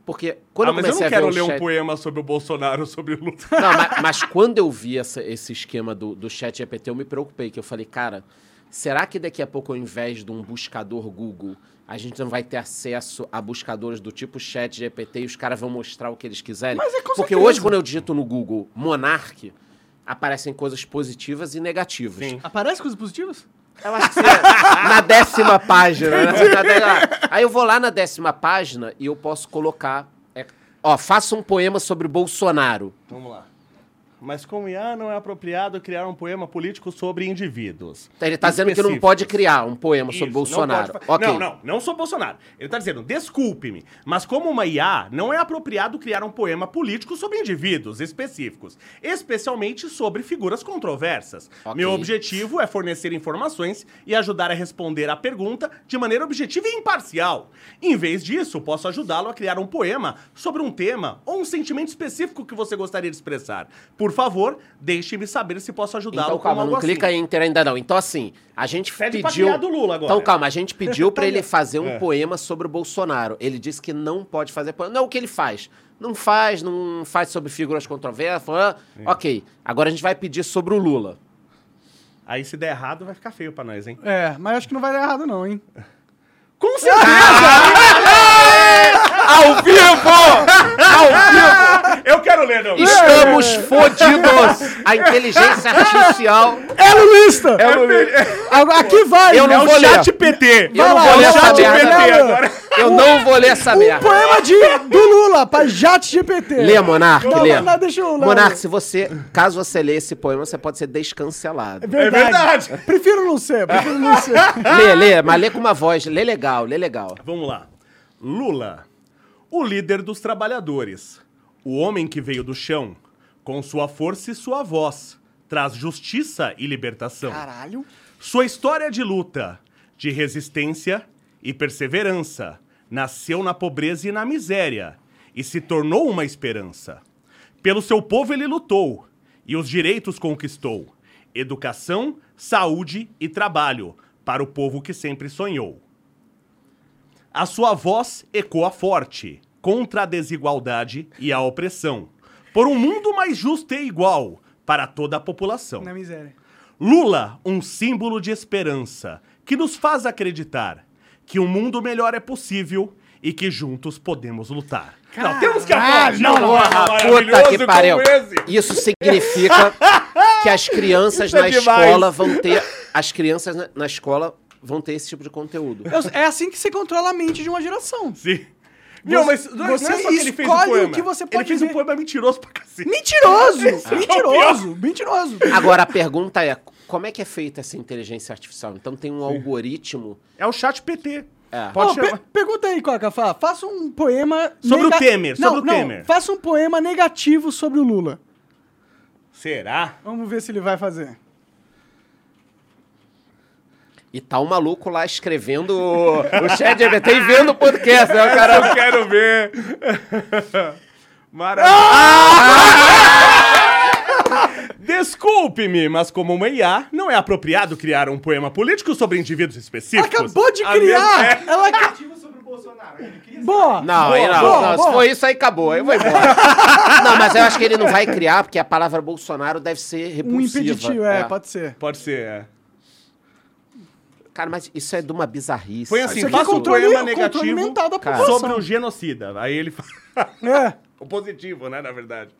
Porque quando ah, eu mas eu comecei não quero ler o um chat... poema sobre o Bolsonaro, sobre o Lula. Não, mas, *laughs* mas quando eu vi essa- esse esquema do, do chat GPT, eu me preocupei, que eu falei, cara, será que daqui a pouco, ao invés de um buscador Google, a gente não vai ter acesso a buscadores do tipo chat GPT e os caras vão mostrar o que eles quiserem? Mas é com Porque certeza. hoje, quando eu digito no Google Monark, aparecem coisas positivas e negativas. Sim. Aparece coisas positivas? Eu acho que você- na décima página. né? Na Aí eu vou lá na décima página e eu posso colocar. é, ó, faça um poema sobre Bolsonaro. Vamos lá. Mas como IA não é apropriado criar um poema político sobre indivíduos. Ele tá dizendo que não pode criar um poema sobre Isso, Bolsonaro. Não, pode fa- Ok. não, não, não sobre Bolsonaro. Ele tá dizendo, desculpe-me, mas como uma IA, não é apropriado criar um poema político sobre indivíduos específicos, especialmente sobre figuras controversas. Ok. Meu objetivo é fornecer informações e ajudar a responder à pergunta de maneira objetiva e imparcial. Em vez disso, posso ajudá-lo a criar um poema sobre um tema ou um sentimento específico que você gostaria de expressar. Por favor, deixe-me saber se posso ajudá-lo Então, com calma, algo não assim. clica em enter ainda não. Então, assim, a gente Pede pra pediu... do Lula agora. Então, calma, a gente pediu pra *laughs* ele fazer um É. poema sobre o Bolsonaro. Ele disse que não pode fazer poema. Não, o que ele faz? Não faz, não faz sobre figuras controversas. ah, Ok, agora a gente vai pedir sobre o Lula. Aí se der errado, vai ficar feio pra nós, hein? É, mas acho que não vai dar errado, não, hein? Com certeza! *laughs* *laughs* Ao vivo! Ao vivo! Eu quero ler, não. Estamos fodidos! A *laughs* inteligência artificial... É lulista! É o- Agora, Aqui vai! Eu não É o vou ler. chat PT. Eu não lá, vou ler o essa chat merda. PT agora. Eu não vou ler essa Um merda. poema de, do Lula pra Jat GPT. Lê, Monark, Não, lê. não, não, deixa eu ler. Monark, se você... Caso você lê esse poema, você pode ser descancelado. É verdade. verdade. Prefiro não ser, prefiro não ser. *laughs* Lê, lê, mas lê com uma voz. Lê legal, lê legal. Vamos lá. Lula, o líder dos trabalhadores, o homem que veio do chão, com sua força e sua voz, traz justiça e libertação. Caralho. Sua história de luta, de resistência e perseverança nasceu na pobreza e na miséria e se tornou uma esperança. Pelo seu povo ele lutou e os direitos conquistou: educação, saúde e trabalho para o povo que sempre sonhou. A sua voz ecoa forte contra a desigualdade e a opressão, por um mundo mais justo e igual para toda a população. Na miséria. Lula, um símbolo de esperança que nos faz acreditar que um mundo melhor é possível e que juntos podemos lutar. não, temos que aplaudir não, um não, cara Ah, puta maravilhoso que pariu. Isso significa *laughs* que as crianças Isso é na demais. escola vão ter. As crianças na, na escola vão ter esse tipo de conteúdo. É assim que você controla a mente de uma geração. Sim. Não, mas não é- não é você só que ele fez o escolhe o poema. que você ele pode fez ver. um poema mentiroso pra cacete. Mentiroso! é o mentiroso! Mentiroso! Agora a pergunta é: como é que é feita essa inteligência artificial? Então tem um algoritmo. É o chat PT. É. Pode Ô, per- chamar. pergunta aí, Coca, fala. Faça um poema... Sobre o Temer, não, sobre o não, Temer. Faça um poema negativo sobre o Lula. Será? Vamos ver se ele vai fazer. E tá o maluco lá escrevendo o, o chat GPT e vendo o podcast, né, cara? Eu quero ver. *laughs* Maravilha. Desculpe-me, mas como uma IA, não é apropriado criar um poema político sobre indivíduos específicos. acabou de criar! mesma- é. Ela ca- Ativo sobre o Bolsonaro. Ele queria Boa! Não, aí não, boa, não, boa. se for isso aí acabou, aí eu vou embora. *laughs* não, mas eu acho que ele não vai criar, porque a palavra Bolsonaro deve ser repulsiva. Um impeditivo, é, pode ser. Pode ser, é. Cara, mas isso é de uma bizarrice. Põe assim, faça um poema negativo sobre o genocida. Aí ele fala... É. *laughs* o positivo, né, na verdade.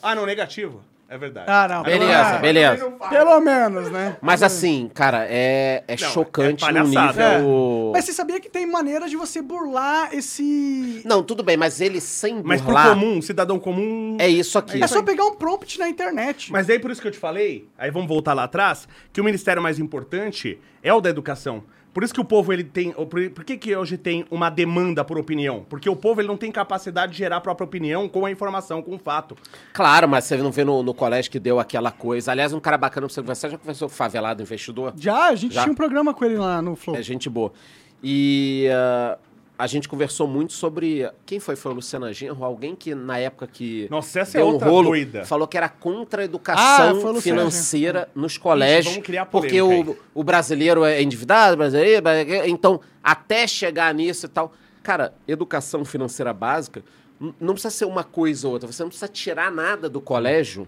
Ah, não, negativo. É verdade. Ah, não. Beleza, Ah, beleza. Pelo menos, né? Mas assim, cara, é, é Não, chocante é no nível... Mas você sabia que tem maneiras de você burlar esse. Não, tudo bem, mas ele sem Mas pro burlar... comum, cidadão comum... É isso aqui. É só pegar um prompt na internet. Mas aí por isso que eu te falei, aí vamos voltar lá atrás, que o ministério mais importante é o da educação. Por isso que o povo ele tem, por, por que que hoje tem uma demanda por opinião? Porque o povo ele não tem capacidade de gerar a própria opinião com a informação, com o fato. Claro, mas você não vê no, no colégio que deu aquela coisa. Aliás, um cara bacana pra você conversar, já conversou com o favelado investidor? Já, a gente Já. tinha um programa com ele lá no Flow. É gente boa. E ah, a gente conversou muito sobre. Quem foi? Foi o Luciana Genro? Alguém que na época que. Nossa, essa é deu um outra rolo, doida. falou que era contra a Ah, educação Luciana financeira nos colégios. vamos criar porque polêmica o, o brasileiro é endividado, brasileiro. Então, até chegar nisso e tal. Cara, educação financeira básica não precisa ser uma coisa ou outra. Você não precisa tirar nada do colégio.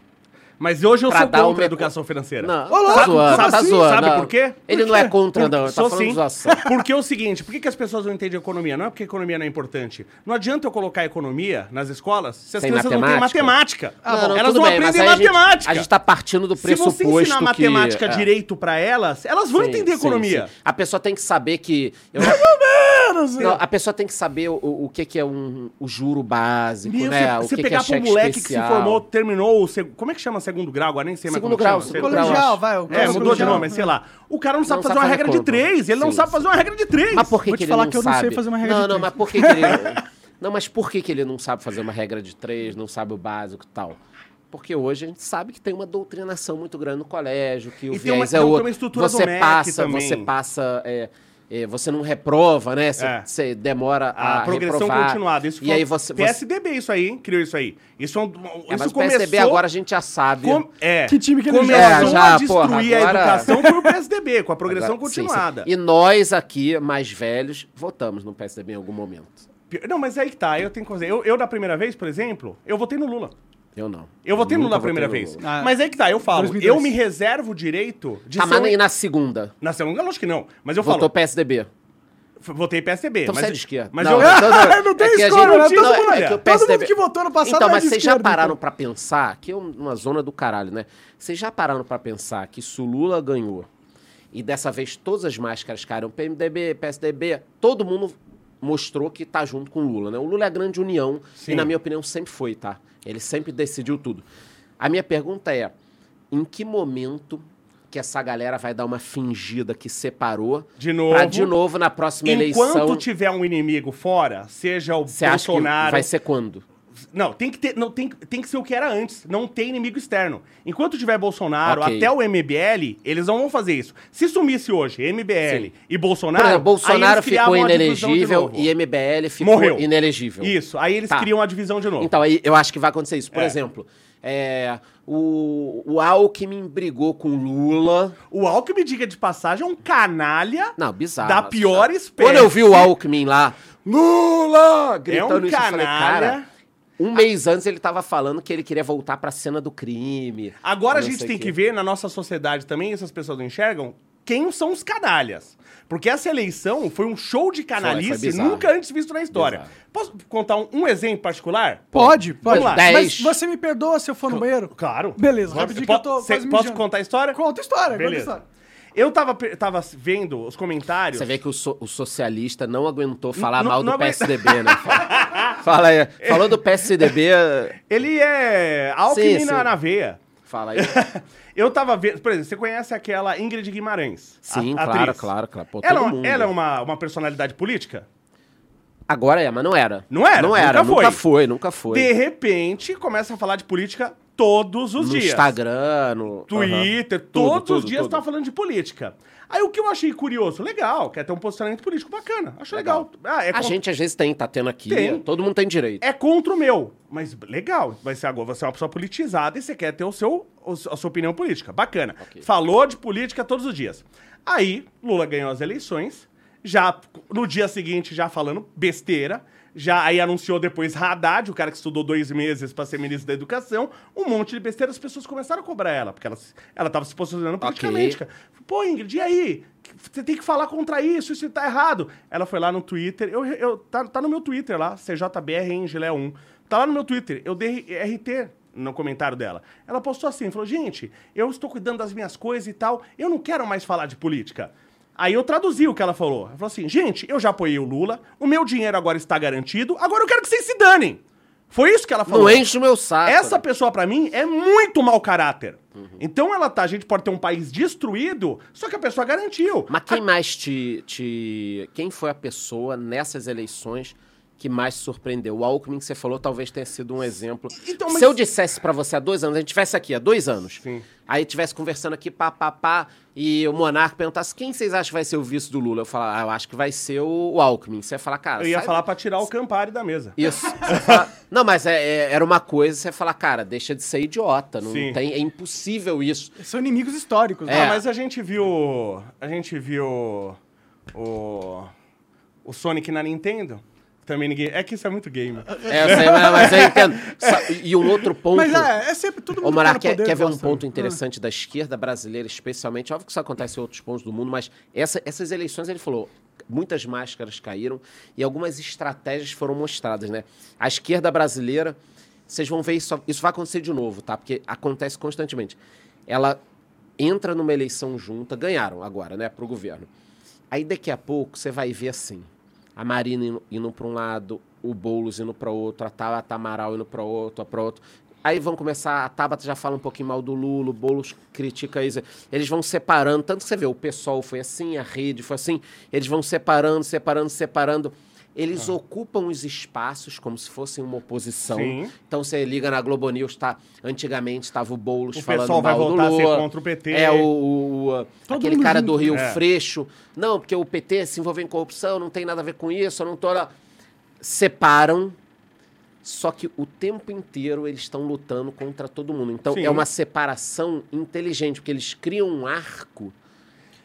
Mas hoje eu Pra sou dar contra uma- a educação financeira. Não, tá louco, zoando, como tá assim? zoando. Sabe não. por quê? Ele Por não é quê? contra, não. Tá sou falando sim. zoação. Porque é o seguinte, por que, que as pessoas não entendem economia? Não é porque a economia não é importante. Não adianta eu colocar economia nas escolas se as Sem crianças não têm matemática? matemática. Ah, não, elas tudo não bem, mas aprendem aí a gente- matemática. A gente tá partindo do se pressuposto você ensinar que... matemática é. direito pra elas, elas vão Sim, entender sim, economia. sim. A pessoa tem que saber que... eu- Menos, Não, a pessoa tem que saber o, o que, que é um, o juro básico, Meu, né? você o que, que pegar é um cheque moleque que se especial. formou, terminou o seg... Como é que chama segundo grau? Agora nem sei mais Segundo como grau, chama. segundo grau, Colegial, vai. o É, mudou de nome, mas sei lá. O cara não sabe Não fazer uma regra de três. Ele não sabe fazer uma regra de três. Mas por que, Vou te ele falar não que eu não sabe? sei fazer uma regra não, de não, três. mas por que, ele... *laughs* Não, mas por que, que ele não sabe fazer uma regra de três, não sabe o básico e tal? Porque hoje a gente sabe que tem uma doutrinação muito grande no colégio, que o E tem uma- viés é uma- tem outro. uma estrutura você do MEC passa, também. você passa... é, é, você não reprova, né? Você, É. você demora a, A, progressão reprovar. continuada. Isso e aí você... você... PSDB isso aí, hein? Criou isso aí. Isso, é um, É, isso mas o começou... PSDB agora a gente já sabe. com- é, Que time que ele começou? É, já, a destruir porra, a agora- educação foi o PSDB, com a progressão Agora, sim, sim. continuada. E nós aqui, mais velhos, votamos no PSDB em algum momento. Não, mas aí que tá, eu tenho que fazer. Eu, eu, da primeira vez, por exemplo, eu votei no Lula. Eu não. Eu votei no Lula nunca a primeira votei no vez. Lula. Ah, mas aí que tá, eu falo, 2002. eu me reservo o direito de Tá, ser mas um- e na segunda? Na segunda, lógico que não. Mas eu Votou falo, PSDB. f- votei PSDB. Então mas, você é de esquerda. Mas não, eu... todo- *laughs* Não tem é que a escolha, gente- né? Todo não, mundo- é que o Todo PSDB mundo que votou no passado Então, é mas de vocês já esquerda, pararam então. pra pensar, que é uma zona do caralho, né? Vocês já pararam pra pensar que se o Lula ganhou e dessa vez todas as máscaras caíram, PMDB, PSDB, todo mundo mostrou que tá junto com o Lula, né? O Lula é a grande união Sim. e, na minha opinião, sempre foi, tá? Ele sempre decidiu tudo. A minha pergunta é, em que momento que essa galera vai dar uma fingida que separou De novo. pra de novo na próxima Enquanto eleição... tiver um inimigo fora, seja o Bolsonaro... vai ser quando? Não, tem que, ter, não tem, tem que ser o que era antes. Não tem inimigo externo. Enquanto tiver Bolsonaro, Ok. até o MBL, eles não vão fazer isso. Se sumisse hoje MBL Sim. e Bolsonaro. exemplo, Bolsonaro ficou inelegível e MBL ficou Morreu. inelegível. Isso, aí eles Tá. criam a divisão de novo. Então, aí eu acho que vai acontecer isso. Por É. exemplo, é, o, o Alckmin brigou com o Lula. O Alckmin, diga de passagem, é um canalha Não, bizarro. da pior espécie. Quando eu vi o Alckmin lá, Lula! É Gritando um isso, eu falei, canalha. cara. Um mês antes ele tava falando que ele queria voltar pra cena do crime. Agora a gente tem que ver na nossa sociedade também, essas pessoas não enxergam, quem são os canalhas. Porque essa eleição foi um show de canalice foi bizarro. nunca antes visto na história. Bizarro. Posso contar um, um exemplo particular? Pode, pode. Vamos lá. Mas você me perdoa se eu for no banheiro? Claro. Beleza, Posso- rapidinho que eu tô cê- Posso mijando. contar a história? Conta a história, conta a Beleza. história. Eu tava, tava vendo os comentários. Você vê que o, so- o socialista não aguentou falar Não- mal do aguenta- PSDB, né? *laughs* Fala, fala aí. Falou do PSDB, Ele é Alckmin Sim, na, na veia. fala aí. *laughs* Eu tava vendo, por exemplo, você conhece aquela Ingrid Guimarães? a- Sim, atriz? claro, claro, claro. Pô, Ela, mundo. ela é uma, uma personalidade política? Agora é, mas não era. Não era, Não era, nunca nunca foi. foi, nunca foi. De repente, começa a falar de política todos os no dias. Instagram, no Twitter, Aham. todos Tudo, os tudo, dias tudo. tá falando de política. Aí o que eu achei curioso, legal, quer ter um posicionamento político bacana. Acho legal. Ah, é A gente às vezes tem, tá tendo aqui. Tem. Todo mundo tem direito. é contra o meu. Mas legal, vai ser agora você é uma pessoa politizada e você quer ter o seu, a sua opinião política. Bacana. Ok. Falou de política todos os dias. Aí, Lula ganhou as eleições, já no dia seguinte já falando besteira. Já aí anunciou depois Haddad, o cara que estudou dois meses pra ser ministro da Educação, um monte de besteira, as pessoas começaram a cobrar ela, porque ela, ela tava se posicionando politicamente. cara. Pô, Ingrid, e aí? Você tem que falar contra isso, isso tá errado. Ela foi lá no Twitter, eu, eu, tá, tá no meu Twitter lá, CJBR Angela 1. Tá lá no meu Twitter, eu dei RT no comentário dela. Ela postou assim, falou, gente, eu estou cuidando das minhas coisas e tal, eu não quero mais falar de política. Aí eu traduzi o que ela falou. Ela falou assim, gente, eu já apoiei o Lula, o meu dinheiro agora está garantido, agora eu quero que vocês se danem. Foi isso que ela falou. Não enche o meu saco. Essa né? pessoa, pra mim, é muito mau caráter. Então ela tá, a gente pode ter um país destruído, só que a pessoa garantiu. Mas quem mais te, te. Quem foi a pessoa nessas eleições que mais te surpreendeu? O Alckmin que você falou talvez tenha sido um exemplo. Então, mas- Se eu dissesse pra você há dois anos, a gente estivesse aqui há dois anos, Sim. Aí estivesse conversando aqui, pá, pá, pá, e o Monarca perguntasse quem vocês acham que vai ser o vice do Lula? Eu falar, ah, eu acho que vai ser o, o Alckmin. Você ia falar, cara. Eu ia sai- falar pra tirar o Campari da mesa. Isso. Falar- *laughs* Não, mas é- é- era uma coisa, você ia falar, cara, deixa de ser idiota. Não Sim. tem, é impossível isso. São inimigos históricos. É. Ah, mas a gente viu. A gente viu o. O Sonic na Nintendo. Também ninguém. É que isso é muito game. É, eu sei, mas, eu entendo. E um outro ponto. Mas é, é sempre todo mundo que tá quer, quer ver um ponto interessante da esquerda brasileira, especialmente? Óbvio que isso acontece em outros pontos do mundo, mas essa- essas eleições, ele falou, muitas máscaras caíram e algumas estratégias foram mostradas, né? A esquerda brasileira, vocês vão ver isso, isso vai acontecer de novo, tá? Porque acontece constantemente. Ela entra numa eleição junta, ganharam agora, né, pro governo. Aí daqui a pouco você vai ver assim, a Marina indo, para um lado, o Boulos indo para outro, a Tabata Amaral indo para outro, para outro. Aí vão começar, a Tabata já fala um pouquinho mal do Lula, o Boulos critica isso. Eles vão separando, tanto que você vê, o PSOL foi assim, a rede foi assim, eles vão separando, separando, separando. Eles ocupam os espaços como se fossem uma oposição. Sim. Então você liga na Globo News, tá? Antigamente estava o Boulos O falando pessoal vai mal do voltar a ser contra o PT. É, o, o- aquele cara junto. do Rio É. Freixo. Não, porque o PT se envolveu em corrupção, não tem nada a ver com isso, eu não tô lá. Separam, só que o tempo inteiro eles estão lutando contra todo mundo. Então Sim. é uma separação inteligente, porque eles criam um arco,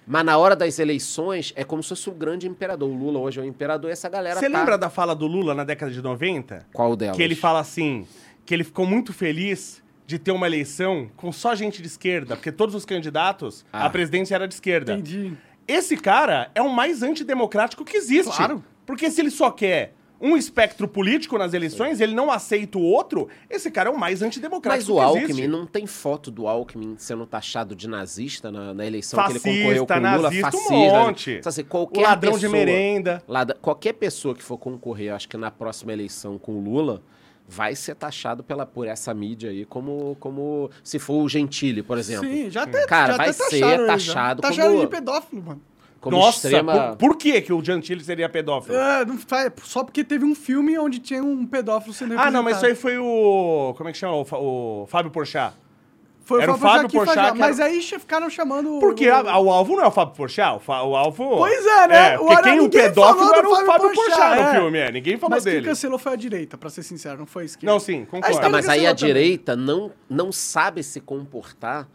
mas na hora das eleições é como se fosse o grande imperador. O Lula hoje é o imperador e essa galera Você tá... lembra da fala do Lula na década de 90? Qual delas? Que ele fala assim, que ele ficou muito feliz de ter uma eleição com só gente de esquerda, porque todos os candidatos, Ah. a presidência era de esquerda. Entendi. Esse cara é o mais antidemocrático que existe. Claro. Porque se ele só quer um espectro político nas eleições, ele não aceita o outro, esse cara é o mais antidemocrático Mas o que Alckmin, existe. não tem foto do Alckmin sendo taxado de nazista na, na eleição que ele Fascista, concorreu com o Lula? nazista, um fascista. monte. Assim, qualquer Ladrão de pessoa- merenda. Lada- qualquer pessoa que for concorrer, acho que na próxima eleição com o Lula, vai ser taxado pela, por essa mídia aí como, como se for o Gentili, por exemplo. Sim, já até Cara, já vai até ser taxaram ele já. taxado Taxaram como- ele de pedófilo, mano. Como Nossa, extrema... por, por que, que o Gentili seria pedófilo? É, não faz, só porque teve um filme onde tinha um pedófilo sendo Ah, não, mas isso aí foi o... Como é que chama? O, Fa- o Fábio Porchat. Foi era o Fábio Fábio Porchat Fajá, que Mas era- aí che- ficaram chamando... Porque o- a- o alvo não é o Fábio Porchat, o, fa- o alvo... Pois é, né? É, O porque Ara- quem o ninguém pedófilo era o Fábio Fábio Porchat Porchat, no é. filme, é. Ninguém falou Mas quem dele. cancelou foi a direita, pra ser sincero, não foi a esquerda. Não, sim, concordo. Tá, mas aí a também. direita não, não sabe se comportar.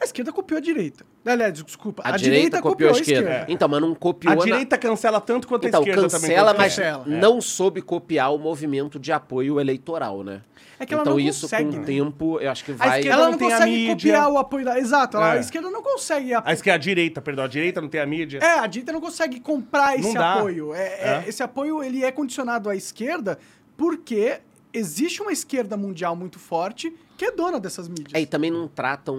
A esquerda copiou a direita. Aliás, desculpa. A, direita, copiou a esquerda. Então, mas não copiou A na- direita cancela tanto quanto Então, a esquerda também cancela, mas Cancela. não soube copiar o movimento de apoio eleitoral, né? É que ela então não isso, consegue, com o né? tempo, eu acho que vai... esquerda Ela não não, tem a consegue mídia. copiar o apoio da... Exato, É. a esquerda não consegue... ap- A esquerda, a direita, perdão, a direita não tem a mídia. É, a direita não consegue comprar esse Não dá. apoio. É, é, É. Esse apoio ele é condicionado à esquerda porque existe uma esquerda mundial muito forte que é dona dessas mídias. É, e também não tratam.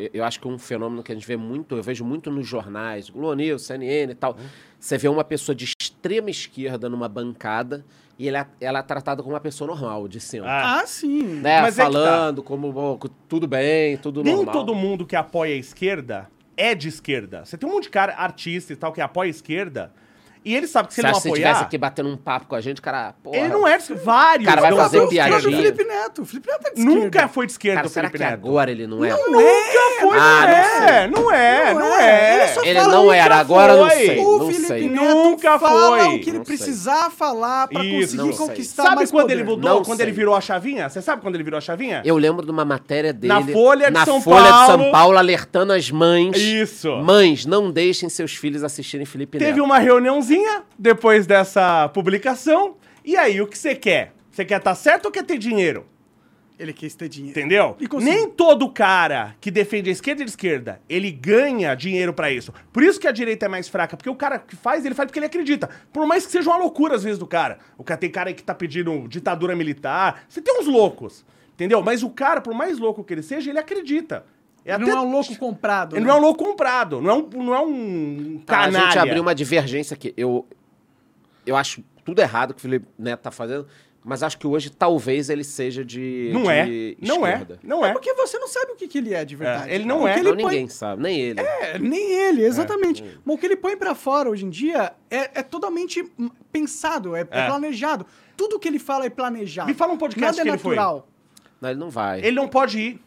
eu- Eu acho que um fenômeno que a gente vê muito, eu vejo muito nos jornais, Globo News, CNN e tal. Você vê uma pessoa de extrema esquerda numa bancada e ela, ela é tratada como uma pessoa normal, de centro. Ah, Ah, sim. né? mas é tá. Falando como bom, que tudo bem, tudo Nem normal. todo mundo que apoia a esquerda é de esquerda. Você tem um monte de cara, artista e tal, que apoia a esquerda E ele sabe que se Você ele não acha que se estivesse apoiar... aqui batendo um papo com a gente, cara, porra, Ele não é de vários. Cara, vai não fazer O piadinha. esquerda. Felipe Neto. O Felipe Neto é de Nunca esquerda. foi de esquerda Cara, o será Felipe que Neto. agora ele não é? Nunca foi, Ah, não, não é, não é, Não não é. é. Ele só Ele fala não nunca era, agora eu não sei. O não Felipe sei. Neto Nunca fala foi. o que ele Não precisar falar pra Isso. conseguir Não conquistar Sabe mais quando poder. ele mudou? Não quando sei. ele virou a chavinha? Você sabe quando ele virou a chavinha? Eu lembro de uma matéria dele Na Folha de na São Folha de São Paulo. Paulo alertando as mães. Isso. Mães, não deixem seus filhos assistirem Felipe Teve Neto. uma reuniãozinha depois dessa publicação. E aí, o que você quer? Você quer estar certo ou quer ter dinheiro? Ele quis ter dinheiro. Entendeu? Nem todo cara que defende a esquerda e a esquerda, ele ganha dinheiro pra isso. Por isso que a direita é mais fraca, porque o cara que faz, ele faz porque ele acredita. Por mais que seja uma loucura às vezes do cara. O cara tem cara aí que tá pedindo ditadura militar. Você tem uns loucos, entendeu? Mas o cara, por mais louco que ele seja, ele acredita. É Ele até- não é um louco comprado. Ele né? não é um louco comprado, não é um, não é um Tá, a gente abriu uma divergência aqui. Eu, eu acho tudo errado que o Felipe Neto tá fazendo, mas acho que hoje talvez ele seja de, Não de é, não é, esquerda. não É é. porque você não sabe o que, que ele é de verdade. É, ele não O é. que Não, ele põe- ninguém sabe, nem ele. É, nem ele, exatamente. Mas o que ele põe pra fora hoje em dia é, é totalmente pensado, é, é É. planejado. Tudo que ele fala é planejado. Me fala um podcast Nada é que ele foi. natural. Não, ele não vai. Ele não pode ir.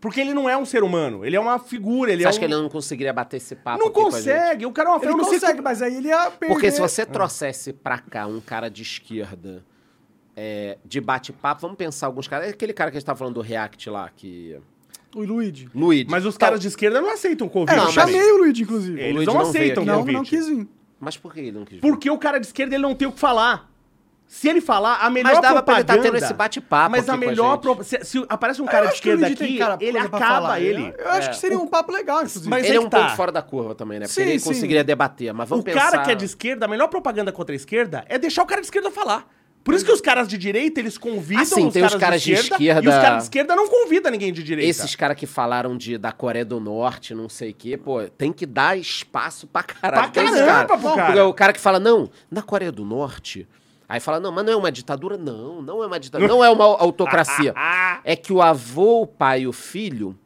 Porque ele não é um ser humano, ele é uma figura, ele Você é acha um... que ele não conseguiria bater esse papo Não aqui com a gente? consegue, o cara é uma Ele eu não consegue, mas aí ele ia perder. Porque se você trouxesse pra cá um cara de esquerda é, de bate-papo, vamos pensar alguns caras. Aquele cara que a gente tava falando do React lá, que. O Luigi. Luigi. Mas os caras de esquerda não aceitam o É, convite. eu Não, mas- chamei o Luigi, inclusive. Eles Luigi não aceitam o não, não quis vir. Mas por que ele não quis vir? Porque o cara de esquerda ele não tem o que falar. Se ele falar, a melhor Mas dava pra ele propaganda... estar tendo esse bate-papo Mas a melhor... pro- Se, se aparece um Eu cara de acho que o esquerda aqui, cara- ele acaba falar. ele. Eu, eu acho É. que seria um papo legal, inclusive. Mas ele é é um tá. pouco fora da curva também, né? Porque Sim, ele sim. conseguiria debater. Mas vamos o pensar... cara que é de esquerda, a melhor propaganda contra a esquerda é deixar o cara de esquerda falar. Por isso que os caras de direita, eles convidam Ah, sim, os tem os caras, caras de, de esquerda, esquerda- e os caras de esquerda não convidam ninguém de direita. Esses caras que falaram de, da Coreia do Norte, não sei o quê, pô, tem que dar espaço pra caralho. Pra caramba cara. pro cara. O cara que fala, não, na Coreia do Norte. Aí fala, não, mas não é uma ditadura? Não, não é uma ditadura. *laughs* Não é uma autocracia. é que o avô, o pai e o filho,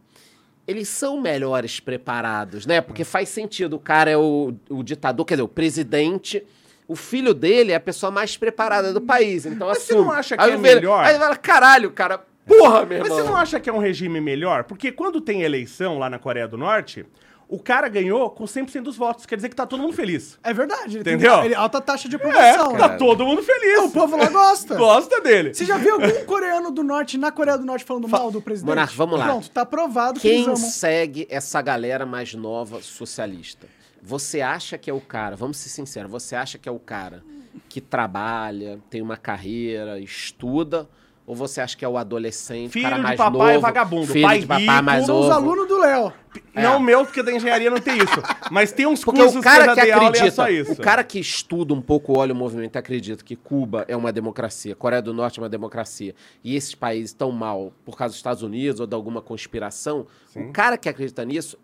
eles são melhores preparados, né? Porque faz sentido. O cara é o, o ditador, quer dizer, o presidente. O filho dele é a pessoa mais preparada do país. Então, Mas você assume. não acha que aí é vejo- melhor? Aí fala, caralho, cara, porra, meu Mas irmão. você não acha que é um regime melhor? Porque quando tem eleição lá na Coreia do Norte, o cara ganhou com 100% dos votos. Quer dizer que tá todo mundo feliz. É verdade. Ele Entendeu? Tem, ele, alta taxa de É, aprovação. tá né? todo mundo feliz. O povo lá gosta. Gosta dele. Você já viu algum coreano do norte, na Coreia do Norte, falando mal do presidente? Monarca, vamos lá. Pronto, tá provado que Quem eles amam. segue essa galera mais nova socialista? Você acha que é o cara, vamos ser sinceros, você acha que é o cara que trabalha, tem uma carreira, estuda, ou você acha que é o adolescente, Filho cara de mais papai novo, vagabundo, filho pai de papai rico, mais Os novo? alunos do Léo. Não o meu, porque da engenharia não tem isso. Mas tem uns Porque cursos o cara que já dei aula e é acredita, só isso. o cara que estuda um pouco, olha o movimento e acredita que Cuba é uma democracia, Coreia do Norte é uma democracia, e esses países estão mal por causa dos Estados Unidos ou de alguma conspiração, o cara que acredita nisso,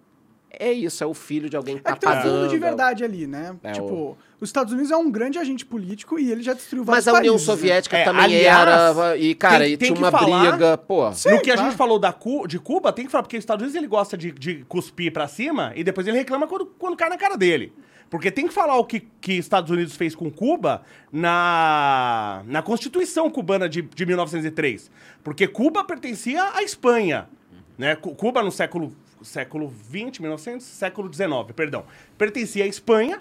é isso, é o filho de alguém que É tá que tem um pagando. fundo de verdade ali, né? É, tipo, os Estados Unidos é um grande agente político e ele já destruiu vários Mas a União países, né? Soviética É, também aliás, era. E, cara, tem- e tem tinha que uma falar- briga, pô. Sim, no que a gente falou da Cu- de Cuba, tem que falar, porque os Estados Unidos ele gosta de, de cuspir pra cima e depois ele reclama quando, quando cai na cara dele. Porque tem que falar o que, que Estados Unidos fez com Cuba na, na Constituição cubana de, de 1903. Porque Cuba pertencia à Espanha. Né? Cu- Cuba no século, século 20, 1900, século 19, perdão. Pertencia à Espanha.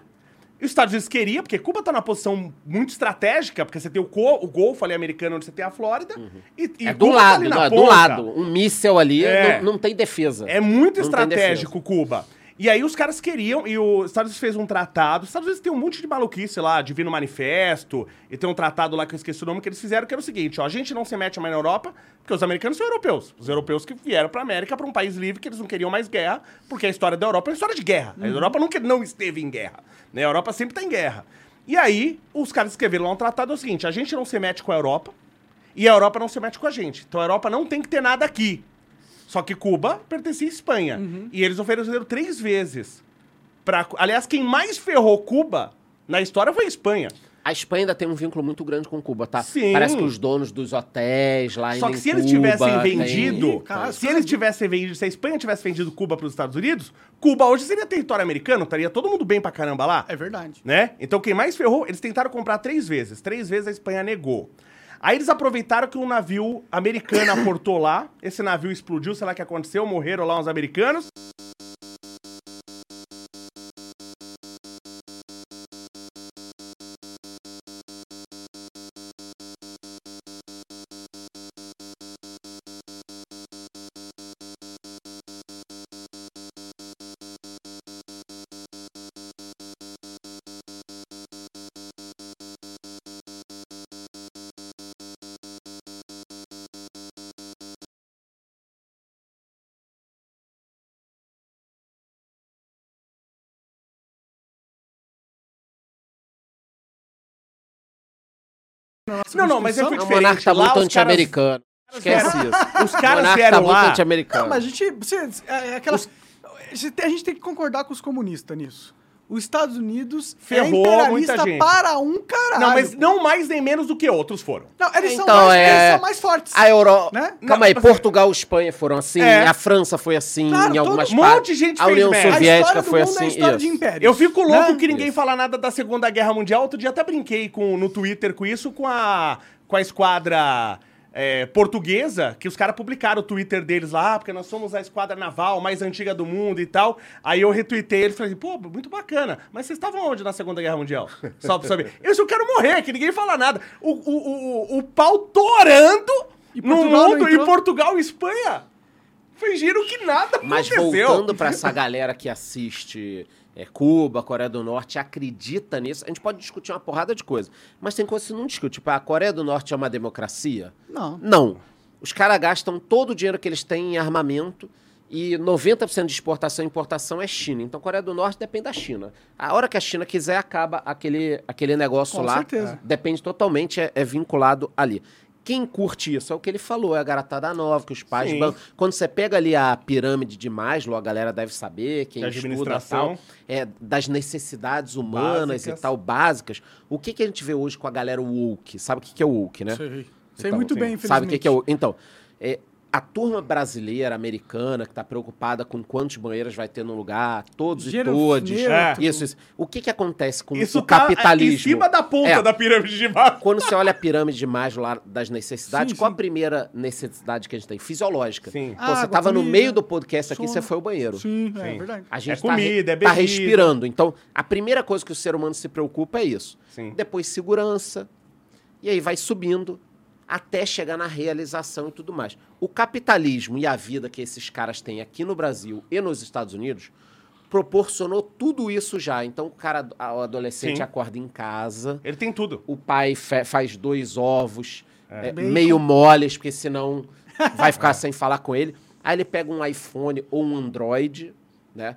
Os Estados Unidos queria, porque Cuba tá numa posição muito estratégica, porque você tem o, co- o Golfo ali americano, onde você tem a Flórida. E, e É do Cuba tá lado, ali não, na é do lado. Um míssel ali É. não, não tem defesa. É muito Não estratégico Cuba. E aí os caras queriam, e os Estados Unidos fez um tratado. Os Estados Unidos tem um monte de maluquice lá, Divino Manifesto, e tem um tratado lá que eu esqueci o nome que eles fizeram, que era o seguinte, ó, a gente não se mete mais na Europa, porque os americanos são europeus. Os europeus que vieram pra América, pra um país livre, que eles não queriam mais guerra, porque a história da Europa é uma história de guerra. A Europa nunca não esteve em guerra. Né? A Europa sempre tá em guerra. E aí, os caras escreveram lá um tratado, é o seguinte, a gente não se mete com a Europa, e a Europa não se mete com a gente. Então a Europa não tem que ter nada aqui. Só que Cuba pertencia à Espanha. E eles ofereceram três vezes. Pra, aliás, quem mais ferrou Cuba na história foi a Espanha. A Espanha ainda tem um vínculo muito grande com Cuba, tá? Sim. Parece que os donos dos hotéis lá Só em que se eles tivessem vendido, Cara, se eles tivessem vendido, se a Espanha tivesse vendido Cuba para os Estados Unidos, Cuba hoje seria território americano, estaria todo mundo bem pra caramba lá. É verdade. né? Então quem mais ferrou, eles tentaram comprar três vezes. Três vezes a Espanha negou. Aí eles aproveitaram que um navio americano aportou lá. Esse navio explodiu, sei lá o que aconteceu, morreram lá uns americanos. Nossa Não, não, mas é foi O diferente. Monarca tá muito os anti-americano. Esquece isso. Os caras o Monarca vieram tá muito lá. anti-americano. Não, mas a gente. Você, é, é aquela, tem- a gente tem que concordar com os comunistas nisso. Os Estados Unidos Ferrou é imperialista muita gente. para um caralho. Não, mas não mais nem menos do que outros foram. Não, eles, Então, são, mais, é- eles são mais fortes. A Euro... Né? Calma Não, aí, assim- Portugal e Espanha foram assim, É. a França foi assim, Claro, em algumas todo- um partes. monte de gente A fez União merda. a Soviética história do foi mundo assim. é história de isso. impérios. Eu fico louco Né? que ninguém Isso. fala nada da Segunda Guerra Mundial. Outro dia até brinquei com, no Twitter com isso, com a, com a esquadra é, portuguesa, que os caras publicaram o Twitter deles lá, "Ah, porque nós somos a esquadra naval mais antiga do mundo e tal. Aí eu retuitei ele e falei, pô, muito bacana. Mas vocês estavam onde na Segunda Guerra Mundial? Só pra saber. Eu só quero morrer, que ninguém fala nada. O, o, o, o pau torando E no mundo, e? Portugal e Espanha fingiram que nada Mas aconteceu. voltando pra essa galera que assiste é, Cuba, Coreia do Norte, acredita nisso, a gente pode discutir uma porrada de coisa. Mas tem coisa que você não discute. Tipo, a Coreia do Norte é uma democracia? Não. Não. Os caras gastam todo o dinheiro que eles têm em armamento e 90% de exportação e importação é China. Então, a Coreia do Norte depende da China. A hora que a China quiser, acaba aquele, aquele negócio Com lá. certeza. Depende totalmente, é, é vinculado ali. Quem curte isso é o que ele falou, é a garotada nova, que os pais vão. Quando você pega ali a pirâmide de Maslow, a galera deve saber, quem De estuda tal, é, das necessidades humanas Básicas. e tal, básicas. O que, que a gente vê hoje com a galera woke? Sabe o que, que é woke, né? Sei. Sei Então, muito sim. bem, infelizmente. Sabe o que, que é o. Então, é, a turma brasileira, americana, que está preocupada com quantos banheiros vai ter no lugar, todos e todos. neutro. É. Isso, isso. O que, que acontece com Isso o tá capitalismo? em cima da ponta É. da pirâmide de Maslow. Quando você olha a pirâmide de Maslow lá das necessidades, Sim, qual sim. a primeira necessidade que a gente tem? Fisiológica. Sim. Pô, você Água, tava no meio do podcast aqui, sono. você foi ao banheiro. Sim, é Sim. verdade. A gente É comida, é tá, re- tá bebida. respirando. Então, a primeira coisa que o ser humano se preocupa é isso. Sim. Depois, segurança. E aí vai subindo até chegar na realização e tudo mais. O capitalismo e a vida que esses caras têm aqui no Brasil e nos Estados Unidos proporcionou tudo isso já. Então, o cara, o adolescente Sim. acorda em casa, Ele tem tudo. o pai faz dois ovos é, Bacon. meio moles, porque senão vai ficar sem falar com ele. Aí ele pega um iPhone ou um Android, né?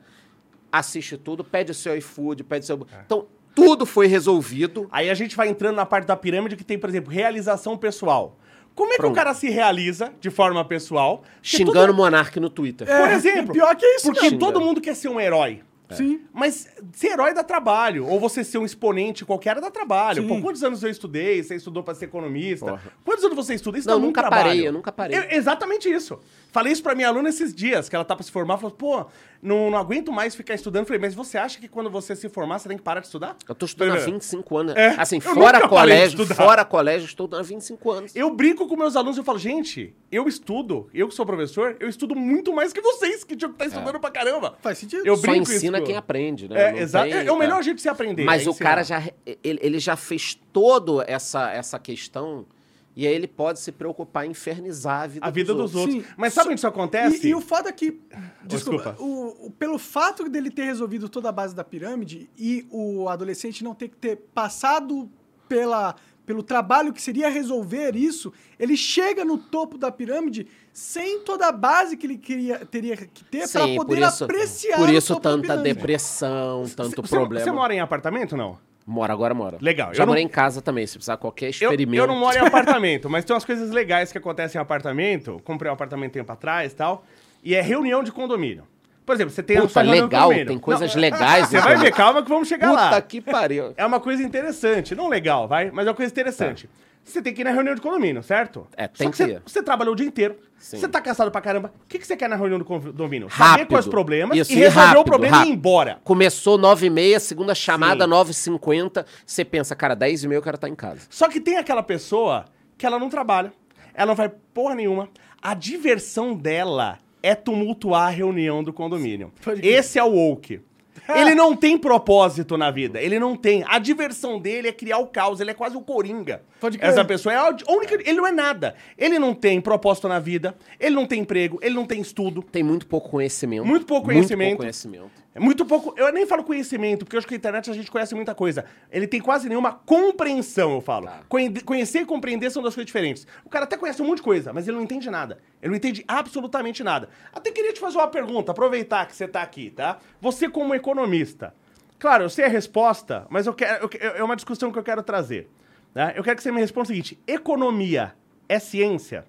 Assiste tudo, pede o seu iFood, pede o seu. Então, tudo foi resolvido. Aí a gente vai entrando na parte da pirâmide que tem, por exemplo, realização pessoal. Como é que Pronto. o cara se realiza de forma pessoal? Porque Xingando o Monark no Twitter. Por É, exemplo, pior que isso Porque todo mundo quer ser um herói. Sim. Mas ser herói dá trabalho. Ou você ser um exponente qualquer dá trabalho. Sim. Pô, quantos anos eu estudei? Você estudou pra ser economista? Porra. Quantos anos você estuda? Isso Não, dá muito nunca trabalho. parei, eu nunca parei. Eu- exatamente isso. Falei isso pra minha aluna esses dias, que ela tá pra se formar. Falou, pô, não, não aguento mais ficar estudando. Falei, mas você acha que quando você se formar, você tem que parar de estudar? Eu tô estudando há Beleza. 25 anos. É, Assim, fora colégio, fora colégio, estou estudando há 25 anos. Eu brinco com meus alunos e eu falo, gente, eu estudo, eu que sou professor, eu estudo muito mais que vocês, que tinham que estar estudando pra caramba. Faz sentido. Eu Só brinco isso ensina com- quem aprende, né? É, exato. tem- É, é o melhor é. jeito de se aprender. Mas é o cara ensinar. já ele, ele já fez toda essa, essa questão e aí ele pode se preocupar em infernizar a vida, A vida dos outros. Sim. Mas sabe onde isso acontece? E, e o foda é que, desculpa, desculpa. o- o- pelo fato dele ter resolvido toda a base da pirâmide e o adolescente não ter que ter passado pela, pelo trabalho que seria resolver isso, ele chega no topo da pirâmide sem toda a base que ele queria, teria que ter para poder por isso, apreciar por o isso tanta depressão, tanto Você- problema. Você mora em apartamento ou não? Mora, agora mora. Legal, Já eu não- morei em casa também, se precisar qualquer Eu, experimento. eu não moro em apartamento, *laughs* mas tem umas coisas legais que acontecem em apartamento. Comprei um apartamento tempo atrás e tal. E é reunião de condomínio. Por exemplo, você tem a Puta, legal, tem coisas Não, legais. *laughs* Você vai ver, calma que vamos chegar Puta lá. que pariu. É uma coisa interessante. Não legal, vai, mas é uma coisa interessante. Você tem que ir na reunião de condomínio, certo? É, tem Só que você, ir. você trabalhou o dia inteiro. Sim. Você tá cansado pra caramba. O que, que você quer na reunião do condomínio? Saber quais os problemas Isso, e e resolver o rápido, problema e rápido. ir embora. Começou 9h30, segunda chamada, Sim. 9h50. Você pensa, cara, 10h30 eu quero estar em casa. Só que tem aquela pessoa que ela não trabalha, ela não vai porra nenhuma. A diversão dela é tumultuar a reunião do condomínio. Esse é o woke. *laughs* Ele não tem propósito na vida, ele não tem. A diversão dele é criar o caos, ele é quase o coringa. Pode crer. Essa pessoa é a única, ele não é nada. Ele não tem propósito na vida, ele não tem emprego, ele não tem estudo. Tem muito pouco conhecimento. Muito pouco Muito conhecimento. pouco conhecimento. É muito pouco. Eu nem falo conhecimento, porque eu acho que a internet a gente conhece muita coisa. Ele tem quase nenhuma compreensão, eu falo. Tá. Conhe- Conhecer e compreender são duas coisas diferentes. O cara até conhece um monte de coisa, mas ele não entende nada. Ele não entende absolutamente nada. Até queria te fazer uma pergunta, aproveitar que você tá aqui, tá? Você, como economista. Claro, eu sei a resposta, mas eu quero, eu que- é uma discussão que eu quero trazer. Né? Eu quero que você me responda o seguinte: economia é ciência?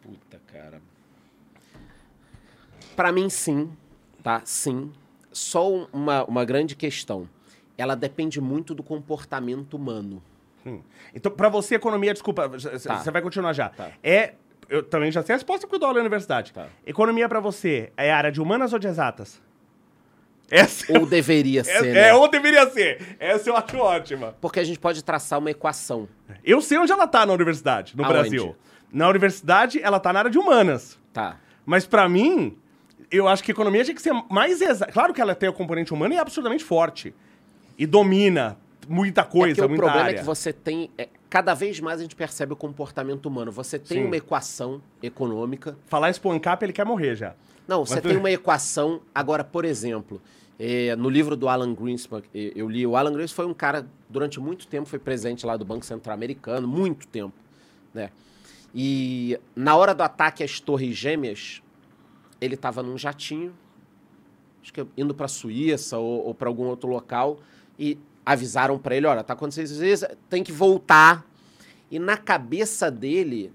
Puta, cara. Pra mim, sim. Tá? Sim. Só um- uma, uma grande questão. Ela depende muito do comportamento humano. Hum. Então, pra você, economia, desculpa, você Tá. vai continuar já. Tá. É. Eu também já sei a resposta porque eu dou aula na universidade. Tá. Economia pra você é área de humanas ou de exatas? Essa Ou deveria ser, é, né? é, ou deveria ser. Essa eu acho ótima. Porque a gente pode traçar uma equação. Eu sei onde ela tá na universidade, no Aonde? Brasil. Na universidade, ela tá na área de humanas. Tá. Mas pra mim, eu acho que economia tinha que ser mais exata. Claro que ela tem o componente humano e é absurdamente forte. E domina muita é coisa, o muita problema área. é que você tem. é, cada vez mais a gente percebe o comportamento humano. Você tem Sim. uma equação econômica. Falar esse ANCAP, ele quer morrer já. Não, você tu- tem *laughs* uma equação. Agora, por exemplo, é, no livro do Alan Greenspan, é, eu li. O Alan Greenspan foi um cara, durante muito tempo, foi presidente lá do Banco Central Americano, muito tempo. Né? E na hora do ataque às Torres Gêmeas, ele estava num jatinho, acho que indo para a Suíça ou, ou para algum outro local, e avisaram para ele: olha, tá acontecendo isso, tem que voltar. E na cabeça dele,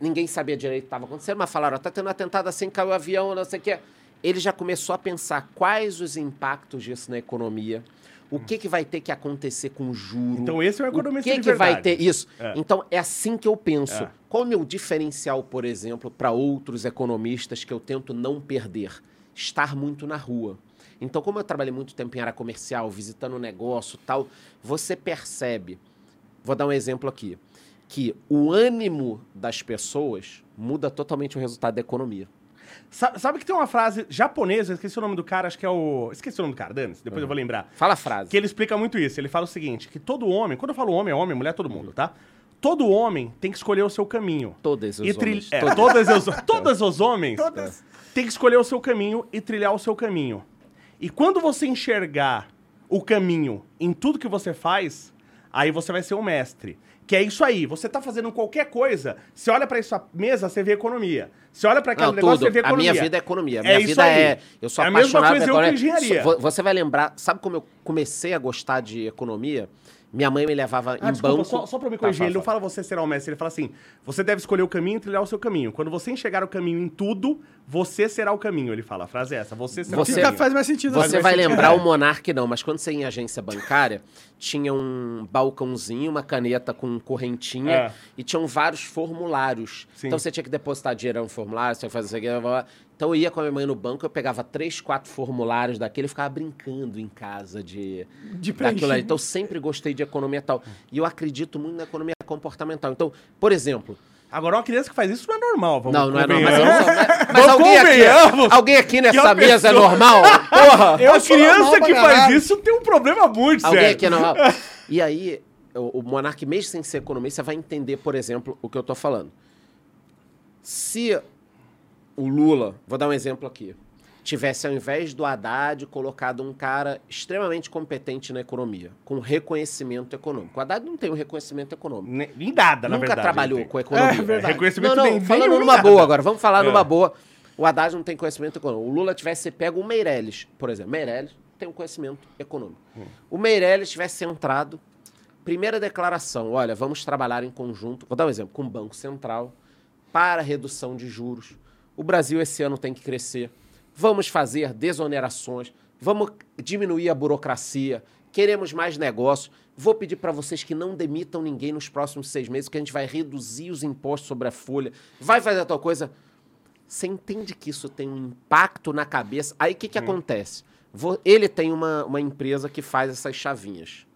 ninguém sabia direito o que estava acontecendo, mas falaram: tá tendo atentado assim, caiu o avião, não sei o quê. Ele já começou a pensar quais os impactos disso na economia, o que, que vai ter que acontecer com o juro. Então esse é O economista que, de que vai ter isso? É. Então é assim que eu penso. É. Qual o meu diferencial, por exemplo, para outros economistas que eu tento não perder? Estar muito na rua. Então, como eu trabalhei muito tempo em área comercial, visitando negócio tal, você percebe, vou dar um exemplo aqui, que o ânimo das pessoas muda totalmente o resultado da economia. Sa- Sabe que tem uma frase japonesa, eu esqueci o nome do cara, acho que é o. Esqueci o nome do cara, Danis, depois eu vou lembrar. Fala a frase. Que ele explica muito isso. Ele fala o seguinte: que todo homem, quando eu falo homem, é homem, mulher, todo mundo, tá? Todo homem tem que escolher o seu caminho. Todos os tri- homens. é, todos. todas os, todos os homens Todas. têm que escolher o seu caminho e trilhar o seu caminho. E quando você enxergar o caminho em tudo que você faz, aí você vai ser um mestre. Que é isso aí, você tá fazendo qualquer coisa, você olha pra essa mesa, você vê economia. Você olha pra aquele Não, negócio, tudo. você vê A economia. minha vida é economia. A É minha isso vida aí. é. Eu sou É a apaixonado por economia. Você vai lembrar, sabe como eu comecei a gostar de economia? Minha mãe me levava Ah, em desculpa, banco. só, só pra me Tá, corrigir, fala, ele não fala. você será o mestre, ele fala assim, você deve escolher o caminho e trilhar o seu caminho. Quando você enxergar o caminho em tudo, você será o caminho, ele fala. A frase é essa, você será Você- o caminho. faz mais sentido Você assim. vai sentido. lembrar o Monark, não, mas quando você ia em agência bancária, tinha um balcãozinho, uma caneta com correntinha É. e tinham vários formulários. Sim. Então você tinha que depositar dinheiro no formulário, você tinha que fazer isso aqui. Então eu ia com a minha mãe no banco, eu pegava três, quatro formulários daquele e ficava brincando em casa de, De daquilo. Então eu sempre gostei de economia e tal. E eu acredito muito na economia comportamental. Então, por exemplo, Agora, uma criança que faz isso não é normal, vamos não, não é normal. Mas, convenhamos. eu não sou- mas- *laughs* mas alguém, aqui, alguém aqui nessa mesa é normal? *laughs* Porra! É uma criança que faz caralho. isso tem um problema muito Alguém sério. aqui é normal. *laughs* E aí, o, o Monark, mesmo sem ser economista, vai entender, por exemplo, o que eu tô falando. Se o Lula, vou dar um exemplo aqui, tivesse, ao invés do Haddad, colocado um cara extremamente competente na economia, com reconhecimento econômico. O Haddad não tem um reconhecimento econômico. Ne- Em nada, na Nunca verdade. trabalhou ele tem. com economia. É verdade. Reconhecimento Não, não, nem- falando nenhum em numa nada. boa agora, vamos falar É. numa boa. O Haddad não tem conhecimento econômico. O Lula tivesse pego o Meirelles, por exemplo. Meirelles tem um conhecimento econômico. Hum. O Meirelles tivesse entrado, primeira declaração, olha, vamos trabalhar em conjunto, vou dar um exemplo, com o Banco Central, para redução de juros. O Brasil esse ano tem que crescer. Vamos fazer desonerações. Vamos diminuir a burocracia. Queremos mais negócios. Vou pedir para vocês que não demitam ninguém nos próximos seis meses, que a gente vai reduzir os impostos sobre a folha. Vai fazer a tal coisa. Você entende que isso tem um impacto na cabeça? Aí o que, que acontece? Vo- Ele tem uma, uma empresa que faz essas chavinhas.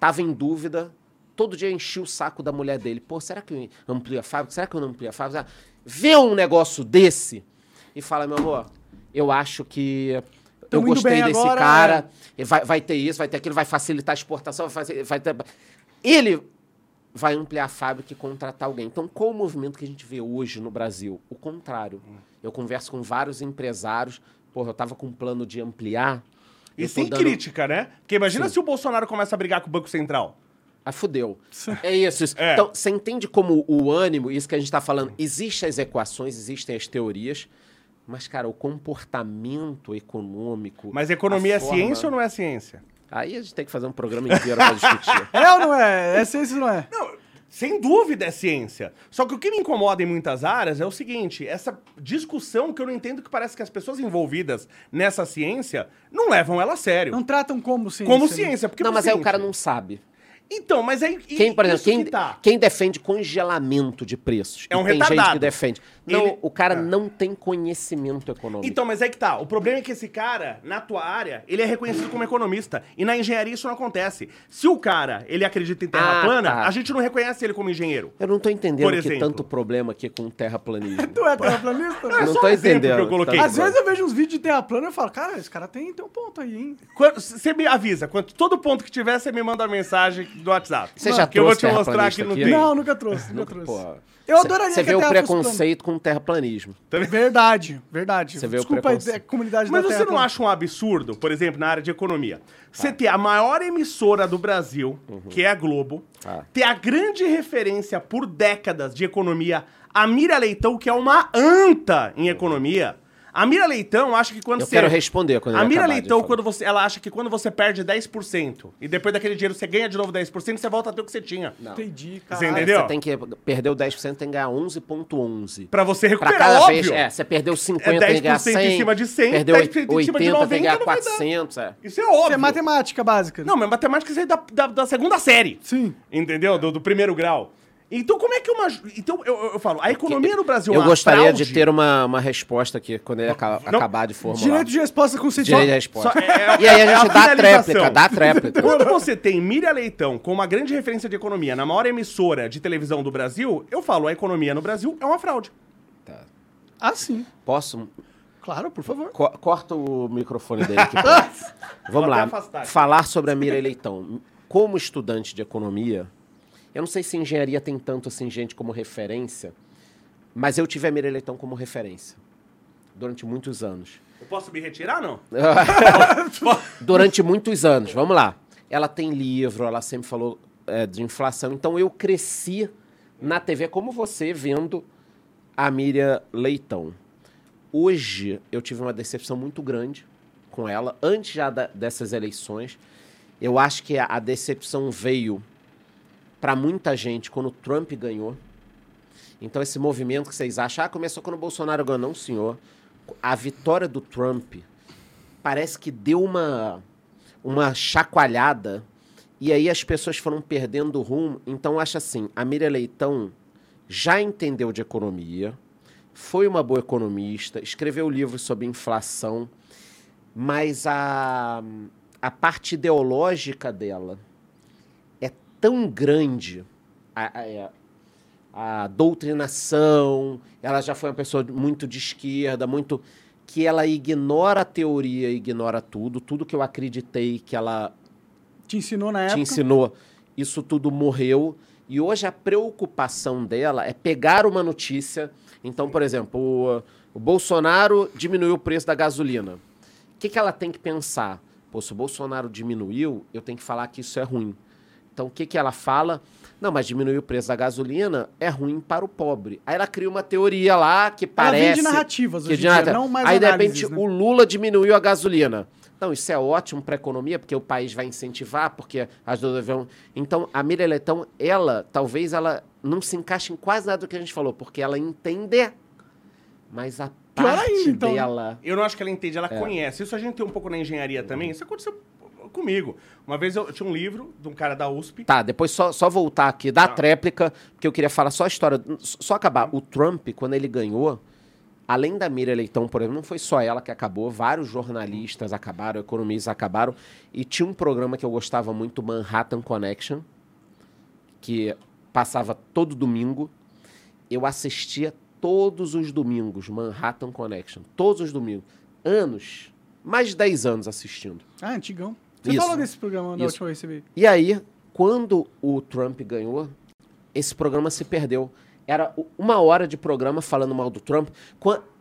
Tava em dúvida, todo dia enchia o saco da mulher dele. Pô, será que eu amplio a fábrica? Será que eu não amplio a fábrica? Vê um negócio desse e fala, meu amor, eu acho que eu gostei desse agora, cara, e vai, vai ter isso, vai ter aquilo, vai facilitar a exportação, vai, fazer, vai ter... Ele vai ampliar a fábrica e contratar alguém. Então, qual o movimento que a gente vê hoje no Brasil? O contrário. Eu converso com vários empresários, porra, eu tava com um plano de ampliar. E sem dando- crítica, né? Porque imagina Sim. se o Bolsonaro começa a brigar com o Banco Central. Ah, fudeu. É isso. isso. É. Então, você entende como o ânimo, isso que a gente tá falando, existem as equações, existem as teorias, mas, cara, o comportamento econômico. Mas economia é forma- ciência ou não é ciência? Aí a gente tem que fazer um programa inteiro pra discutir. *laughs* É ou não é? É ciência ou não é? Não, sem dúvida é ciência. Só que o que me incomoda em muitas áreas é o seguinte: essa discussão que eu não entendo que parece que as pessoas envolvidas nessa ciência não levam ela a sério. Não tratam como ciência. como né? ciência. Porque não, é mas aí o seguinte, cara não sabe. Então, mas aí. e- Quem, por exemplo, quem, que tá. quem defende congelamento de preços? É um tem gente retardado. que defende. Não, Ele- o cara Ah. não tem conhecimento econômico. Então, mas é que tá. O problema é que esse cara, na tua área, ele é reconhecido como economista. E na engenharia isso não acontece. Se o cara, ele acredita em terra Ah, plana, tá. a gente não reconhece ele como engenheiro. Eu não tô entendendo Por que tanto problema aqui com terraplanismo. *laughs* Tu é terraplanista? É não só tô um entendendo. que eu coloquei. Tá Às vezes eu vejo uns vídeos de terra plana e eu falo, cara, esse cara tem, tem um ponto aí, hein? Quando- Você me avisa. Quando, todo ponto que tiver, você me manda uma mensagem do WhatsApp. Você já que eu vou trouxe te mostrar aqui? tem. Não, nunca trouxe, nunca, Nunca, trouxe. porra. Eu adoraria Você que vê a o preconceito com o terraplanismo. Verdade, verdade. Você vê o Desculpa é, comunidade Mas da você Terra. não acha um absurdo, por exemplo, na área de economia, você Tá. ter a maior emissora do Brasil, Uhum. que é a Globo, Tá. ter a grande referência por décadas de economia, a Mira Leitão, que é uma anta em economia. A Mira Leitão acha que quando Eu você. quero responder quando A Mira Leitão, quando você, ela acha que quando você perde 10% e depois daquele dinheiro você ganha de novo 10%, você volta a ter o que você tinha. Não. Entendi, cara. Você entendeu? Você tem que perder o 10%, tem que ganhar 11,11. Pra você Pra recuperar, cada óbvio. vez, é, você perdeu 50, É tem que ganhar 10% 100. em cima de 100, perdeu 10% em cima de 80, tem que 90, ganhar não vai dar. 400, é. Isso é óbvio. Isso é matemática básica. Não, mas matemática isso aí é da, da, da segunda série. Sim. Entendeu? Do, do primeiro grau. Então, como é que uma. Então, eu, eu, falo, a economia no Brasil é Eu uma gostaria fraude. de ter uma, uma resposta aqui, quando ele aca- Não. acabar de formular. Direito de resposta conceitual. Direito de resposta. Só- é- é- e aí é a gente a dá a finalização. tréplica, dá a tréplica. Quando você tem Miriam Leitão como uma grande referência de economia na maior emissora de televisão do Brasil, eu falo, a economia no Brasil é uma fraude. Tá. Ah, sim. Posso? Claro, por favor. Co- corta o microfone dele aqui. *laughs* Vamos Vou lá. até afastar aqui. Falar sobre a Mira Leitão. Como estudante de economia, eu não sei se engenharia tem tanto assim gente como referência, mas eu tive a Mira Leitão como referência durante muitos anos. Eu posso me retirar, não? *laughs* durante muitos anos. Vamos lá. Ela tem livro, ela sempre falou é, de inflação. Então eu cresci na TV como você vendo a Miriam Leitão. Hoje eu tive uma decepção muito grande com ela, antes já da- dessas eleições. Eu acho que a, a decepção veio para muita gente quando o Trump ganhou. Então esse movimento que vocês acham, ah, começou quando o Bolsonaro ganhou. Não, senhor. A vitória do Trump parece que deu uma, uma chacoalhada e aí as pessoas foram perdendo o rumo. Então, acho assim, a Miriam Leitão já entendeu de economia, foi uma boa economista, escreveu livros sobre inflação, mas a, a parte ideológica dela tão grande, a, a- a doutrinação, ela já foi uma pessoa muito de esquerda, muito que ela ignora a teoria, ignora tudo, tudo que eu acreditei que ela Te ensinou na te época. ensinou, isso tudo morreu. E hoje a preocupação dela é pegar uma notícia. Então, por exemplo, o, o Bolsonaro diminuiu o preço da gasolina. O que, que ela tem que pensar? Pô, se o Bolsonaro diminuiu, eu tenho que falar que isso é ruim. Então, o que, que ela fala? Não, mas diminuir o preço da gasolina é ruim para o pobre. Aí ela cria uma teoria lá que Ela parece... vende narrativas que hoje dia, não mais Aí, de repente, né? o Lula diminuiu a gasolina. Não, isso é ótimo para a economia, porque o país vai incentivar, porque as duas vão... Então, a Miriam Leitão, ela, talvez ela não se encaixe em quase nada do que a gente falou, porque ela entende, Mas a Pior parte ainda, então, dela... Eu não acho que ela entende, É. ela conhece. Isso a gente tem um pouco na engenharia também. Isso aconteceu comigo. Uma vez eu tinha um livro de um cara da USP. Tá, depois só, só voltar aqui da tréplica, porque eu queria falar só a história. Só acabar. O Trump, quando ele ganhou, além da Miriam Leitão, por exemplo, não foi só ela que acabou, vários jornalistas acabaram, economistas acabaram. E tinha um programa que eu gostava muito, Manhattan Connection, que passava todo domingo. Eu assistia todos os domingos Manhattan Connection. Todos os domingos. Anos. Mais de 10 anos assistindo. Ah, antigão. Você Isso. falou desse programa Isso. última vez que você veio. E aí, quando o Trump ganhou, esse programa se perdeu. Era uma hora de programa falando mal do Trump.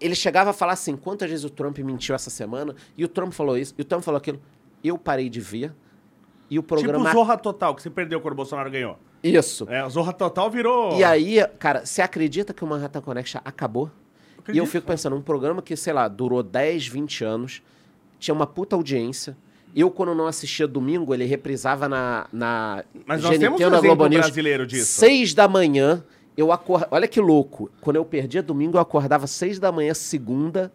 Ele chegava a falar assim: quantas vezes o Trump mentiu essa semana? E o Trump falou isso, e o Trump falou aquilo. Eu parei de ver. E o programa. Tipo Zorra Total, que você perdeu quando o Bolsonaro ganhou. Isso. É, o Zorra Total virou. E aí, cara, você acredita que o Manhattan Connection acabou? E eu Acredito. fico pensando, um programa que, sei lá, durou 10, 20 anos, tinha uma puta audiência. Eu, quando não assistia domingo, ele reprisava na, na Mas nós temos um na exemplo Globo News, brasileiro disso. Seis da manhã, eu acordava... Olha que louco. Quando eu perdia domingo, eu acordava seis da manhã, segunda,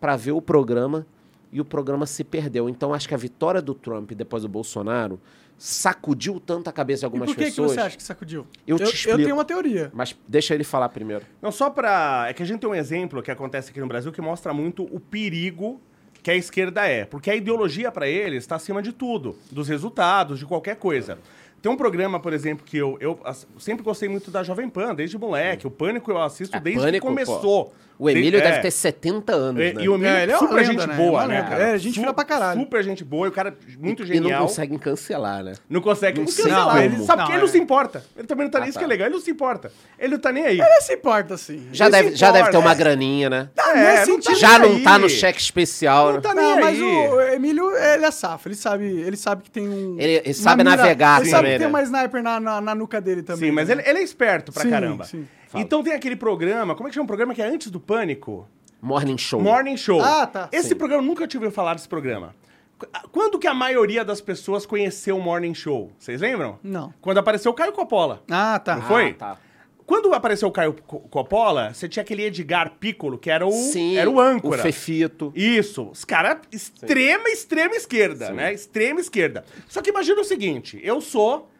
pra ver o programa, e o programa se perdeu. Então, acho que a vitória do Trump depois do Bolsonaro sacudiu tanto a cabeça de E algumas por que, que pessoas. você acha que sacudiu? Eu te eu, explico. tenho uma teoria. Mas deixa ele falar primeiro. Não, só pra. É que a gente tem um exemplo que acontece aqui no Brasil que mostra muito o perigo que a esquerda é. Porque a ideologia pra eles está acima de tudo, dos resultados, de qualquer coisa. Tem um programa, por exemplo, que eu, eu sempre gostei muito da Jovem Pan, desde moleque. O Pânico eu assisto É, desde Pânico, que começou. O Emílio De- deve é. ter 70 anos, E, né? e o Emílio É, é, ele é uma super lenda, gente né? boa, É né, cara? É, gente fina pra caralho. Super gente boa, e o cara muito E não genial. conseguem cancelar, né? Não consegue. Não Não cancelar. como. Ele sabe Não, que ele é. não se importa. Ele também não tá nem Ah, isso tá. que é legal. Ele não se importa. Ele não tá nem aí. Ele se importa, assim. Já, Ele deve, se já deve ter importa, uma é. graninha, né? Ah, É, não tá Já nem não tá no cheque especial, Não né? tá nem Não, mas aí. o Emílio, ele é safo. Ele sabe, ele sabe que tem um... Ele- sabe navegar Ele sabe que tem né? uma sniper na, nuca dele também. Sim, mas né? ele, é esperto pra Sim, caramba. sim. Fala. Então tem aquele programa, como é que chama o programa que é antes do Pânico? Morning Show. Morning Show. Ah, tá. Esse Sim. programa, nunca tive ouvido falar desse programa. Qu- Quando que a maioria das pessoas conheceu o Morning Show? Vocês lembram? Não. Quando apareceu o Caio Coppola. Ah, tá. Não foi? Ah, tá. Quando apareceu o Caio Co- Coppola, você tinha aquele Edgar Piccolo, que era o, Sim, era o âncora. O Fefito. Isso, os caras extrema, extrema esquerda, né? Extrema esquerda. Só que imagina o seguinte, eu sou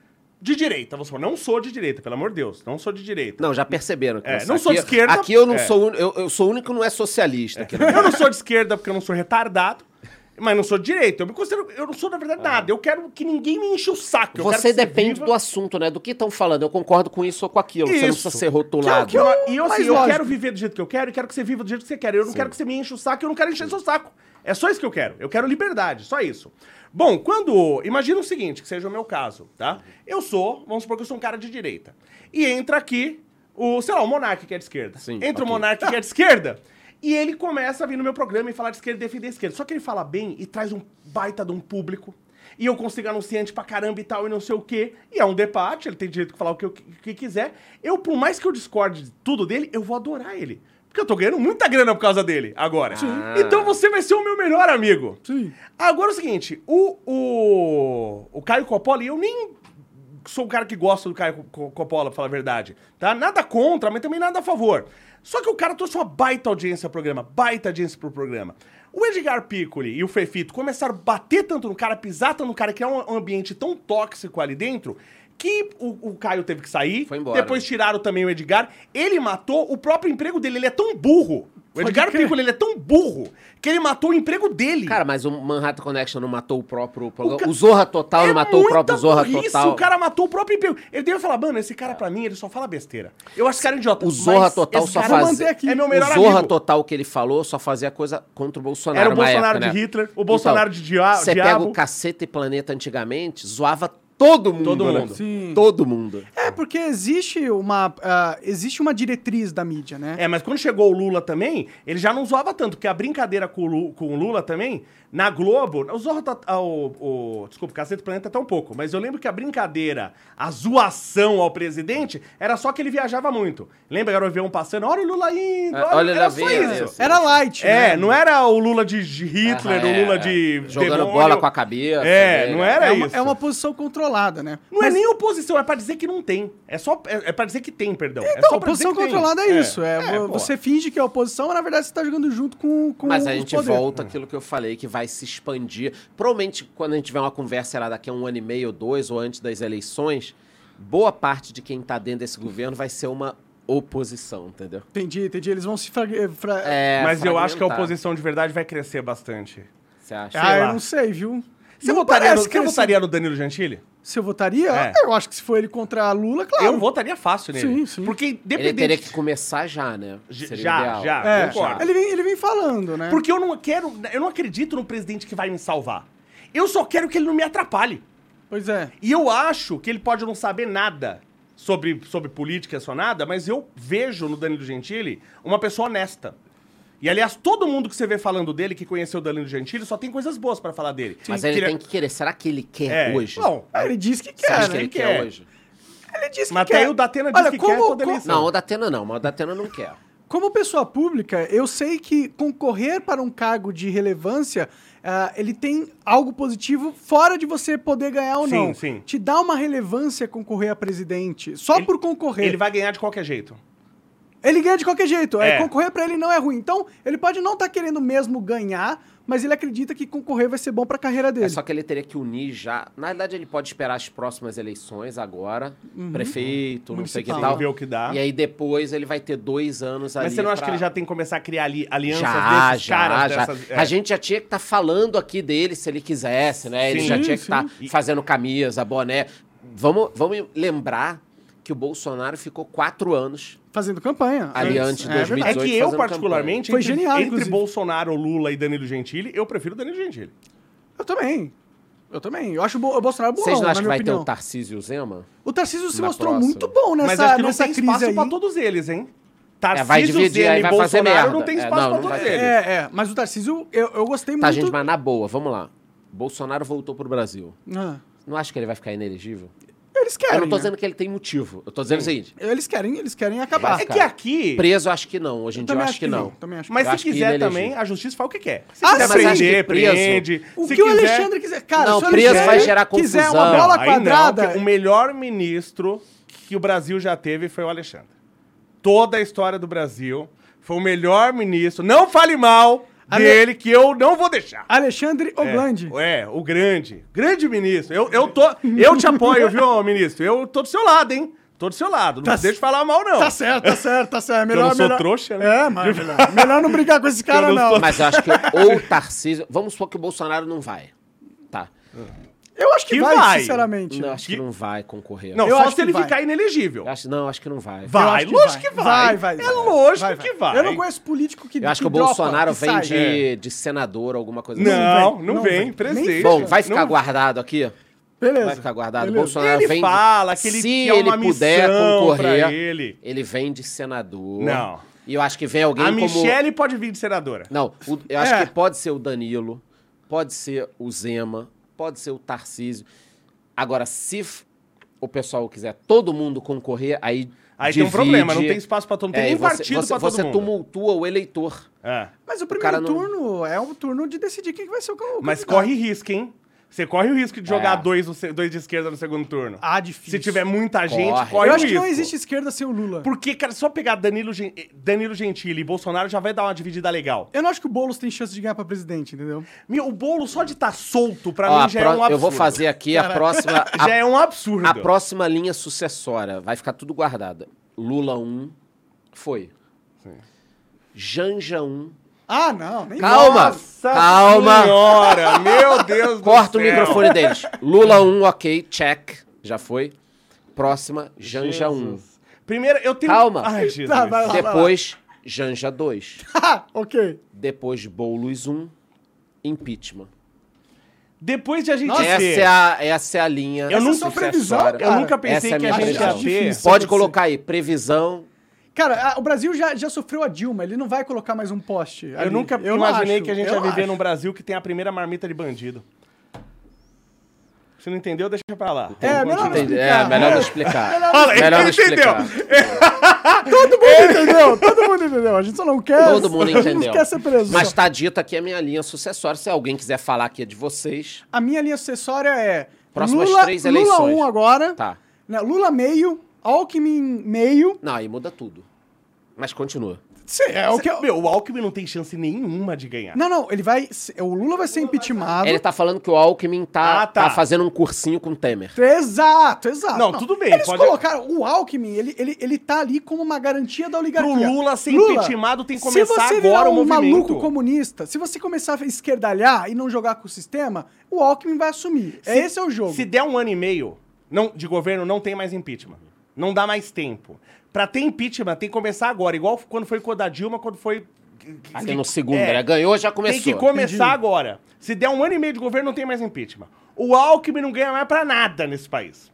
de direita, vamos supor, não sou de direita, pelo amor de Deus, não sou de direita. Não, já perceberam. que É, não sou de aqui- esquerda, Aqui eu não é. sou... Eu, eu sou o único que não é socialista. Aqui, né? Eu não sou de esquerda porque eu não sou retardado, mas não sou de direita. Eu me considero, eu não sou na verdade nada. Eu quero que ninguém me enche o saco. Eu Você que depende viva- do assunto, né? Do que estão falando. Eu concordo com isso ou com aquilo. Você não Isso. precisa ser rotulado. Que eu- e eu, assim, eu quero viver do jeito que eu quero e quero que você viva do jeito que você quer. Eu não quero que você me enche o saco, eu não quero encher seu saco. É só isso que eu quero. Eu quero liberdade, só isso. Bom, quando. Imagina o seguinte, que seja o meu caso, tá? Eu sou, vamos supor que eu sou um cara de direita. E entra aqui o, sei lá, o Monark que é de esquerda. Sim, entra o ok. Monark que é de esquerda. E ele começa a vir no meu programa e falar de esquerda e defender a esquerda. Só que ele fala bem e traz um baita de um público. E eu consigo anunciante pra caramba e tal, e não sei o quê. E é um debate, ele tem direito de falar o que, o que quiser. Eu, por mais que eu discorde de tudo dele, eu vou adorar ele. Porque eu tô ganhando muita grana por causa dele agora. Ah. Então você vai ser o meu melhor amigo. Sim. Agora é o seguinte, o, o, o Caio Coppola, e eu nem sou um cara que gosta do Caio Co- Coppola, pra falar a verdade, tá? Nada contra, mas também nada a favor. Só que o cara trouxe uma baita audiência ao programa, baita audiência pro programa. O Edgar Piccoli e o Fefito começaram a bater tanto no cara, pisar tanto no cara, criar um ambiente tão tóxico ali dentro, que o, o Caio teve que sair. Foi embora. Depois tiraram também o Edgar. Ele matou o próprio emprego dele, ele é tão burro. O Pode Edgar crer. Piccoli, ele é tão burro, que ele matou o emprego dele. Cara, mas o Manhattan Connection não matou o próprio programa. ca- O Zorra Total não matou o próprio Zorra burrice, Total. O cara matou o próprio emprego. Ele deve falar, mano, esse cara pra mim, ele só fala besteira. Eu acho esse cara idiota. O Zorra mas Total só fazia. aqui. É meu O melhor Zorra amigo. Total que ele falou só fazia coisa contra o Bolsonaro. Era o Bolsonaro época, de né? Hitler, o Bolsonaro de dia- Você diabo. pega o Caceta e Planeta antigamente, zoava todo mundo. Todo né? mundo. Sim. Todo mundo. É, porque existe uma, ah, existe uma diretriz da mídia, né? É, mas quando chegou o Lula também, ele já não zoava tanto, porque a brincadeira com o, Lu- com o Lula também, na Globo, o Zorro tá, ah, o, o- desculpa, Cacete do Planeta até um pouco, mas eu lembro que a brincadeira, a zoação ao presidente, era só que ele viajava muito. Lembra, era o avião passando, olha o Lula indo, É, olha, olha ele era só isso. Era light, É, né? não era o Lula de, Hitler, Ah, o é, Lula é. de Jogando demônio. bola com a cabeça. É, dele. não era É uma, isso. é uma posição controlada. controlada, né? Não Mas- é nem oposição, é pra dizer que não tem. É só é, é pra dizer que tem, perdão. é Então, só pra dizer oposição que tem. controlada é, isso. É, pô. você finge que é oposição, mas na verdade você tá jogando junto com, com Mas a gente poderes. volta àquilo que eu falei, que vai se expandir. Provavelmente, quando a gente tiver uma conversa lá, daqui a um ano e meio ou dois, ou antes das eleições, boa parte de quem tá dentro desse governo vai ser uma oposição, entendeu? Entendi, entendi. Eles vão se... Fra... fra- É, Mas eu acho que a fragmentar. oposição de verdade vai crescer bastante. Você acha? ah, eu lá. não sei, viu? Você, Não votaria no, parece você votaria no Danilo Gentili? Se eu votaria? É. Eu acho que se for ele contra a Lula, claro. Eu votaria fácil nele. Sim, sim. Porque Ele independente... teria que começar já, né? Seria já, ideal. já. É, concordo. ele vem, ele vem falando, né? Porque eu não quero... Eu não acredito no presidente que vai me salvar. Eu só quero que ele não me atrapalhe. Pois é. E eu acho que ele pode não saber nada sobre, sobre política, só nada, mas eu vejo no Danilo Gentili uma pessoa honesta. E, aliás, todo mundo que você vê falando dele, que conheceu o Danilo Gentili, só tem coisas boas pra falar dele. Mas ele Queria- tem que querer. Será que ele quer É, hoje? Bom, Ah, ele disse que quer, acha que né? ele que quer é. hoje? Ele disse que Mas quer. até aí o Datena disse Olha, que como, quer toda como-. Não, o Datena não, mas o Datena não quer. Como pessoa pública, eu sei que concorrer para um cargo de relevância, ah, ele tem algo positivo fora de você poder ganhar ou Sim, não. sim. Te dá uma relevância concorrer a presidente, só Ele- por concorrer. Ele vai ganhar de qualquer jeito. Ele ganha de qualquer jeito. É. É. concorrer pra ele não é ruim. Então, ele pode não estar querendo mesmo ganhar, mas ele acredita que concorrer vai ser bom pra carreira dele. É só que ele teria que unir já. Na verdade, ele pode esperar as próximas eleições agora, prefeito, não sei o que tal. Ver o que dá. E aí depois ele vai ter dois anos ali. Mas você não acha pra- que ele já tem que começar a criar ali, alianças Já, desses já, caras? já. Dessas, é. A gente já tinha que estar falando aqui dele se ele quisesse, né? Ele Sim. já tinha que estar sim. fazendo camisa, boné. Vamos, vamos lembrar que o Bolsonaro ficou quatro anos Fazendo campanha. Ali Antes. antes de É 2018. verdade. É que eu, particularmente, Foi entre, genial, entre inclusive. Bolsonaro, Lula e Danilo Gentili, eu prefiro Danilo Gentili. Eu também. Eu também. Eu acho o Bo- o Bolsonaro bom, Vocês não acham que vai ter opinião. o Tarcísio e o Zema? O Tarcísio se mostrou próxima? muito bom nessa, Mas acho que não nessa tem crise espaço aí. pra todos eles, hein? É, vai Tarcísio, dividir, Zema e vai fazer Bolsonaro merda. não tem É, espaço não, pra não todos ter. eles. É, é. Mas o Tarcísio, eu, eu gostei Tá, muito... gente, mas na boa, vamos lá. Bolsonaro voltou pro Brasil. Ah, Não acha que ele vai ficar inelegível? Eles querem, Eu não tô né? dizendo que ele tem motivo. Eu tô dizendo o seguinte: Eles querem, eles querem acabar. É que aqui... preso, acho que não. Hoje em dia eu também acho que não. Também acho que Mas Eu se acho que quiser também, a justiça faz o que quer. Se Ah, quiser sim. Acho que prender, preso- prende. O que o quiser- Alexandre quiser... Cara, Não, se o preso Alexandre vai gerar quiser confusão. uma bola não, quadrada... que o melhor ministro que o Brasil já teve foi o Alexandre. Toda a história do Brasil foi o melhor ministro. Não fale mal Ale- dele, que eu não vou deixar. Alexandre Oglandi. É, é, o grande. Grande ministro. Eu, eu, tô, eu te apoio, viu, ministro? Eu tô do seu lado, hein? Tô do seu lado. Não Tá deixa de falar mal, não. Tá certo, tá certo, tá certo. *laughs* eu Melhor, não sou melhor... trouxa, né? É, mas melhor, melhor não brigar com esse *laughs* cara, Eu não não. sou- Mas eu acho que ou o Tarcísio. Vamos supor que o Bolsonaro não vai. Tá. Eu acho que, Que vai, vai. sinceramente. Não, acho que Que- não vai concorrer. Não, Eu só acho se que ele vai. ficar inelegível. Eu acho, não, acho que não vai. Vai, lógico que vai. Vai, vai, É vai. lógico que vai. Eu não conheço político que Eu acho que, o dropa, Bolsonaro que vem de, É. de senador, alguma coisa assim. Não, vem, não, não vem. vem. Presidente. Bom, vai ficar Não- guardado aqui? Beleza. Vai ficar guardado. Beleza. Bolsonaro Ele vem fala que ele Se quer ele uma puder concorrer, ele. ele vem de senador. Não. E eu acho que vem alguém A como... Michelle pode vir de senadora. Não, o- eu acho É. que pode ser o Danilo, pode ser o Zema, pode ser o Tarcísio. Agora, se o pessoal quiser todo mundo concorrer, aí Aí tem um divide. problema, não tem espaço pra todo mundo. Tem É, nem você, partido você, pra todo você mundo. tumultua o eleitor. É. Mas o primeiro não- turno é um turno de decidir quem que vai ser o can- o Mas candidato. corre risco, hein? Você corre o risco de jogar É. dois, dois de esquerda no segundo turno. Ah, difícil. Se tiver muita gente, Corre. corre Eu acho que não existe esquerda sem o Lula. Porque, cara, só pegar Danilo, Gen- Danilo Gentili e Bolsonaro já vai dar uma dividida legal. Eu não acho que o Boulos tem chance de ganhar pra presidente, entendeu? Meu, o bolo só de estar solto, pra Ó, mim, já é um absurdo. eu vou fazer aqui a próxima... *laughs* a- Já é um absurdo. A próxima linha sucessória vai ficar tudo guardada. Lula 1 foi. Janja 1. Ah, não. Nem Calma! Nossa Calma! senhora, meu *laughs* Deus do Corta o céu. microfone deles. Lula 1, ok, check. Já foi. Próxima, Janja 1. Jesus. Primeiro, eu tenho... Calma. Ai, Jesus. Tá, vai lá. Depois, Janja 2. Ah, *laughs* ok. Depois, Boulos 1, impeachment. Depois de a gente Nossa, Essa ter... é, a, essa é a linha Eu nunca- previsão. Eu nunca pensei é a que a minha gente ia ter... Pode colocar aí, previsão. Cara, a- o Brasil já, já sofreu a Dilma, ele não vai colocar mais um poste. Eu ali. nunca não imaginei acho, que a gente eu ia viver acho. num Brasil que tem a primeira marmita de bandido. Se não entendeu, deixa pra lá. É, melhor não Entendi. explicar. É, melhor não É. explicar. Fala, melhor não entendeu? explicar. *laughs* Todo mundo entendeu, todo mundo entendeu. A gente só não quer. Todo mundo *laughs* a gente entendeu. quer ser preso. Mas tá dito aqui a minha linha sucessória. Se alguém quiser falar aqui é de vocês. A minha linha sucessória é Próximas Lula, três Lula eleições. 1 agora, Tá. né, Lula meio, Alckmin meio. Não, aí muda tudo. Mas continua. Cê, é o que eu- Meu, o Alckmin não tem chance nenhuma de ganhar. Não, não, ele vai. O Lula vai ser impeachmentado. Ele tá falando que o Alckmin tá, Ah, tá. tá fazendo um cursinho com o Temer. Exato, exato. Não, tudo bem, Eles pode- colocaram. O Alckmin, ele, ele, ele tá ali como uma garantia da Pro oligarquia. Lula ser impeachmentado, tem que se começar você agora virar o um movimento. maluco comunista, se você começar a esquerdalhar e não jogar com o sistema, o Alckmin vai assumir. É, Se- esse é o jogo. Se der um ano e meio não, de governo, não tem mais impeachment. Não dá mais tempo. Pra ter impeachment, tem que começar agora. Igual quando foi com o da Dilma, quando foi... Aqui no segundo, É. né? Ganhou, já começou. Tem que começar Entendi. agora. Se der um ano e meio de governo, não tem mais impeachment. O Alckmin não ganha mais pra nada nesse país.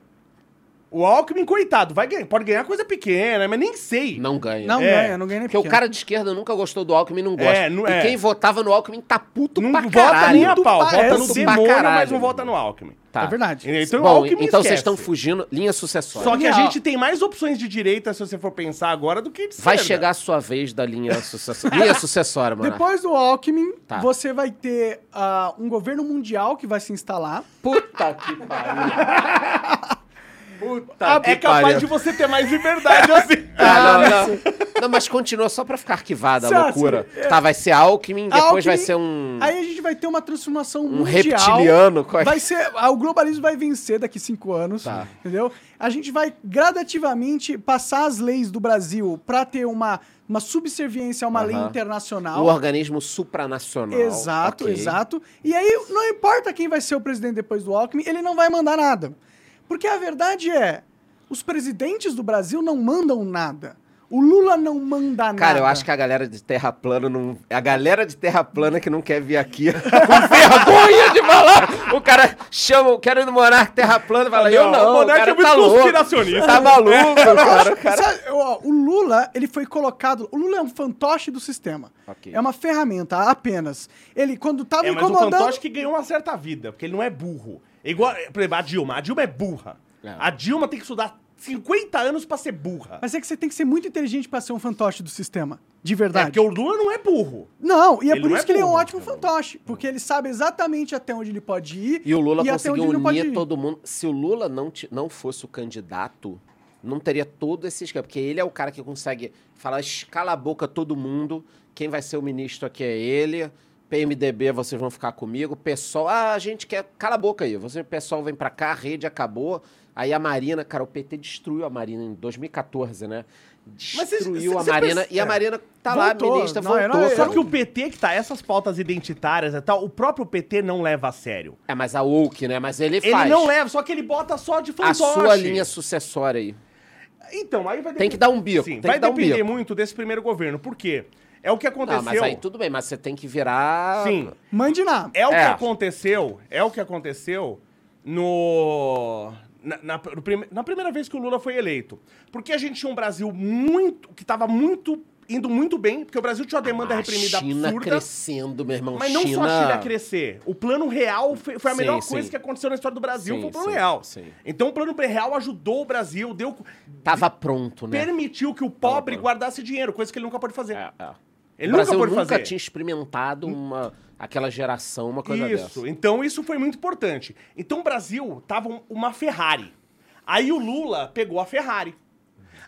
O Alckmin, coitado, vai ganhar, pode ganhar coisa pequena, mas nem sei. Não ganha. Não É. ganha, não ganha nem Porque o cara de esquerda nunca gostou do Alckmin, não gosta. É, não- e é. quem votava no Alckmin tá puto não pra vota caralho. nem a pau, vota no demônio, mas não vota no Alckmin. Tá. É verdade. Então, o Bom, Alckmin então vocês estão fugindo. Linha sucessória. Só que a Não. gente tem mais opções de direita, se você for pensar agora, do que de Vai esquerda. chegar a sua vez da linha sucessória. linha *laughs* sucessória, mano. Depois do Alckmin, Tá. você vai ter ah, um governo mundial que vai se instalar. Puta que pariu. *laughs* Puta É capaz de você ter mais liberdade *laughs* assim. Ah, não, não. Não, mas continua só pra ficar arquivada a loucura. é. Tá, vai ser Alckmin, depois Alckmin, vai ser um. Aí a gente vai ter uma transformação Um mundial. reptiliano, qual é? Vai ser, ah, o globalismo vai vencer daqui cinco anos, Tá. entendeu? A gente vai gradativamente passar as leis do Brasil pra ter uma, uma subserviência a uma lei Aham. internacional. Um organismo supranacional. Exato, Ok. exato. E aí, não importa quem vai ser o presidente depois do Alckmin, ele não vai mandar nada. Porque a verdade é, os presidentes do Brasil não mandam nada. O Lula não manda nada. Cara, eu acho que a galera de Terra Plana não. A galera de Terra Plana que não quer vir aqui *laughs* com vergonha de falar. O cara chama, eu quero ir no Monarca Terra Plana e fala, eu Não, não. o Monarca é muito tá louco. conspiracionista. Tá maluco, cara. O cara... Sabe, ó, o Lula, ele foi colocado. O Lula é um fantoche do sistema. Ok. É uma ferramenta apenas. Ele, quando tava É, mas o incomodando. fantoche que ganhou uma certa vida, porque ele não é burro. É igual, por exemplo, a Dilma. A Dilma é burra. É. A Dilma tem que estudar 50 anos pra ser burra. Mas é que você tem que ser muito inteligente pra ser um fantoche do sistema. De É verdade. porque o Lula não é burro. Não, e é Ele por isso é que ele é um burro. ótimo fantoche. Porque ele sabe exatamente até onde ele pode ir. E o Lula até conseguiu unir ir. todo mundo. Se o Lula não, ti- não fosse o candidato, não teria todo esse esquema. Porque ele é o cara que consegue falar, escala a boca todo mundo. Quem vai ser o ministro aqui é ele. PMDB, vocês vão ficar comigo. PSOL, ah, a gente quer. Cala a boca aí. Você, pessoal, vem pra cá, a rede acabou. Aí a Marina, cara, o PT destruiu a Marina em 2014, né? Mas cê- Destruiu cê- a cê Marina. perce- E a é. Marina tá Voltou. lá, ministra, Não, voltou. não, é- Só cara. que o PT que tá, essas pautas identitárias e tal, o próprio PT não leva a sério. É, mas a woke, né? Mas ele, Ele faz não leva, só que ele bota só de a fantoche. sua linha sucessória aí. Então, aí vai Tem que dar um bico, Sim, tem vai que dar um depender bico. muito desse primeiro governo. Por quê? É o que aconteceu. Não, mas aí tudo bem, mas você tem que virar. Sim. Mande nada. É o É. que aconteceu, é o que aconteceu no na, na- no prime- na primeira vez que o Lula foi eleito. Porque a gente tinha um Brasil muito que estava muito indo muito bem, porque o Brasil tinha uma demanda a reprimida China absurda. crescendo, meu irmão. Mas não China... só a China crescer. O plano real foi, foi a Sim, melhor sim. coisa que aconteceu na história do Brasil, Sim, foi o plano sim, real. sim. Então o plano real ajudou o Brasil, deu Tava pronto, né? permitiu que o pobre guardasse dinheiro, coisa que ele nunca pode fazer. É, é. Ele o Brasil nunca pode nunca fazer. tinha experimentado uma, aquela geração, uma coisa Isso, dessa. então isso foi muito importante. Então o Brasil tava um- uma Ferrari. Aí o Lula pegou a Ferrari.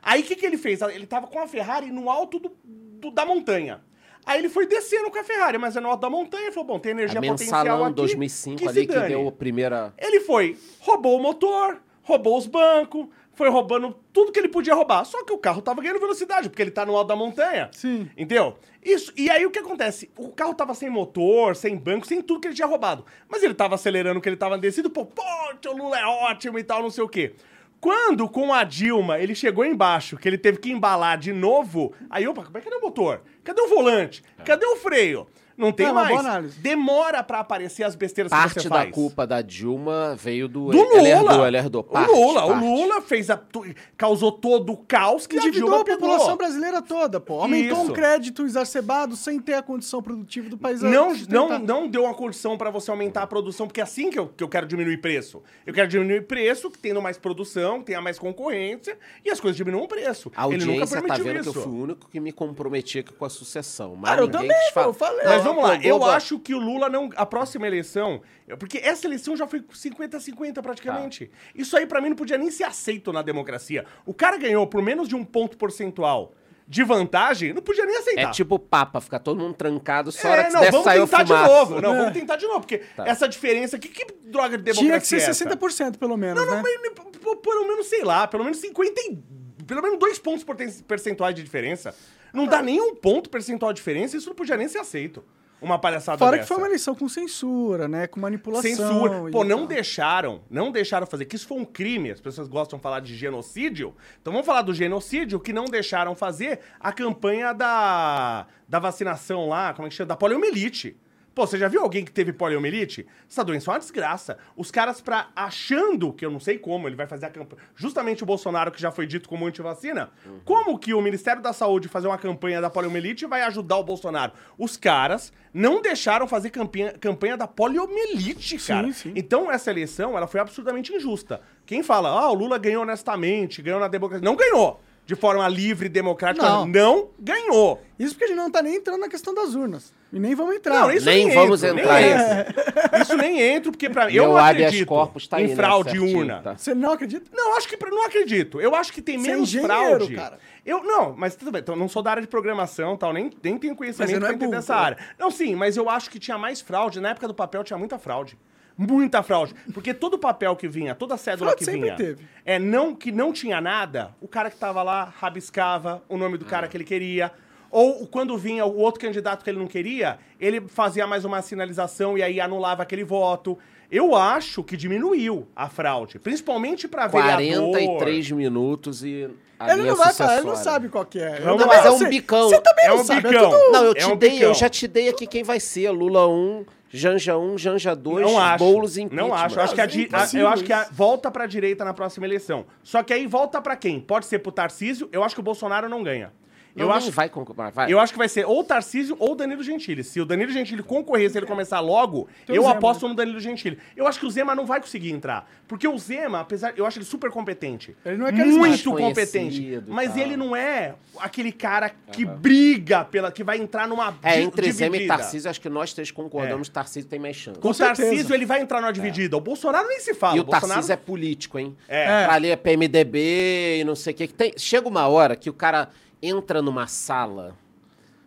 Aí o que, que ele fez? Ele tava com a Ferrari no alto do, do- da montanha. Aí ele foi descendo com a Ferrari, mas é no alto da montanha e falou: bom, tem energia A potencial mensalão aqui. 2005 que ali que deu a primeira... Ele foi, roubou o motor, roubou os bancos, foi roubando tudo que ele podia roubar. Só que o carro tava ganhando velocidade, porque ele tá no alto da montanha. Sim. Entendeu? Isso. E aí o que acontece? O carro tava sem motor, sem banco, sem tudo que ele tinha roubado. Mas ele tava acelerando que ele tava descido, pô, pô, o Lula é ótimo e tal, não sei o quê. Quando com a Dilma ele chegou embaixo, que ele teve que embalar de novo, aí, opa, mas cadê o motor? Cadê o volante? Cadê o freio? Não tem É uma mais. boa análise. Demora pra aparecer as besteiras que Parte você da faz. culpa da Dilma veio do... Do Ele Lula. herdou, ele herdou. Parte, o Lula, parte. o Lula fez a, tu- causou todo o caos que a Endividou Dilma a pegou. população brasileira toda, pô. Aumentou Isso. um crédito exacerbado sem ter a condição produtiva do país. Não, não, não deu uma condição pra você aumentar a produção, porque é assim que eu, que eu quero diminuir preço. Eu quero diminuir preço, tendo mais produção, tenha mais concorrência, e as coisas diminuam o preço. A Ele nunca audiência tá permitiu vendo isso. que eu fui o único que me comprometia com a sucessão. Mas Ah, eu ninguém também, quis falar. pô, eu falei. Mas vamos lá, eu acho que o Lula não. A próxima eleição. Porque essa eleição já foi 50-50 praticamente. Tá. Isso aí pra mim não podia nem ser aceito na democracia. O cara ganhou por menos de um ponto percentual de vantagem, não podia nem aceitar. É tipo o Papa, ficar todo mundo trancado, só É, hora que não, vamos tentar de novo. Não, É. vamos tentar de novo, porque Tá. essa diferença. Que, que droga de democracia Tinha que ser é essa? 60% pelo menos, Não, né? mas, pelo menos, sei lá, pelo menos 50 e... Pelo menos dois pontos percentuais de diferença. Não dá nem um ponto percentual de diferença, isso não podia nem ser aceito. Uma palhaçada Fora dessa. que foi uma eleição com censura, né? Com manipulação. Censura. Pô, não tal. deixaram, não deixaram fazer, que isso foi um crime. As pessoas gostam de falar de genocídio. Então vamos falar do genocídio que não deixaram fazer a campanha da, da vacinação lá, como é que chama? Da poliomielite. Pô, você já viu alguém que teve poliomielite? Essa doença é uma desgraça. Os caras, pra, achando que eu não sei como, ele vai fazer a campanha. Justamente o Bolsonaro, que já foi dito como antivacina. Como que o Ministério da Saúde fazer uma campanha da poliomielite vai ajudar o Bolsonaro? Os caras não deixaram fazer campanha, campanha da poliomielite, cara. sim. Então, essa eleição, ela foi absurdamente injusta. Quem fala, ah, o Lula ganhou honestamente, ganhou na democracia. Não ganhou. De forma livre e democrática. Não. não ganhou. Isso porque a gente não tá nem entrando na questão das urnas. E nem vamos entrar. Não, isso Nem nem, vamos entro, entrar nem. Isso nem entro, porque pra. Meu Eu não acredito corpus tá em fraude certinho, urna. tá? Você não acredita? Não, acho que pra- não acredito. Eu acho que tem Você é menos engenheiro, fraude. cara. Eu não, mas tudo bem. Então, não sou da área de programação, tal, nem, nem tenho conhecimento pra é entender burro, essa pô. área. Não, sim, mas eu acho que tinha mais fraude. Na época do papel tinha muita fraude. Muita fraude. Porque todo papel que vinha, toda cédula Fraude que vinha, teve. é não que não tinha nada, o cara que tava lá rabiscava o nome do cara que ele queria. Ou quando vinha o outro candidato que ele não queria, ele fazia mais uma sinalização e aí anulava aquele voto. Eu acho que diminuiu a fraude, principalmente pra vereador. 43 minutos e a Ele não vai falar, ele não sabe qual que é. Também lá. Mas é não um sei. bicão. Você também É não um sabe, bicão. é tudo... Não, eu É te um dei, bicão. eu já te dei aqui quem vai ser. Lula 1, Janja 1, Janja 2, Não acho. Boulos e Não acho. Eu acho que, a, É di- a- eu acho que a- volta pra direita na próxima eleição. Só que aí volta pra quem? Pode ser pro Tarcísio. Eu acho que o Bolsonaro não ganha. Não, eu, acho, vai concorrer. Vai. eu acho que vai ser ou Tarcísio ou Danilo Gentili. Se o Danilo Gentili concorrer, se ele começar logo, Tem o eu Zema, aposto no Danilo Gentili. Eu acho que o Zema não vai conseguir entrar. Porque o Zema, apesar. Eu acho ele super competente. Ele não é. Muito competente. e Mas tal. ele não é aquele cara que briga pela. que vai entrar numa. É, entre Zema e dividida. Tarcísio, acho que nós três concordamos que Tarcísio tem mais chance. O certeza. Tarcísio, ele vai entrar numa dividida. O Bolsonaro nem se fala. E o Bolsonaro... Tarcísio é político, hein? É. Pra ler PMDB e não sei o que. que tem. Chega uma hora que o cara entra numa sala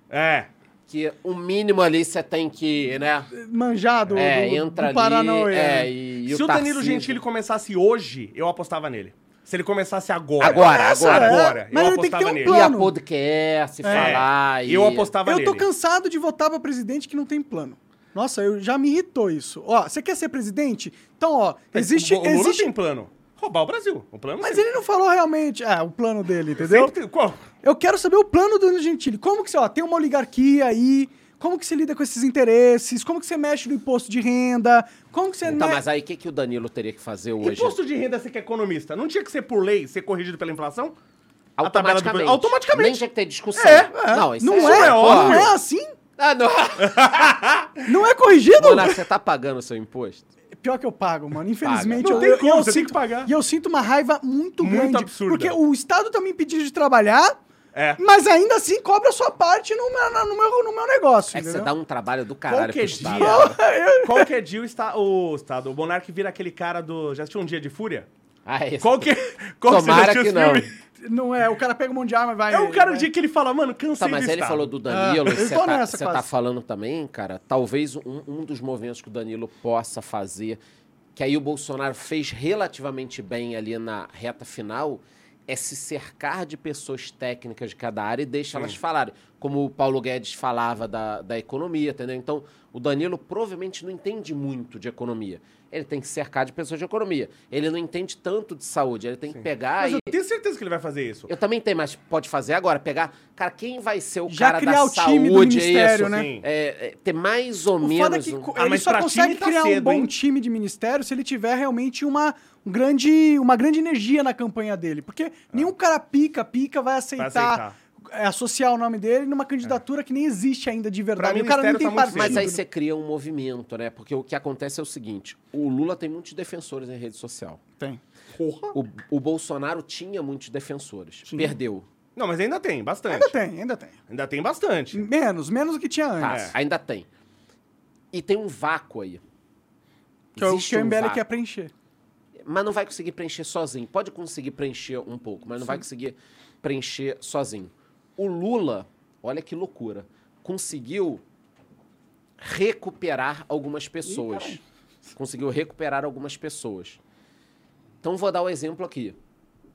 É. que o mínimo ali você tem que, né? Manjado É, do, entra do Paranauê. ali. É, e, e Se o Danilo Tarcísio- Gentili começasse hoje, eu apostava nele. Se ele começasse agora. Agora, Essa agora. é, Agora. mas eu ele tem que apostava ter um nele. E a plano. podcast, É, falar. e- Eu apostava Eu nele. tô cansado de votar pra presidente que não tem plano. Nossa, eu, já me irritou isso. Ó, você quer ser presidente? Então, ó, existe... O, o Lula existe... tem plano. Roubar o Brasil. O plano Mas sim. ele não falou realmente é, o plano dele, entendeu? Sempre tem- Qual? Eu quero saber o plano do Danilo Gentili. Como que você, ó, tem uma oligarquia aí, como que você lida com esses interesses, como que você mexe no imposto de renda, como que você... Né- mas aí o que, que o Danilo teria que fazer hoje? Imposto de renda, você que é economista, não tinha que ser por lei, ser corrigido pela inflação? A tabela do- Automaticamente. Automaticamente. Nem tinha que ter discussão. É, É, Não, isso não é, é, é não óbvio. é assim? Ah, não. Não é corrigido? Mano, você tá pagando o seu imposto? Pior que eu pago, mano. Infelizmente, Não eu, tem eu- como, eu você tem sinto, que pagar. E eu sinto uma raiva muito, Muito grande. absurda. Porque o Estado tá me impedindo de trabalhar, É. mas ainda assim cobra a sua parte no meu, no meu, no meu negócio. É que você entendeu? dá um trabalho do caralho pro Qualquer Estado. dia. *laughs* qualquer dia o, esta, o Estado, o Monark vira aquele cara do. Já assistiu um dia de fúria? Ah, Qualquer. Qual *laughs* você já Tomara que não. filme? Não é, o cara pega um monte de arma e vai... É o cara vai- dia que ele fala, mano, cansei Tá, mas ele Estado. falou do Danilo, Ah, e eu você tá, nessa você tá falando também, cara, talvez um, um dos movimentos que o Danilo possa fazer, que aí o Bolsonaro fez relativamente bem ali na reta final, é se cercar de pessoas técnicas de cada área e deixa elas falarem. Como o Paulo Guedes falava da, da economia, entendeu? Então, o Danilo provavelmente não entende muito de economia. Ele tem que cercar de pessoas de economia. Ele não entende tanto de saúde. Ele tem que pegar Mas e... eu tenho certeza que ele vai fazer isso. Eu também tenho, mas pode fazer agora, pegar. Cara, quem vai ser o Já cara criar da o time do saúde? ministério, isso, né? Sim. É, é, ter mais ou O foda é menos. que um- co- Ah, ele só consegue tá criar um cedo, bom hein? time de ministério se ele tiver realmente uma, um grande, uma grande energia na campanha dele. Porque nenhum cara pica, pica vai aceitar, aceitar. É, associar o nome dele numa candidatura que nem existe ainda de verdade. O cara ministério tem tá partido. Mas aí você cria um movimento, né? Porque o que acontece é o seguinte: o Lula tem muitos defensores em rede social. Tem. Porra. O, o Bolsonaro tinha muitos defensores. Perdeu. Não, mas ainda tem, bastante. Ainda tem, ainda tem. Ainda tem bastante. Menos, menos do que tinha Tá, antes. ainda tem. E tem um vácuo aí. Que é o Existe que o um MBL quer preencher. Mas não vai conseguir preencher sozinho. Pode conseguir preencher um pouco, mas não vai conseguir preencher sozinho. O Lula, olha que loucura, conseguiu recuperar algumas pessoas. conseguiu recuperar algumas pessoas. Então vou dar o exemplo aqui.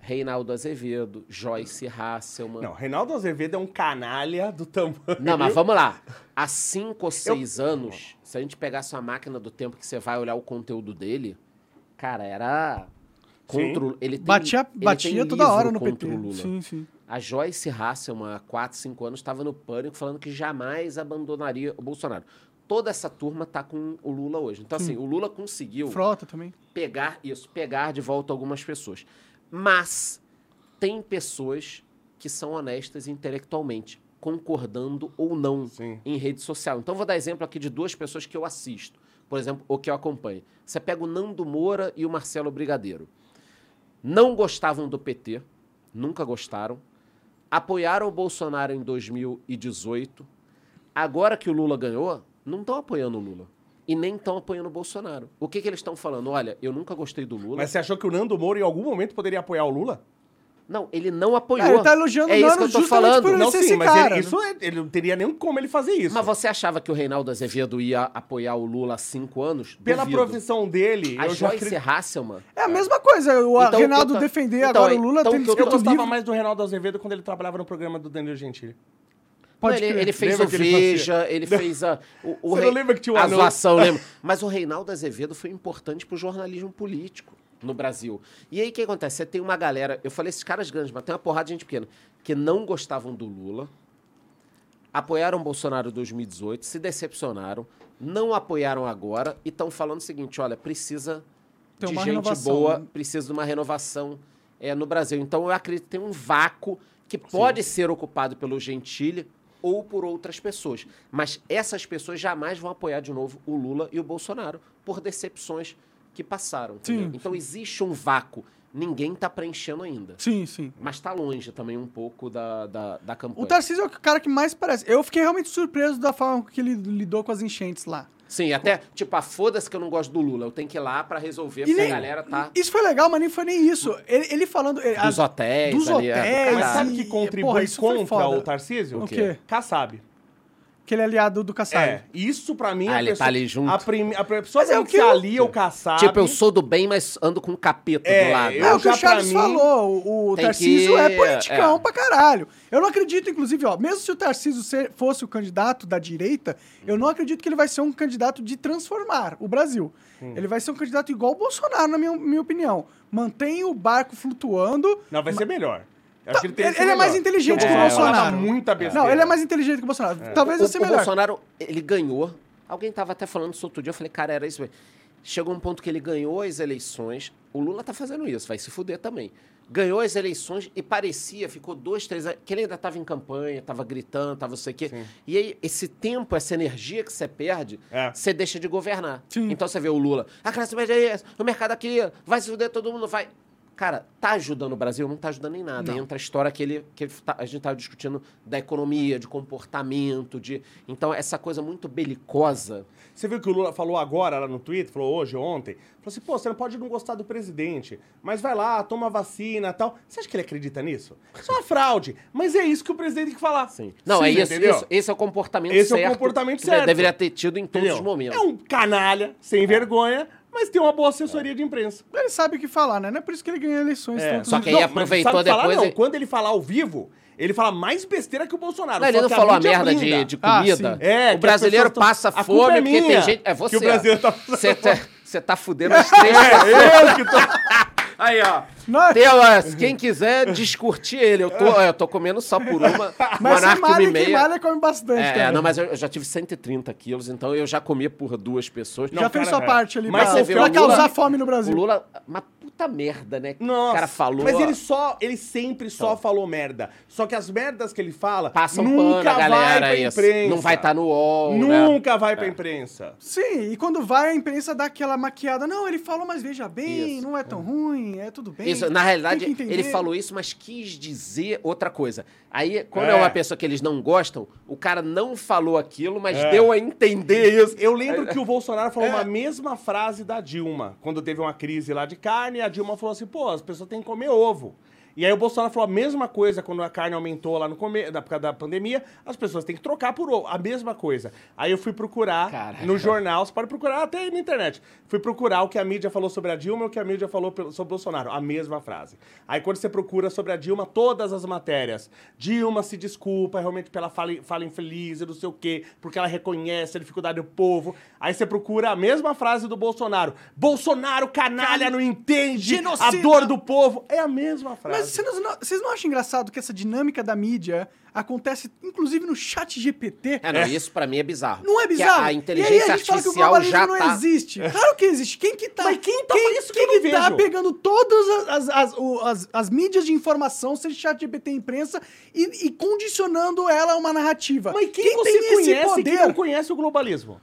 Reinaldo Azevedo, Joyce Hasselman. Não, Reinaldo Azevedo é um canalha do tamanho. Não, mas vamos lá. Há cinco ou seis anos, se a gente pegasse uma máquina do tempo que você vai olhar o conteúdo dele, cara, era. Contra ele tem, Batia, ele batia tem toda livro hora no contra PT. o Lula. Sim, sim. A Joyce Hasselman, há 4, 5 anos, estava no pânico falando que jamais abandonaria o Bolsonaro. Toda essa turma tá com o Lula hoje. Então, assim, o Lula conseguiu Frota também. pegar isso, pegar de volta algumas pessoas. Mas tem pessoas que são honestas intelectualmente, concordando ou não Sim. em rede social. Então vou dar exemplo aqui de duas pessoas que eu assisto, por exemplo, ou que eu acompanho. Você pega o Nando Moura e o Marcelo Brigadeiro. Não gostavam do PT, nunca gostaram. Apoiaram o Bolsonaro em 2018. Agora que o Lula ganhou, não estão apoiando o Lula. E nem estão apoiando o Bolsonaro. O que, que eles estão falando? Olha, eu nunca gostei do Lula. Mas você achou que o Nando Moura em algum momento poderia apoiar o Lula? Não, ele não apoiou. É, ele tá elogiando é o isso Nando que eu tô justamente falando. não, ser sim, esse mas cara, ele, né? isso é- ele não teria nem como ele fazer isso. Mas você achava que o Reinaldo Azevedo ia apoiar o Lula há cinco anos? Pela Duvido. profissão dele, A eu já Joyce acredito... Hasselman. É a mesma coisa. O Então, Reinaldo tô- defender Então, agora o Lula então, tem o que eu gostava livro. mais do Reinaldo Azevedo quando ele trabalhava no programa do Danilo Gentili. Pode Não, ele, crer. ele fez Lembra o que ele? Veja, ele fez a. O, o Você não lembra que tinha o A anão? zoação, lembra? Mas o Reinaldo Azevedo foi importante pro jornalismo político no Brasil. E aí o que acontece? Você tem uma galera. Eu falei esses caras grandes, mas tem uma porrada de gente pequena, que não gostavam do Lula, apoiaram o Bolsonaro em 2018, se decepcionaram, não apoiaram agora e estão falando o seguinte: olha, precisa Tem de gente renovação, boa, né? precisa de uma renovação é, no Brasil. Então eu acredito que tem um vácuo que pode ser ocupado pelo Gentili ou por outras pessoas. Mas essas pessoas jamais vão apoiar de novo o Lula e o Bolsonaro por decepções que passaram. entendeu? Sim, Então existe um vácuo. Ninguém está preenchendo ainda. Sim, sim. Mas está longe também um pouco da, da, da campanha. O Tarcísio é o cara que mais parece. Eu fiquei realmente surpreso da forma que ele lidou com as enchentes lá. Sim, até, tipo, a foda-se que eu não gosto do Lula. Eu tenho que ir lá para resolver, E porque nem- a galera tá Isso foi legal, mas nem foi nem isso. Ele, ele falando. ele- dos a- hotéis dos ali. é, do hotéis, Mas caralho. sabe que contribui porra, contra o Tarcísio? O quê? Kassab. Que ele é aliado do Kassab. É, isso pra mim... Ah, a ele tá pessoa- ali junto. A, prim... a pessoa Mas é o que que se alia o Kassab... Tipo, eu sou do bem, mas ando com um capeta É, do lado. É o que o Charles mim- falou. O, Tarcísio que- é politicão é. pra caralho. Eu não acredito, inclusive, ó, mesmo se o Tarcísio ser- fosse o candidato da direita, eu não acredito que ele vai ser um candidato de transformar o Brasil. Ele vai ser um candidato igual o Bolsonaro, na minha, minha opinião. Mantém o barco flutuando. Não, vai ser melhor. Acho que ele, tem Ele, ele é mais melhor. inteligente Porque que o Bolsonaro muita besteira. Não, ele é mais inteligente que o Bolsonaro. Talvez o, vai ser o melhor. Bolsonaro, ele ganhou. Alguém tava até falando isso outro dia. Eu falei, cara, era isso. Chegou um ponto que ele ganhou as eleições. O Lula tá fazendo isso, vai se fuder também. Ganhou as eleições e parecia, ficou dois, três anos, que ele ainda tava em campanha, tava gritando, tava não sei o quê. E aí, esse tempo, essa energia que você perde, É. você deixa de governar. Sim. Então você vê o Lula, a classe média é essa, o mercado aqui, vai se fuder, todo mundo vai. Cara, tá ajudando o Brasil? Não tá ajudando em nada. Não. Entra a história que, ele, que ele tá- a gente tava discutindo da economia, de comportamento, de. Então, essa coisa muito belicosa. Você viu que o Lula falou agora lá no Twitter, falou hoje, ontem? Falou assim, pô, você não pode não gostar do presidente, mas vai lá, toma vacina e tal. Você acha que ele acredita nisso? Isso é uma fraude. Mas é isso que o presidente tem que falar. Sim. Não, Sim, é isso, isso. Esse é o comportamento Esse é o certo. comportamento certo. Deveria ter tido em todos Entendeu? os momentos. É um canalha, sem vergonha, mas tem uma boa assessoria de imprensa. Ele sabe o que falar, né? Não é por isso que ele ganha eleições. É, tanto- só que aí Não, aproveitou mas sabe falar, depois não. e- Quando ele falar ao vivo, ele fala mais besteira que o Bolsonaro. Não, ele não falou a mídia merda de, de Ah, comida. sim. É, o as brasileiro passa tão- a culpa fome é porque tem gente. É você. que o brasileiro tá- Você tá, tá fudendo *laughs* as três É, eu que tô... Aí, ó. Tem, ó, quem quiser descurtir ele, eu tô, eu tô comendo só por uma. *laughs* mas Monarca se uma malha, e meia. malha come bastante É, também. não, mas eu, eu já tive 130 quilos, então eu já comia por duas pessoas. Já Não, fez cara, sua é. parte ali Mas pra, você vê, pra o Lula- causar fome no O Brasil. Lula, uma puta merda, né? que Nossa, o cara falou. Mas ele só, ele sempre só falou merda. Só que as merdas que ele fala Passa um nunca pano, a galera, vai pra isso. imprensa. Não vai estar no UOL, né? Nunca vai pra imprensa. Sim, e quando vai, a imprensa dá aquela maquiada. Não, ele falou, mas veja bem, Isso. não é tão ruim, é tudo bem. isso. Na realidade, ele falou isso, mas quis dizer outra coisa. Aí, quando é. É. uma pessoa que eles não gostam, o cara não falou aquilo, mas É. deu a entender isso. Eu lembro que o Bolsonaro falou uma mesma frase da Dilma, quando teve uma crise lá de carne, e a Dilma falou assim, pô, as pessoas têm que comer ovo. E aí o Bolsonaro falou a mesma coisa quando a carne aumentou lá no começo, na época da pandemia, as pessoas têm que trocar por ovo, a mesma coisa. Aí eu fui procurar Caraca. no jornal, você pode procurar até na internet. Fui procurar o que a mídia falou sobre a Dilma e o que a mídia falou sobre o Bolsonaro, a mesma frase. Aí quando você procura sobre a Dilma, todas as matérias. Dilma se desculpa realmente pela fala, fala infeliz e não sei o quê, porque ela reconhece a dificuldade do povo. Aí você procura a mesma frase do Bolsonaro. Bolsonaro, canalha, não entende a Genocida. dor do povo. É a mesma frase. Mas vocês não, vocês não acham engraçado que essa dinâmica da mídia acontece, inclusive, no chat GPT? É, não, isso pra mim é bizarro. Não é bizarro? A, a inteligência que artificial globalismo já não tá. existe. Claro que existe. Quem que tá... Mas quem tá- Quem, isso que quem não tá pegando todas as, as, as, as- as mídias de informação, seja chat GPT imprensa, e, e condicionando ela a uma narrativa? Mas quem, você tem esse conhece que poder? não conhece o globalismo?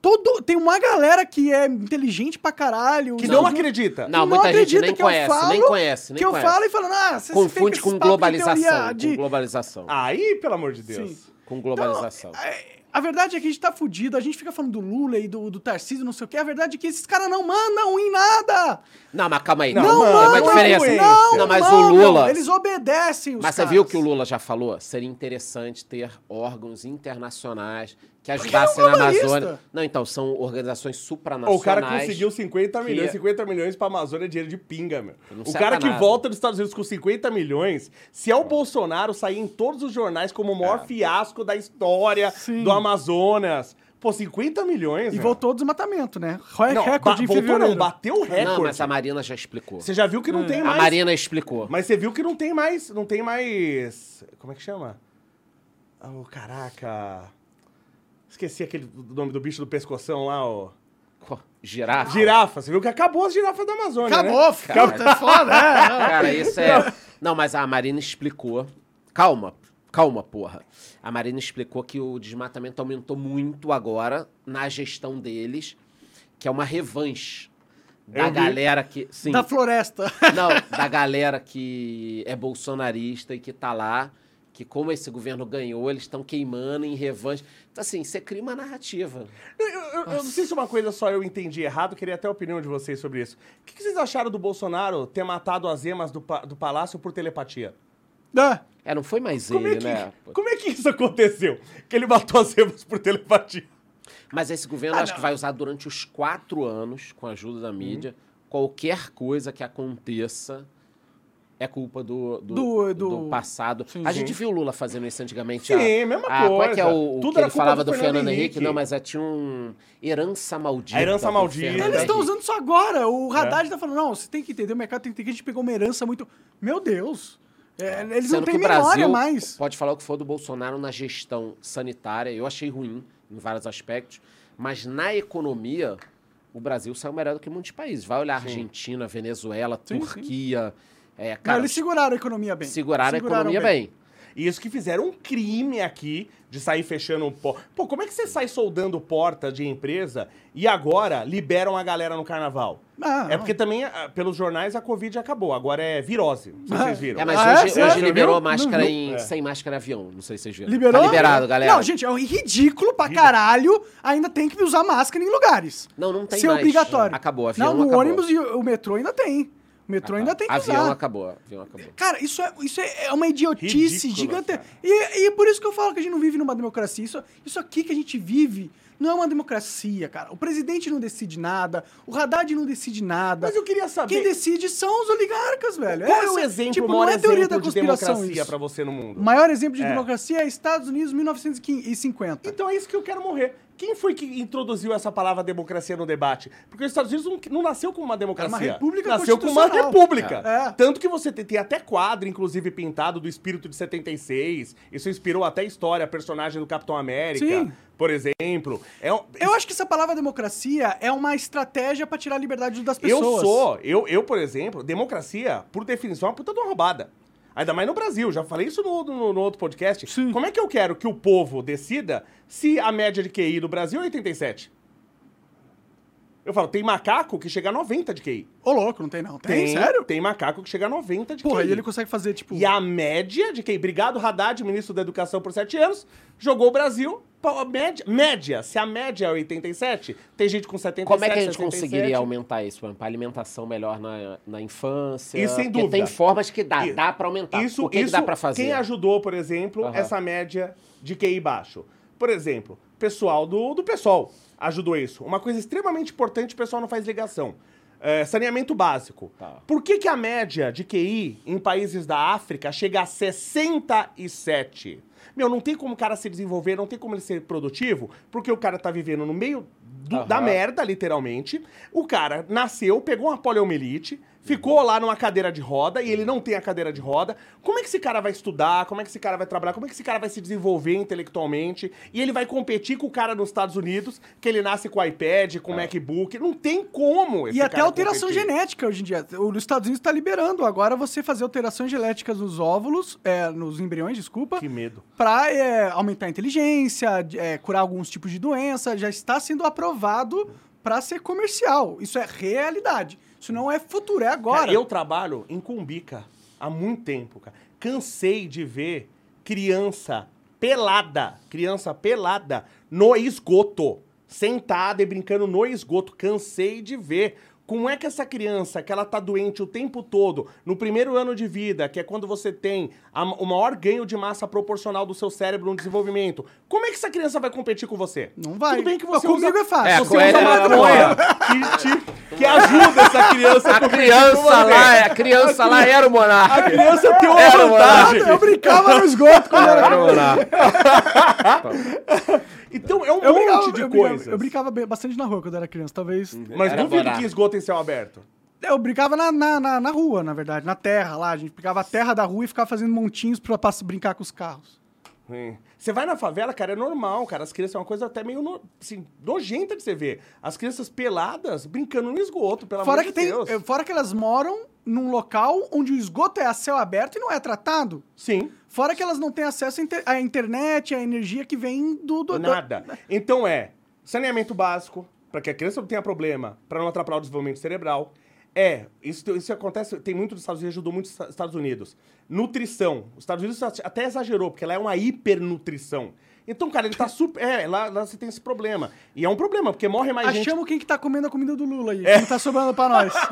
Todo, tem uma galera que é inteligente pra caralho. Que não os- acredita. Não, muita gente nem eu conhece, nem falo, conhece, nem que eu conhece. falo e falo, ah, você Confunde com globalização. de- Com globalização. Aí, pelo amor de Deus. Sim. Com globalização. É, A verdade é que a gente tá fudido, a gente fica falando do Lula e do, do Tarcísio, não sei o quê. A verdade é que esses caras não mandam em nada. Não, mas calma aí. Não, Tem mano, uma não, diferença. não, Não, mas mandam, o Lula. Eles obedecem os Mas você caras. viu o que o Lula já falou? Seria interessante ter órgãos internacionais que é ajudassem na. Amazônia. Não, então, são organizações supranacionais. O cara conseguiu 50 que- milhões. 50 milhões pra Amazônia é dinheiro de pinga, meu. O cara que nada. volta dos Estados Unidos com 50 milhões, se é o Bolsonaro sair em todos os jornais como o maior fiasco da história Sim. do Amazonas. Pô, 50 milhões, E meu. voltou o desmatamento, né? Re- Não, recorde ba- em voltou não, bateu o recorde. Não, mas a Marina já explicou. Você já viu que não tem A mais... Marina explicou. Mas você viu que não tem mais... Não tem mais... Como é que chama? Oh, caraca... Esqueci aquele o nome do bicho do pescoção lá, ó. Girafa. Girafa. Você viu que acabou as girafas da Amazônia, né? Acabou, puta, é foda, *laughs* é. Cara, isso é. Não, mas a Marina explicou. Calma, calma, porra. A Marina explicou que o desmatamento aumentou muito agora na gestão deles, que é uma revanche da Eu vi. galera que. Sim. Da floresta. Não, da galera que é bolsonarista e que tá lá, que como esse governo ganhou, eles estão queimando em revanche. Então, assim, você cria uma narrativa. Eu, eu- eu não sei se uma coisa só eu entendi errado, queria até a opinião de vocês sobre isso. O que, que vocês acharam do Bolsonaro ter matado as emas do, pa- do palácio por telepatia? Ah, É, não foi mais Como, ele, é que, né? como é que isso aconteceu? Que ele matou as emas por telepatia? Mas esse governo Ah, acho que vai usar durante os quatro anos, com a ajuda da mídia, qualquer coisa que aconteça é culpa do, do, Do- do do- passado. Sim, a sim. gente viu o Lula fazendo isso antigamente. Sim, a, mesma a, Qual é que é coisa. o, o Tudo que era ele culpa falava do do Fernando Fernando Henrique? Henrique. Não, mas é, tinha um herança maldita. A herança maldita. Eles estão Henrique. usando isso agora. O Haddad tá falando, não, você tem que entender, o mercado tem que entender que a gente pegou uma herança muito... Meu Deus. É, eles não Sendo têm que o memória mais. pode falar o que for do Bolsonaro na gestão sanitária. Eu achei ruim em vários aspectos. Mas na economia, o Brasil saiu melhor do que muitos países. Vai olhar Argentina, Venezuela, Sim, Turquia. É, Não, cara, eles seguraram a economia bem. seguraram, a economia bem. E isso que fizeram um crime aqui de sair fechando um porta. Pô, como é que você sai soldando porta de empresa e agora liberam a galera no carnaval? Ah, é não. porque também, ah, pelos jornais, a Covid acabou. Agora é virose. Não sei se vocês viram. É, mas Ah, é? hoje, Sério? hoje liberou Viu? máscara Não, em, É. sem máscara em avião. Não sei se vocês viram. Liberou? Tá liberado, galera. Não, gente, é um ridículo pra caralho. Ainda tem que usar máscara em lugares. Não, não tem Ser mais. obrigatório. Acabou, avião Não, no acabou. ônibus e o metrô ainda tem. O metrô ainda tem que avião usar. acabou, avião acabou. Cara, isso é, isso é é uma idiotice Ridículo, gigantesca. E, e por isso que eu falo que a gente não vive numa democracia. Isso, isso aqui que a gente vive não é uma democracia, cara. O presidente não decide nada, o Haddad não decide nada. Mas eu queria saber. Quem decide são os oligarcas, velho. Qual é o exemplo, tipo, o maior não é teoria exemplo da conspiração pra você no mundo? O maior exemplo de É. democracia é Estados Unidos, 1950. Então é isso que eu quero morrer. Quem foi que introduziu essa palavra democracia no debate? Porque os Estados Unidos não, não nasceu como uma democracia. Era uma república Nasceu como uma república. É. Tanto que você tem, tem até quadro, inclusive, pintado do espírito de 76. Isso inspirou até a história, a personagem do Capitão América, Sim. por exemplo. É um- Eu acho que essa palavra democracia é uma estratégia pra tirar a liberdade das Eu pessoas. sou, eu, eu, por exemplo, democracia, por definição, é uma puta de uma roubada. Ainda mais no Brasil, já falei isso no, no- no outro podcast. Sim. Como é que eu quero que o povo decida se a média de QI do Brasil é 87? Eu falo, tem macaco que chega a 90 de QI. Ô, louco, não tem não. Tem, sério? Tem macaco que chega a 90 de Porra, QI. e ele consegue fazer, tipo... E a média de QI, obrigado Haddad, ministro da Educação por sete anos, jogou o Brasil, pô, média, média, se a média é 87, tem gente com 77, Como é que a gente 77. conseguiria aumentar isso? Por exemplo, a alimentação melhor na, na infância? Isso sem Porque dúvida. tem formas que dá, E- dá pra aumentar. Isso, o que, isso que dá pra fazer? Quem ajudou, por exemplo, Aham. essa média de QI baixo? Por exemplo, pessoal do, do PSOL ajudou isso. Uma coisa extremamente importante, o pessoal não faz ligação. É, saneamento básico. Tá. Por que, que a média de QI em países da África chega a 67? Meu, não tem como o cara se desenvolver, não tem como ele ser produtivo, porque o cara tá vivendo no meio do- Aham. da merda, literalmente. O cara nasceu, pegou uma poliomielite, ficou lá numa cadeira de roda e ele não tem a cadeira de roda. Como é que esse cara vai estudar? Como é que esse cara vai trabalhar? Como é que esse cara vai se desenvolver intelectualmente? E ele vai competir com o cara nos Estados Unidos, que ele nasce com iPad, com MacBook. Não tem como esse E até alteração competir. genética hoje em dia. Os Estados Unidos está liberando agora você fazer alterações genéticas nos óvulos, é, nos embriões, desculpa, Que medo. para aumentar a inteligência, é, curar alguns tipos de doença. Já está sendo aprovado para ser comercial. Isso é realidade. Isso não é futuro, é agora. Cara, eu trabalho em Cumbica há muito tempo, cara. Cansei de ver criança pelada, criança pelada no esgoto, sentada e brincando no esgoto. Cansei de ver. Como é que essa criança, que ela tá doente o tempo todo, no primeiro ano de vida, que é quando você tem a- o maior ganho de massa proporcional do seu cérebro no desenvolvimento, como é que essa criança vai competir com você? Não vai. Tudo bem que você Mas comigo usa, é fácil. É, você usa é maconha, que, te- que ajuda essa criança A criança lá, a criança lá era o a monarca. criança tem uma Era, vantagem. Eu brincava no esgoto quando era Era monarca. Então é um Eu monte brincava, de eu coisas. brincava, eu brincava bastante na rua quando era criança, talvez. Mas Era duvido que esgoto em céu aberto. Eu brincava na, na, na, na rua, na verdade, na terra lá. A gente pegava a terra da rua e ficava fazendo montinhos pra, pra brincar com os carros. Você vai na favela, cara, é normal, cara. As crianças é uma coisa até meio no- assim, nojenta de você ver. As crianças peladas brincando no esgoto, pelo Fora amor que, de tem, Deus. eh, fora que elas moram num local onde o esgoto é a céu aberto e não é tratado. Sim, Fora que elas não têm acesso à inter- à internet, à energia que vem do... do do- nada. Então é saneamento básico, para que a criança não tenha problema, para não atrapalhar o desenvolvimento cerebral. É, isso, isso acontece, tem muito dos Estados Unidos, ajudou muito os Estados Unidos. Nutrição. Os Estados Unidos até exagerou, porque ela é uma hipernutrição. Então, cara, ele tá super. É, lá, lá você tem esse problema. E é um problema, porque morre mais gente. Achamos quem que tá comendo a comida do Lula aí. Quem tá sobrando pra nós. *laughs*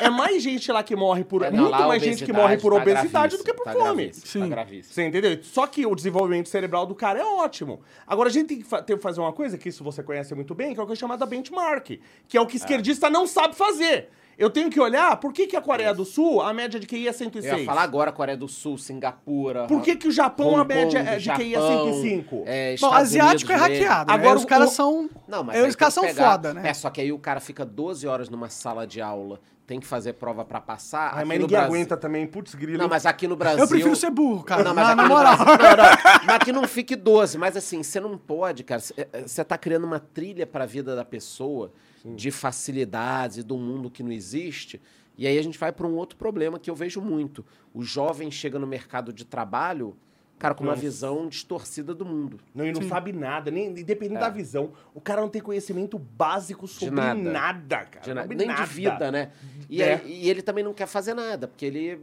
É mais gente lá que morre por. É, não, muito mais gente que morre por tá obesidade do que por tá fome. gravíssimo, Sim. Tá gravíssimo. Você entendeu? Só que o desenvolvimento cerebral do cara é ótimo. Agora, a gente tem que, fa- tem que fazer uma coisa, que isso você conhece muito bem, que é o que é chamada benchmark. Que é o que esquerdista não sabe fazer. Eu tenho que olhar por que, que a Coreia do Sul, a média de QI é 106. Eu ia falar agora Coreia do Sul, Singapura. Por que, que o Japão, a Hong média Kong, é de QI é Japão, 105? é, Bom, asiático é Unidos mesmo. hackeado. Agora, Agora os caras o- são. Não, mas é, os caras são foda, né? É, só que aí o cara fica 12 horas numa sala de aula, tem que fazer prova pra passar. Ai, Aqui mas no ninguém Brasil- aguenta também, putz grilo. Não, mas aqui no Brasil... Eu prefiro ser burro, cara. Não, mas na, aqui na no moral. Brasil- não, não, mas que não fique 12. Mas assim, você não pode, cara. Você tá criando uma trilha pra vida da pessoa de facilidades e do mundo que não existe. E aí a gente vai pra um outro problema que eu vejo muito. O jovem chega no mercado de trabalho, cara, com uma Nossa. visão distorcida do mundo. Não, e não sabe nada, nem independente da visão. O cara não tem conhecimento básico sobre nada. nada. cara. De na- nem nada. de vida, né? E, É. aí- e ele também não quer fazer nada, porque ele,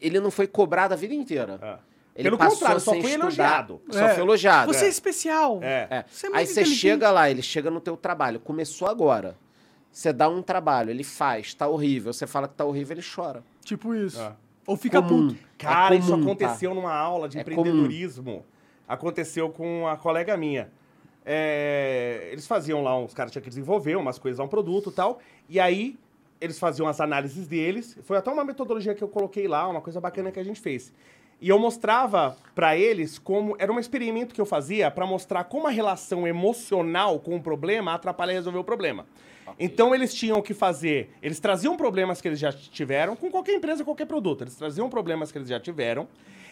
ele não foi cobrado a vida inteira. É. Ele Pelo contrário, só foi estudar, elogiado. Só É. foi elogiado. Você é é. especial. É. É. Você é Aí você chega lá, ele chega no teu trabalho, começou agora. Você dá um trabalho, ele faz, tá horrível. Você fala que tá horrível, ele chora. Tipo isso. É. Ou fica Comum. puto. Cara, É isso comum, aconteceu numa aula de É empreendedorismo. Aconteceu com uma colega minha. É, eles faziam lá, os caras tinham que desenvolver umas coisas, um produto e tal. E aí, eles faziam as análises deles. Foi até uma metodologia que eu coloquei lá, uma coisa bacana que a gente fez. E eu mostrava pra eles como. Era um experimento que eu fazia pra mostrar como a relação emocional com o problema atrapalha resolver o problema. Então eles tinham que fazer. Eles traziam problemas que eles já tiveram, com qualquer empresa, qualquer produto. Eles traziam problemas que eles já tiveram.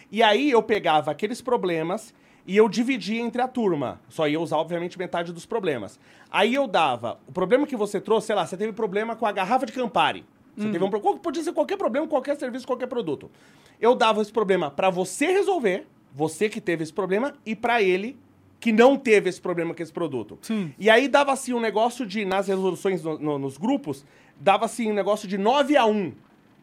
E aí eu pegava aqueles problemas e eu dividia entre a turma. Só ia usar, obviamente, metade dos problemas. Aí eu dava. O problema que você trouxe, sei lá, você teve problema com a garrafa de Campari. Você teve um problema. Podia ser qualquer problema, qualquer serviço, qualquer produto. Eu dava esse problema pra você resolver, você que teve esse problema, e pra ele que não teve esse problema com esse produto. Sim. E aí dava assim um negócio de, nas resoluções no- no- nos grupos, dava assim um negócio de 9 a 1.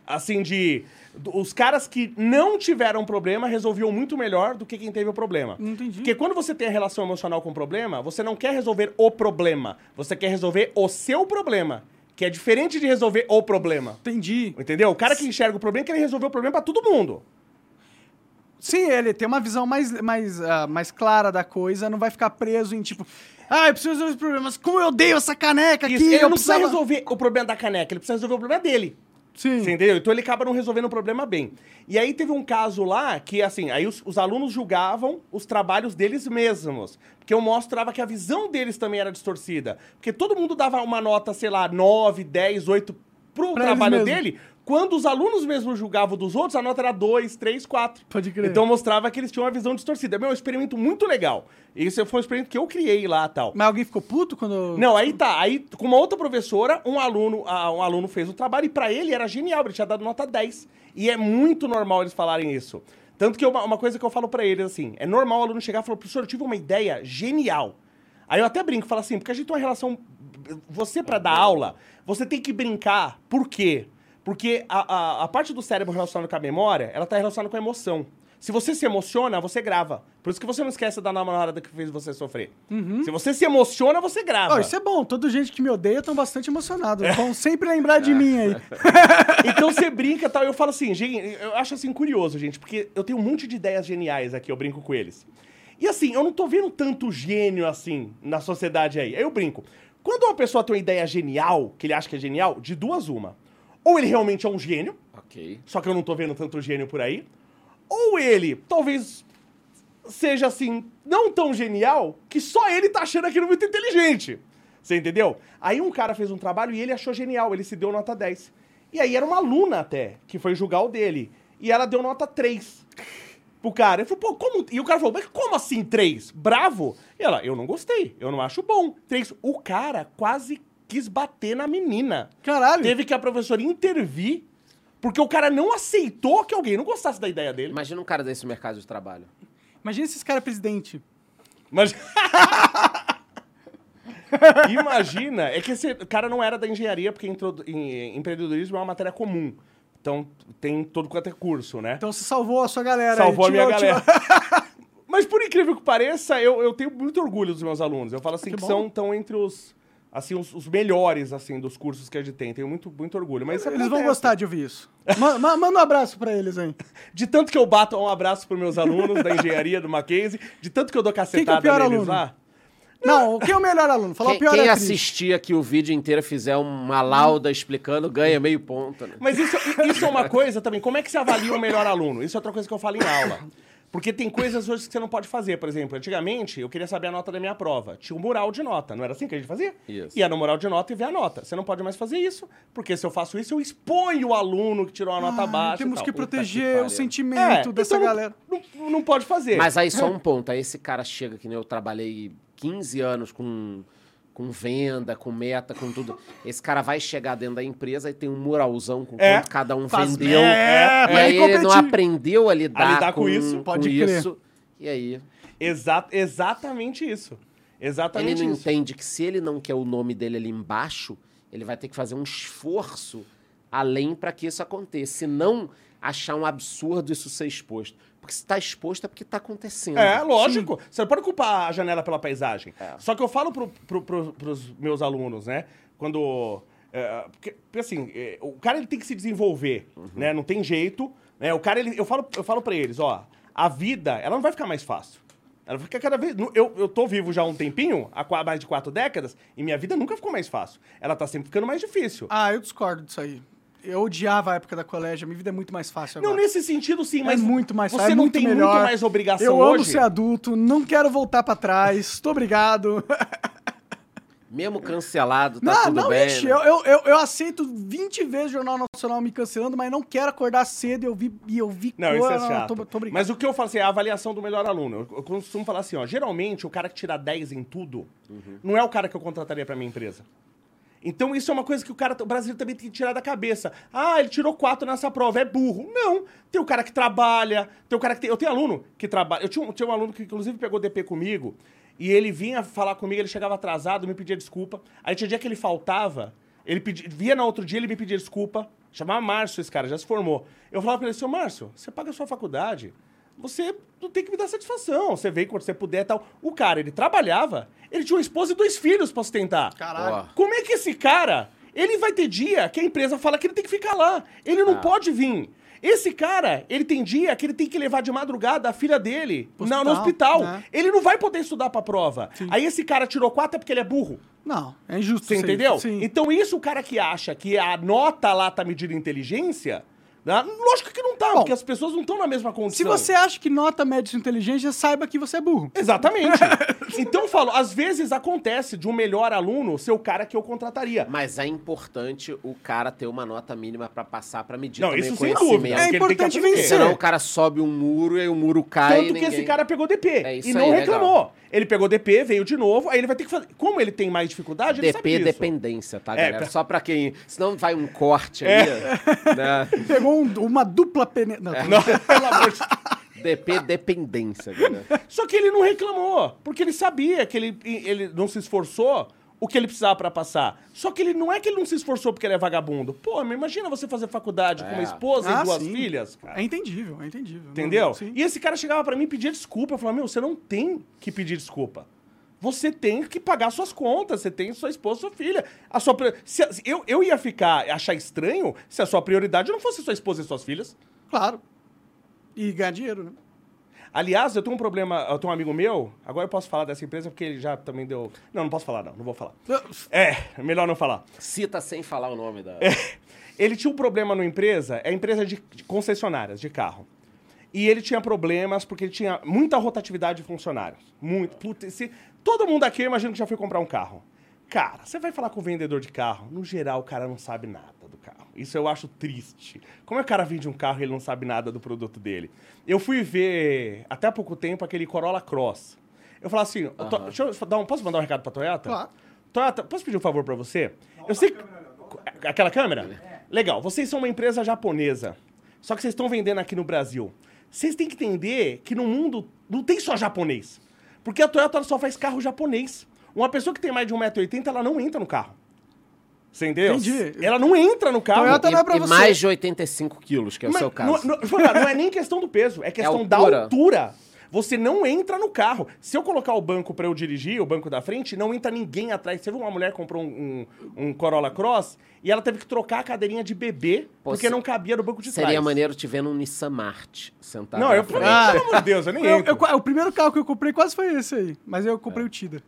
Assim, de. Os caras que não tiveram problema resolviam muito melhor do que quem teve o problema. Entendi. Porque quando você tem a relação emocional com o problema, você não quer resolver o problema. Você quer resolver o seu problema. Que é diferente de resolver o problema. Entendi. Entendeu? O cara que enxerga o problema quer resolver o problema pra todo mundo. Sim, ele tem uma visão mais, mais, ah, mais clara da coisa, não vai ficar preso em tipo, ah, eu preciso resolver os problemas, como eu odeio essa caneca aqui, Isso, ele eu não precisa precisava... resolver o problema da caneca, ele precisa resolver o problema dele. Sim. Você entendeu? Então ele acaba não resolvendo o problema bem. E aí teve um caso lá que, assim, aí os, os alunos julgavam os trabalhos deles mesmos. Porque eu mostrava que a visão deles também era distorcida. Porque todo mundo dava uma nota, sei lá, 9, 10, 8 pro Pra trabalho dele. Quando os alunos mesmos julgavam dos outros, a nota era 2, 3, 4. Pode crer. Então mostrava que eles tinham uma visão distorcida. Meu, é um experimento muito legal. Isso foi um experimento que eu criei lá tal. Mas alguém ficou puto quando... Não, aí tá. Aí, com uma outra professora, um aluno, um aluno fez o trabalho e pra ele era genial, ele tinha dado nota 10. E é muito normal eles falarem isso. Tanto que uma, uma coisa que eu falo pra eles, assim, é normal o aluno chegar e falar, professor, eu tive uma ideia genial. Aí eu até brinco, falo assim, porque a gente tem uma relação... Você, pra dar aula, você tem que brincar. Por quê? Porque a, a, a parte do cérebro relacionada com a memória, ela tá relacionada com a emoção. Se você se emociona, você grava. Por isso que você não esquece da namorada que fez você sofrer. Se você se emociona, você grava. Ó, isso é bom, toda gente que me odeia estão bastante emocionados. Vão sempre lembrar de mim aí. *laughs* Então você brinca e tal. Eu falo assim, gente, eu acho assim curioso, gente, porque eu tenho um monte de ideias geniais aqui, eu brinco com eles. E assim, eu não tô vendo tanto gênio assim na sociedade aí. Aí eu brinco. Quando uma pessoa tem uma ideia genial, que ele acha que é genial, de duas uma. Ou ele realmente é um gênio, Ok. só que eu não tô vendo tanto gênio por aí. Ou ele, talvez seja assim, não tão genial, que só ele tá achando aquilo muito inteligente. Você entendeu? Aí um cara fez um trabalho e ele achou genial, ele se deu nota 10. E aí era uma aluna até, que foi julgar o dele. E ela deu nota 3 pro cara. Ele falou, pô, como. E o cara falou, mas como assim 3? Bravo? E ela, eu não gostei, eu não acho bom. 3. O cara quase quis bater na menina. Caralho. Teve que a professora intervir, porque o cara não aceitou que alguém não gostasse da ideia dele. Imagina um cara desse no mercado de trabalho. Imagina se esse cara é presidente. Mas. *laughs* Imagina, é que esse cara não era da engenharia, porque em- empreendedorismo é uma matéria comum. Então tem todo quanto é curso, né? Então você salvou a sua galera. Salvou a aí, minha tirou- galera. *laughs* Mas por incrível que pareça, eu, eu tenho muito orgulho dos meus alunos. Eu falo assim Que que, bom. são tão entre os assim os, os melhores assim dos cursos que a gente tem. Tenho muito muito orgulho, mas Eles vão gostar de ouvir isso. Ma- ma- manda um abraço pra eles aí. *laughs* De tanto que eu bato um abraço pros meus alunos da engenharia do Mackenzie, de tanto que eu dou cacetada pior neles aluno? lá. Não, quem é o melhor aluno? Falar Quem, o pior quem é assistir aqui o vídeo inteiro e fizer uma lauda explicando, ganha meio ponto, né? Mas isso, isso é uma coisa também. Como é que você avalia o melhor aluno? Isso é outra coisa que eu falo em aula. Porque tem coisas hoje que você não pode fazer. Por exemplo, antigamente eu queria saber a nota da minha prova. Tinha um mural de nota, não era assim que a gente fazia? Isso. Ia no mural de nota e ver a nota. Você não pode mais fazer isso, porque se eu faço isso, eu exponho o aluno que tirou a nota Ah, baixa. e Temos tal. que Puta que proteger o sentimento É, dessa então não- galera. Não, não pode fazer. Mas aí só *laughs* um ponto. Aí esse cara chega, que nem eu trabalhei 15 anos com, com venda, com meta, com tudo. Esse cara vai chegar dentro da empresa e tem um muralzão com É, quanto cada um faz- vendeu. é, e aí ele ele não aprendeu a lidar, A lidar com com, isso. com Pode crer. isso. E aí Exa exatamente isso. ele Exatamente não isso. entende que se ele não quer o nome dele ali embaixo, ele vai ter que fazer um esforço além para que isso aconteça. Se não achar um absurdo isso ser exposto. Porque se está exposto é porque está acontecendo. É, lógico. Você não pode culpar a janela pela paisagem. É. Só que eu falo pro, pro, pro, pros meus alunos, né? Quando. é, porque, porque, assim, é, o cara ele tem que se desenvolver, né? Não tem jeito. Né? O cara, ele, eu, falo, eu falo pra eles, ó, a vida, ela não vai ficar mais fácil. Ela vai ficar cada vez. Eu, eu tô vivo já há um tempinho, há mais de quatro décadas, e minha vida nunca ficou mais fácil. Ela tá sempre ficando mais difícil. Ah, eu discordo disso aí. Eu odiava a época da colégio, minha vida é muito mais fácil agora. Não, nesse sentido, sim, é mas muito mais você fácil, é não muito tem melhor. muito mais obrigação Eu amo hoje. ser adulto, não quero voltar pra trás. Tô obrigado. *laughs* Mesmo cancelado, tá não, tudo não, bem. ixi, né? eu, eu, eu, eu aceito 20 vezes o Jornal Nacional me cancelando, mas não quero acordar cedo e eu vi, e eu vi Não, isso é chato. Tô, tô obrigado. Mas o que eu falo assim, é a avaliação do melhor aluno. Eu, eu costumo falar assim, ó, geralmente o cara que tira 10 em tudo não é o cara que eu contrataria pra minha empresa. Então isso é uma coisa que o cara, o brasileiro também tem que tirar da cabeça. Ah, ele tirou 4 nessa prova, é burro. Não, tem o cara que trabalha, tem o cara que tem, eu tenho aluno que trabalha, eu tinha tinha um aluno que inclusive pegou DP comigo, E ele vinha falar comigo, ele chegava atrasado, me pedia desculpa. Aí tinha dia que ele faltava, ele pedia, via no outro dia, ele me pedia desculpa. Chamava Márcio esse cara, já se formou. Eu falava pra ele, seu Márcio, você paga a sua faculdade, você não tem que me dar satisfação. Você vem quando você puder e tal. O cara, ele trabalhava, ele tinha uma esposa e dois filhos pra sustentar. Caralho. Como é que esse cara, ele vai ter dia que a empresa fala que ele tem que ficar lá. Ele não Ah. pode vir. Esse cara, ele tem dia que ele tem que levar de madrugada a filha dele Pro na- no hospital, hospital. né? Ele não vai poder estudar pra prova. Sim. Aí esse cara tirou quatro é porque ele é burro. Não, é injusto. Você entendeu? Sim. Então isso o cara que acha que a nota lá tá medindo inteligência? Lógico que não tá, Bom, porque as pessoas não estão na mesma Se condição. você acha que nota mede sua inteligência, saiba que você é burro. Exatamente. *laughs* então eu falo, às vezes acontece de um melhor aluno ser o cara que eu contrataria. Mas é importante o cara ter uma nota mínima pra passar pra medir Não, também isso o sem conhecimento. dúvida. É ele importante vencer. Senão o cara sobe um muro e aí o muro cai Tanto e que ninguém... esse cara pegou DP É e não aí, reclamou. Ele pegou DP, veio de novo, aí ele vai ter que fazer. Como ele tem mais dificuldade, ele DP sabe disso. dependência, tá, É, galera? pra- Só pra quem... Senão vai um corte ali, né? Pegou um- uma dupla pene... Não, Não, pelo amor de *laughs* DP dependência, galera. Só que ele não reclamou, porque ele sabia que ele, ele não se esforçou o que ele precisava pra passar. Só que ele não é que ele não se esforçou porque ele é vagabundo. Pô, mas imagina você fazer faculdade com uma É. esposa Ah, e duas sim. filhas. cara. É entendível, é entendível. Entendeu? Sim. E esse cara chegava pra mim e pedia desculpa. Eu falava, meu, você não tem que pedir desculpa. Você tem que pagar suas contas, você tem sua esposa, sua filha. A sua se- eu, eu ia ficar, achar estranho se a sua prioridade não fosse sua esposa e suas filhas. Claro. E ganhar dinheiro, né? Aliás, eu tenho um problema, eu tenho um amigo meu, agora eu posso falar dessa empresa porque ele já também deu. Não, não posso falar, não, não vou falar. É, melhor não falar. Cita sem falar o nome da... Ele tinha um problema numa empresa, é empresa de, de concessionárias de carro. E ele tinha problemas porque ele tinha muita rotatividade de funcionários. Muito. Puta, se, todo mundo aqui, eu imagino que já foi comprar um carro. Cara, você vai falar com o vendedor de carro, no geral o cara não sabe nada do carro. Isso eu acho triste. Como é que o cara vende um carro e ele não sabe nada do produto dele? Eu fui ver, até há pouco tempo, aquele Corolla Cross. Eu falei assim, "Ô, To- deixa eu dar um, posso mandar um recado pra Toyota? Claro. Toyota, posso pedir um favor pra você? eu sei que... Aquela câmera? Legal. Vocês são uma empresa japonesa. Só que vocês estão vendendo aqui no Brasil. Vocês têm que entender que no mundo não tem só japonês. Porque a Toyota só faz carro japonês. Uma pessoa que tem mais de 1,80m, ela não entra no carro. Você entendeu? Entendi. Ela não entra no carro. Toyota não é pra e você. mais de 85 quilos, que é o Mas seu caso. Não, não- não é nem questão do peso, é questão da altura. altura. Você não entra no carro. Se eu colocar o banco pra eu dirigir, o banco da frente, não entra ninguém atrás. Você viu uma mulher que comprou um, um, um Corolla Cross e ela teve que trocar a cadeirinha de bebê Pô, porque não cabia no banco de Seria trás. maneiro te ver num Nissan March sentado Não, na eu, frente. Ah. pelo amor de Deus, eu nem Eu- entro. eu- o primeiro carro que eu comprei quase foi esse aí. Mas eu É. comprei o Tida.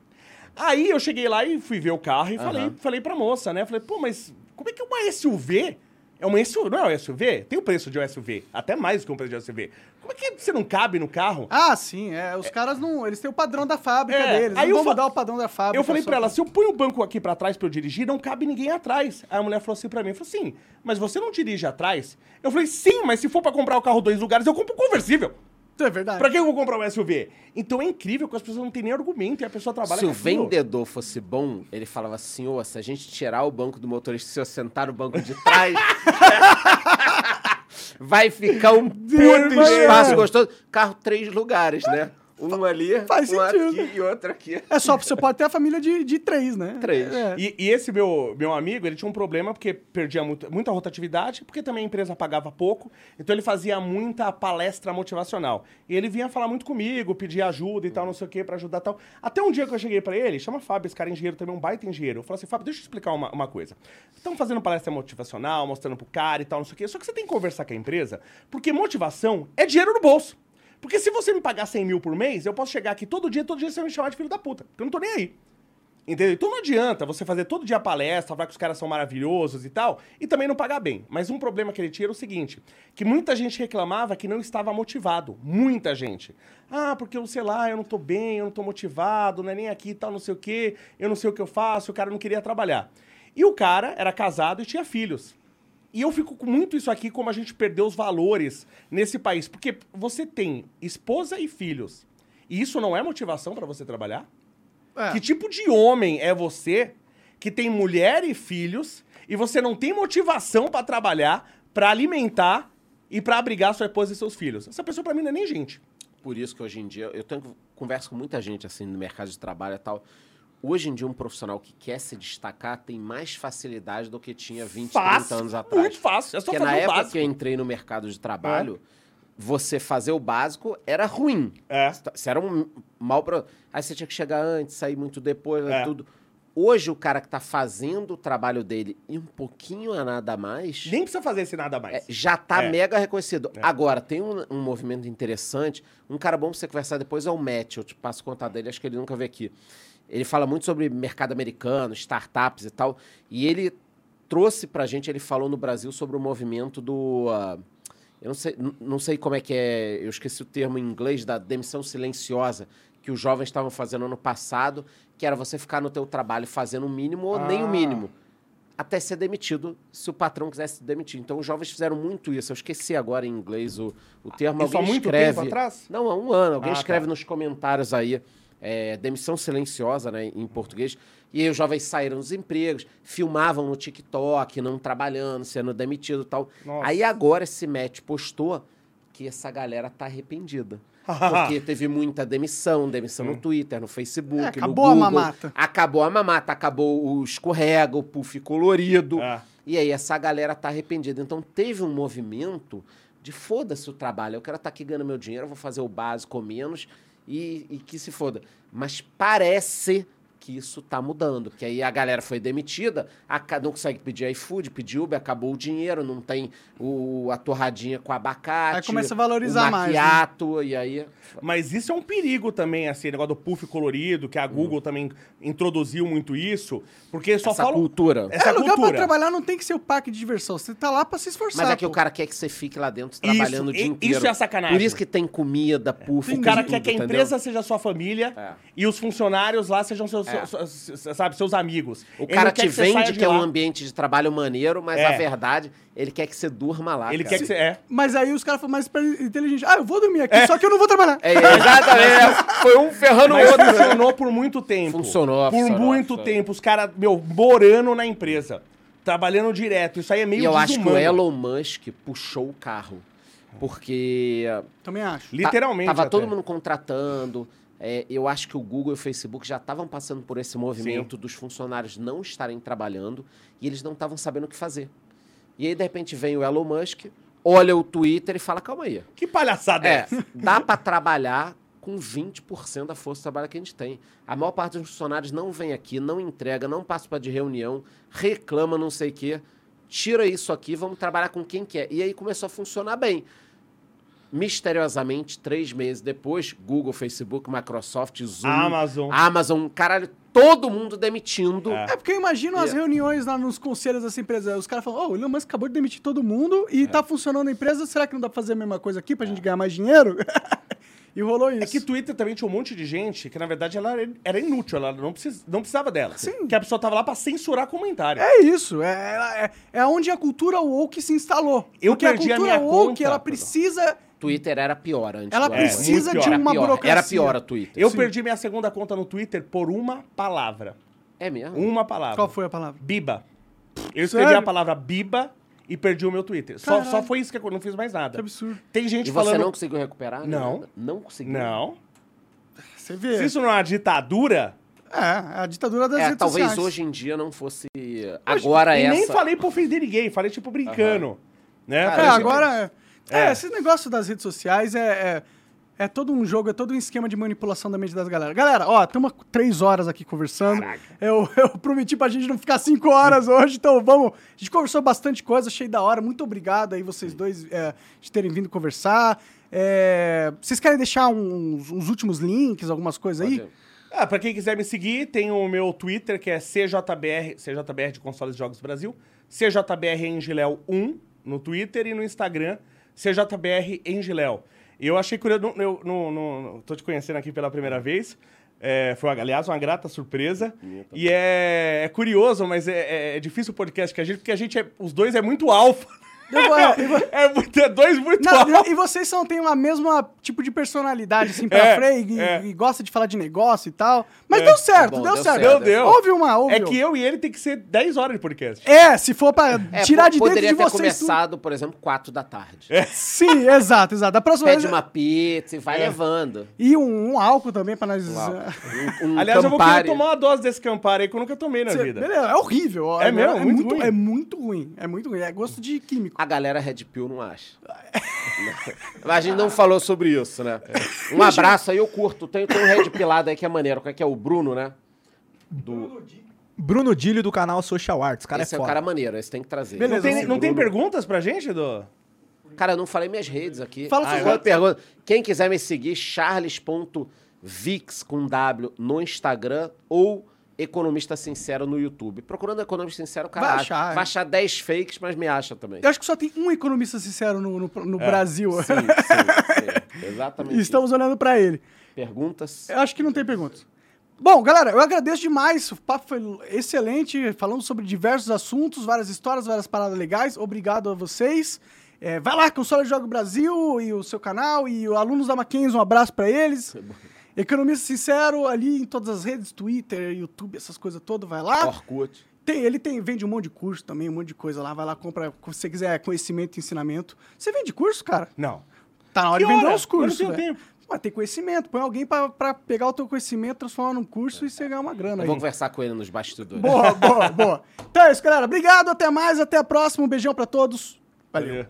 Aí eu cheguei lá e fui ver o carro e falei, Aham. falei pra moça, né? Falei, pô, mas como é que uma SUV é uma SUV? Não é um SUV? Tem o preço de um SUV. Até mais do que um preço de SUV. Como é que você não cabe no carro? Ah, sim, é. Os caras não. Eles têm o padrão da fábrica É, deles. aí não eu vão fa- mudar o padrão da fábrica. Eu falei pra ela, se eu ponho o banco aqui pra trás pra eu dirigir, não cabe ninguém atrás. Aí a mulher falou assim pra mim, falou assim, mas você não dirige atrás? Eu falei, sim, mas se for pra comprar o carro dois lugares, eu compro um conversível. É verdade. Pra que eu vou comprar um SUV? Então é incrível que as pessoas não têm nem argumento e a pessoa trabalha Se o vendedor fosse bom, ele falava assim, ô, se a gente tirar o banco do motorista, se eu sentar no banco de trás, *laughs* vai ficar um puto espaço é. gostoso. Carro três lugares, né? Um ali, Faz um sentido. aqui e outro aqui. É só, você pode ter a família de, de três, né? Três. É. E, e esse meu, meu amigo, ele tinha um problema porque perdia muito, muita rotatividade, porque também a empresa pagava pouco, então ele fazia muita palestra motivacional. E ele vinha falar muito comigo, pedir ajuda e tal, não sei o que, pra ajudar e tal. Até um dia que eu cheguei pra ele, chama Fábio, esse cara é engenheiro também, um baita engenheiro. Eu falei assim, Fábio, deixa eu explicar uma, uma coisa. Estamos fazendo palestra motivacional, mostrando pro cara e tal, não sei o quê, só que você tem que conversar com a empresa, porque motivação é dinheiro no bolso. Porque se você me pagar 100 mil por mês, eu posso chegar aqui todo dia, todo dia você vai me chamar de filho da puta, porque eu não tô nem aí. Entendeu? Então não adianta você fazer todo dia palestra, falar que os caras são maravilhosos e tal, e também não pagar bem. Mas um problema que ele tinha era o seguinte: que muita gente reclamava que não estava motivado. Muita gente. Ah, porque eu sei lá, eu não tô bem, eu não tô motivado, não é nem aqui e tal, não sei o quê, eu não sei o que eu faço, o cara não queria trabalhar. E o cara era casado e tinha filhos. E eu fico com muito isso aqui, como a gente perdeu os valores nesse país. Porque você tem esposa e filhos. E isso não é motivação pra você trabalhar? É. Que tipo de homem é você que tem mulher e filhos e você não tem motivação pra trabalhar, pra alimentar e pra abrigar sua esposa e seus filhos? Essa pessoa pra mim não é nem gente. Por isso que hoje em dia eu tenho converso com muita gente assim no mercado de trabalho e tal. Hoje em dia, um profissional que quer se destacar tem mais facilidade do que tinha 20, 30 Fácil, anos atrás. Muito fácil. É só Porque fazer na época básico. que eu entrei no mercado de trabalho, você fazer o básico era ruim. É. Você era um mal pro... Aí você tinha que chegar antes, sair muito depois, É. tudo. Hoje, o cara que tá fazendo o trabalho dele e um pouquinho a nada mais, Nem precisa fazer esse nada é, mais. já tá É. mega reconhecido. Agora, tem um, um movimento interessante. Um cara bom pra você conversar depois é o Matt. Eu te passo o contato dele, acho que ele nunca veio aqui. Ele fala muito sobre mercado americano, startups e tal. E ele trouxe pra gente, ele falou no Brasil sobre o movimento do. ah, eu não sei, não sei como é que é, eu esqueci o termo em inglês, da demissão silenciosa, que os jovens estavam fazendo ano passado, que era você ficar no teu trabalho fazendo o mínimo ou nem o Ah. mínimo até ser demitido, se o patrão quisesse demitir. Então, os jovens fizeram muito isso. Eu esqueci agora em inglês o, o termo. Isso há alguém muito escreve... tempo atrás? Não, há um ano. Alguém Ah, escreve tá. nos comentários aí, é, demissão silenciosa, né, em português. E aí os jovens saíram dos empregos, filmavam no TikTok, não trabalhando, sendo demitido e tal. Nossa. Aí agora esse Matt postou que essa galera tá arrependida. *laughs* Porque teve muita demissão, demissão no Twitter, no Facebook, É, no acabou a Google. mamata. Acabou a mamata, acabou o escorrega, o puff colorido. É. E aí essa galera tá arrependida. Então teve um movimento de foda-se o trabalho. Eu quero estar aqui ganhando meu dinheiro, eu vou fazer o básico menos e, e que se foda. Mas parece que isso tá mudando. Porque aí a galera foi demitida, não consegue pedir iFood, pedir Uber, acabou o dinheiro, não tem o, a torradinha com abacate. Aí começa a valorizar o mais, né? maquiato, e aí... Mas isso é um perigo também, assim, o negócio do puff colorido, que a Google também introduziu muito isso, porque só essa cultura. Essa é, lugar cultura. pra trabalhar não tem que ser o parque de diversão. Você tá lá pra se esforçar. Mas é que pô. o cara quer que você fique lá dentro trabalhando o dia inteiro. isso é sacanagem. Por isso que tem comida, puff, O cara tudo, quer que a entendeu? empresa seja sua família É. e os funcionários lá sejam seus, É. seus- sabe, seus amigos. O Ele cara te que vende de que é um ambiente de trabalho maneiro, mas É. a verdade, ele quer que você durma lá. Ele cara. quer que você... É. Mas aí os caras foram mais inteligentes. Ah, eu vou dormir aqui, só que eu não vou trabalhar. É, exatamente. *laughs* Foi um ferrando o outro. funcionou por muito tempo. Funcionou, Por funcionou, muito funcionou. tempo. Os caras, meu, morando na empresa. Trabalhando direto. Isso aí é meio E eu acho que o desumano. Elon Musk puxou o carro. Porque Também acho. ta- Literalmente tava até. todo mundo contratando. É, eu acho que o Google e o Facebook já estavam passando por esse movimento dos funcionários não estarem trabalhando e eles não estavam sabendo o que fazer. E aí, de repente, vem o Elon Musk, olha o Twitter e fala: calma aí. Que palhaçada é, É, essa? dá para *laughs* trabalhar com 20% da força de trabalho que a gente tem. A maior parte dos funcionários não vem aqui, não entrega, não participa de reunião, reclama não sei o quê. Tira isso aqui, vamos trabalhar com quem quer. E aí começou a funcionar bem. Misteriosamente, três meses depois, Google, Facebook, Microsoft, Zoom, Amazon. Amazon, caralho, todo mundo demitindo. É. É porque eu imagino as reuniões lá nos conselhos dessa empresa. Os caras falam, ó, o Elon Musk acabou de demitir todo mundo É. e tá funcionando a empresa. Será que não dá pra fazer a mesma coisa aqui pra gente ganhar mais dinheiro? *laughs* e rolou isso. É que Twitter também tinha um monte de gente que, na verdade, ela era inútil, ela não, precis, não precisava dela. Sim. Que a pessoa tava lá pra censurar comentário. É isso, é, é, é onde a cultura woke se instalou. Eu Porque perdi a a cultura minha woke, conta. ela precisa, Twitter era pior antes. ela É, precisa de uma pior, burocracia. Era pior a Twitter. Eu Sim. perdi minha segunda conta no Twitter por uma palavra. É mesmo? Uma palavra. Qual foi a palavra? Biba. Eu escrevi Sério? a palavra biba e perdi o meu Twitter. Só, Caralho. só foi isso que eu não fiz mais nada. Que absurdo. Tem gente E você falando. não conseguiu recuperar? nem Não. nada? Não conseguiu? Não. Você vê. Se isso não é uma ditadura, É, a ditadura das É, redes talvez sociais. hoje em dia não fosse. Agora e essa. nem falei pra ofender ninguém, falei tipo brincando. Né? É, Cara, Falei, tipo, agora... É, É. esse negócio das redes sociais é, é, é todo um jogo, é todo um esquema de manipulação da mente das galera. Galera, ó, estamos três horas aqui conversando. Eu, *laughs* eu prometi pra gente não ficar cinco horas hoje, então vamos. A gente conversou bastante coisa, achei da hora. Muito obrigado aí vocês dois é, de terem vindo conversar. É, vocês querem deixar uns, uns últimos links, algumas coisas aí? Ah, pra quem quiser me seguir, tem o meu Twitter, que é CJBR, CJBR de Consoles e Jogos Brasil, CJBR Engiléu 1 no Twitter e no Instagram, CJBR Engiléu. E eu achei curioso, eu tô te conhecendo aqui pela primeira vez, é, foi, aliás, uma grata surpresa. E é, é curioso, mas é, é- é difícil o podcast que a gente, porque a gente é, os dois é muito alfa. É, É, muito, é dois muito Não, e vocês são, têm a mesma tipo de personalidade, assim, pra É, freio, e, é. e gosta de falar de negócio e tal. Mas deu certo, Tá bom, deu, deu certo. certo. Deu, deu. Houve uma, houve É que eu e ele tem que ser 10 horas de podcast. É, se for pra É, tirar de dentro poderia de ter vocês tudo. começado, por exemplo, 4 da tarde. Sim, exato, exato. Da próxima Pede vez... uma pizza e vai levando. E um, um álcool também pra nós... *laughs* Um, um Aliás, eu vou querer Campari. tomar uma dose desse Campari aí que eu nunca tomei na Cê- vida. Beleza, é horrível. É mesmo? É Muito muito, ruim. é muito ruim. É muito ruim. É gosto de químico. A galera Red Pill não acha. Mas a gente não falou sobre isso, né? Um abraço aí, eu curto. Tem, tem um Red Pilado aí que é maneiro. Qual é que é o Bruno, né? Do... Bruno Dílio do canal Social Arts. Cara, esse é é o cara maneiro, esse tem que trazer. Beleza, Não tem, não tem perguntas pra gente, do Cara, eu não falei minhas redes aqui. Fala ah, suas pergunta. Quem quiser me seguir, charles.vix com W no Instagram ou Economista Sincero no YouTube. Procurando Economista Sincero, o cara Vai acha. achar, é. Vai achar 10 fakes, mas me acha também. Eu acho que só tem um economista sincero no, no, no Brasil. Sim, *laughs* sim, sim. Exatamente. E estamos olhando pra ele. isso. Perguntas? Eu acho que não tem perguntas. Bom, galera, eu agradeço demais. O papo foi excelente. Falamos sobre diversos assuntos, várias histórias, várias paradas legais. Obrigado a vocês. É, vai lá, Console Jogo Brasil e o seu canal e os alunos da Mackenzie, um abraço pra eles. Economista Sincero ali em todas as redes, Twitter, YouTube, essas coisas todas, vai lá. Orkut. Tem, ele tem, vende um monte de curso também, um monte de coisa lá. Vai lá, compra, se você quiser conhecimento e ensinamento. Você vende curso, cara? Não. Tá na hora Que de vender hora? os cursos. Eu não tenho tempo. Mas tem conhecimento. Põe alguém pra, pra pegar o teu conhecimento, transformar num curso e você ganhar uma grana vou conversar com ele nos bastidores. Boa, boa, boa. *laughs* Então é isso, galera. Obrigado, até mais, até a próxima. Um beijão pra todos. Valeu. Valeu.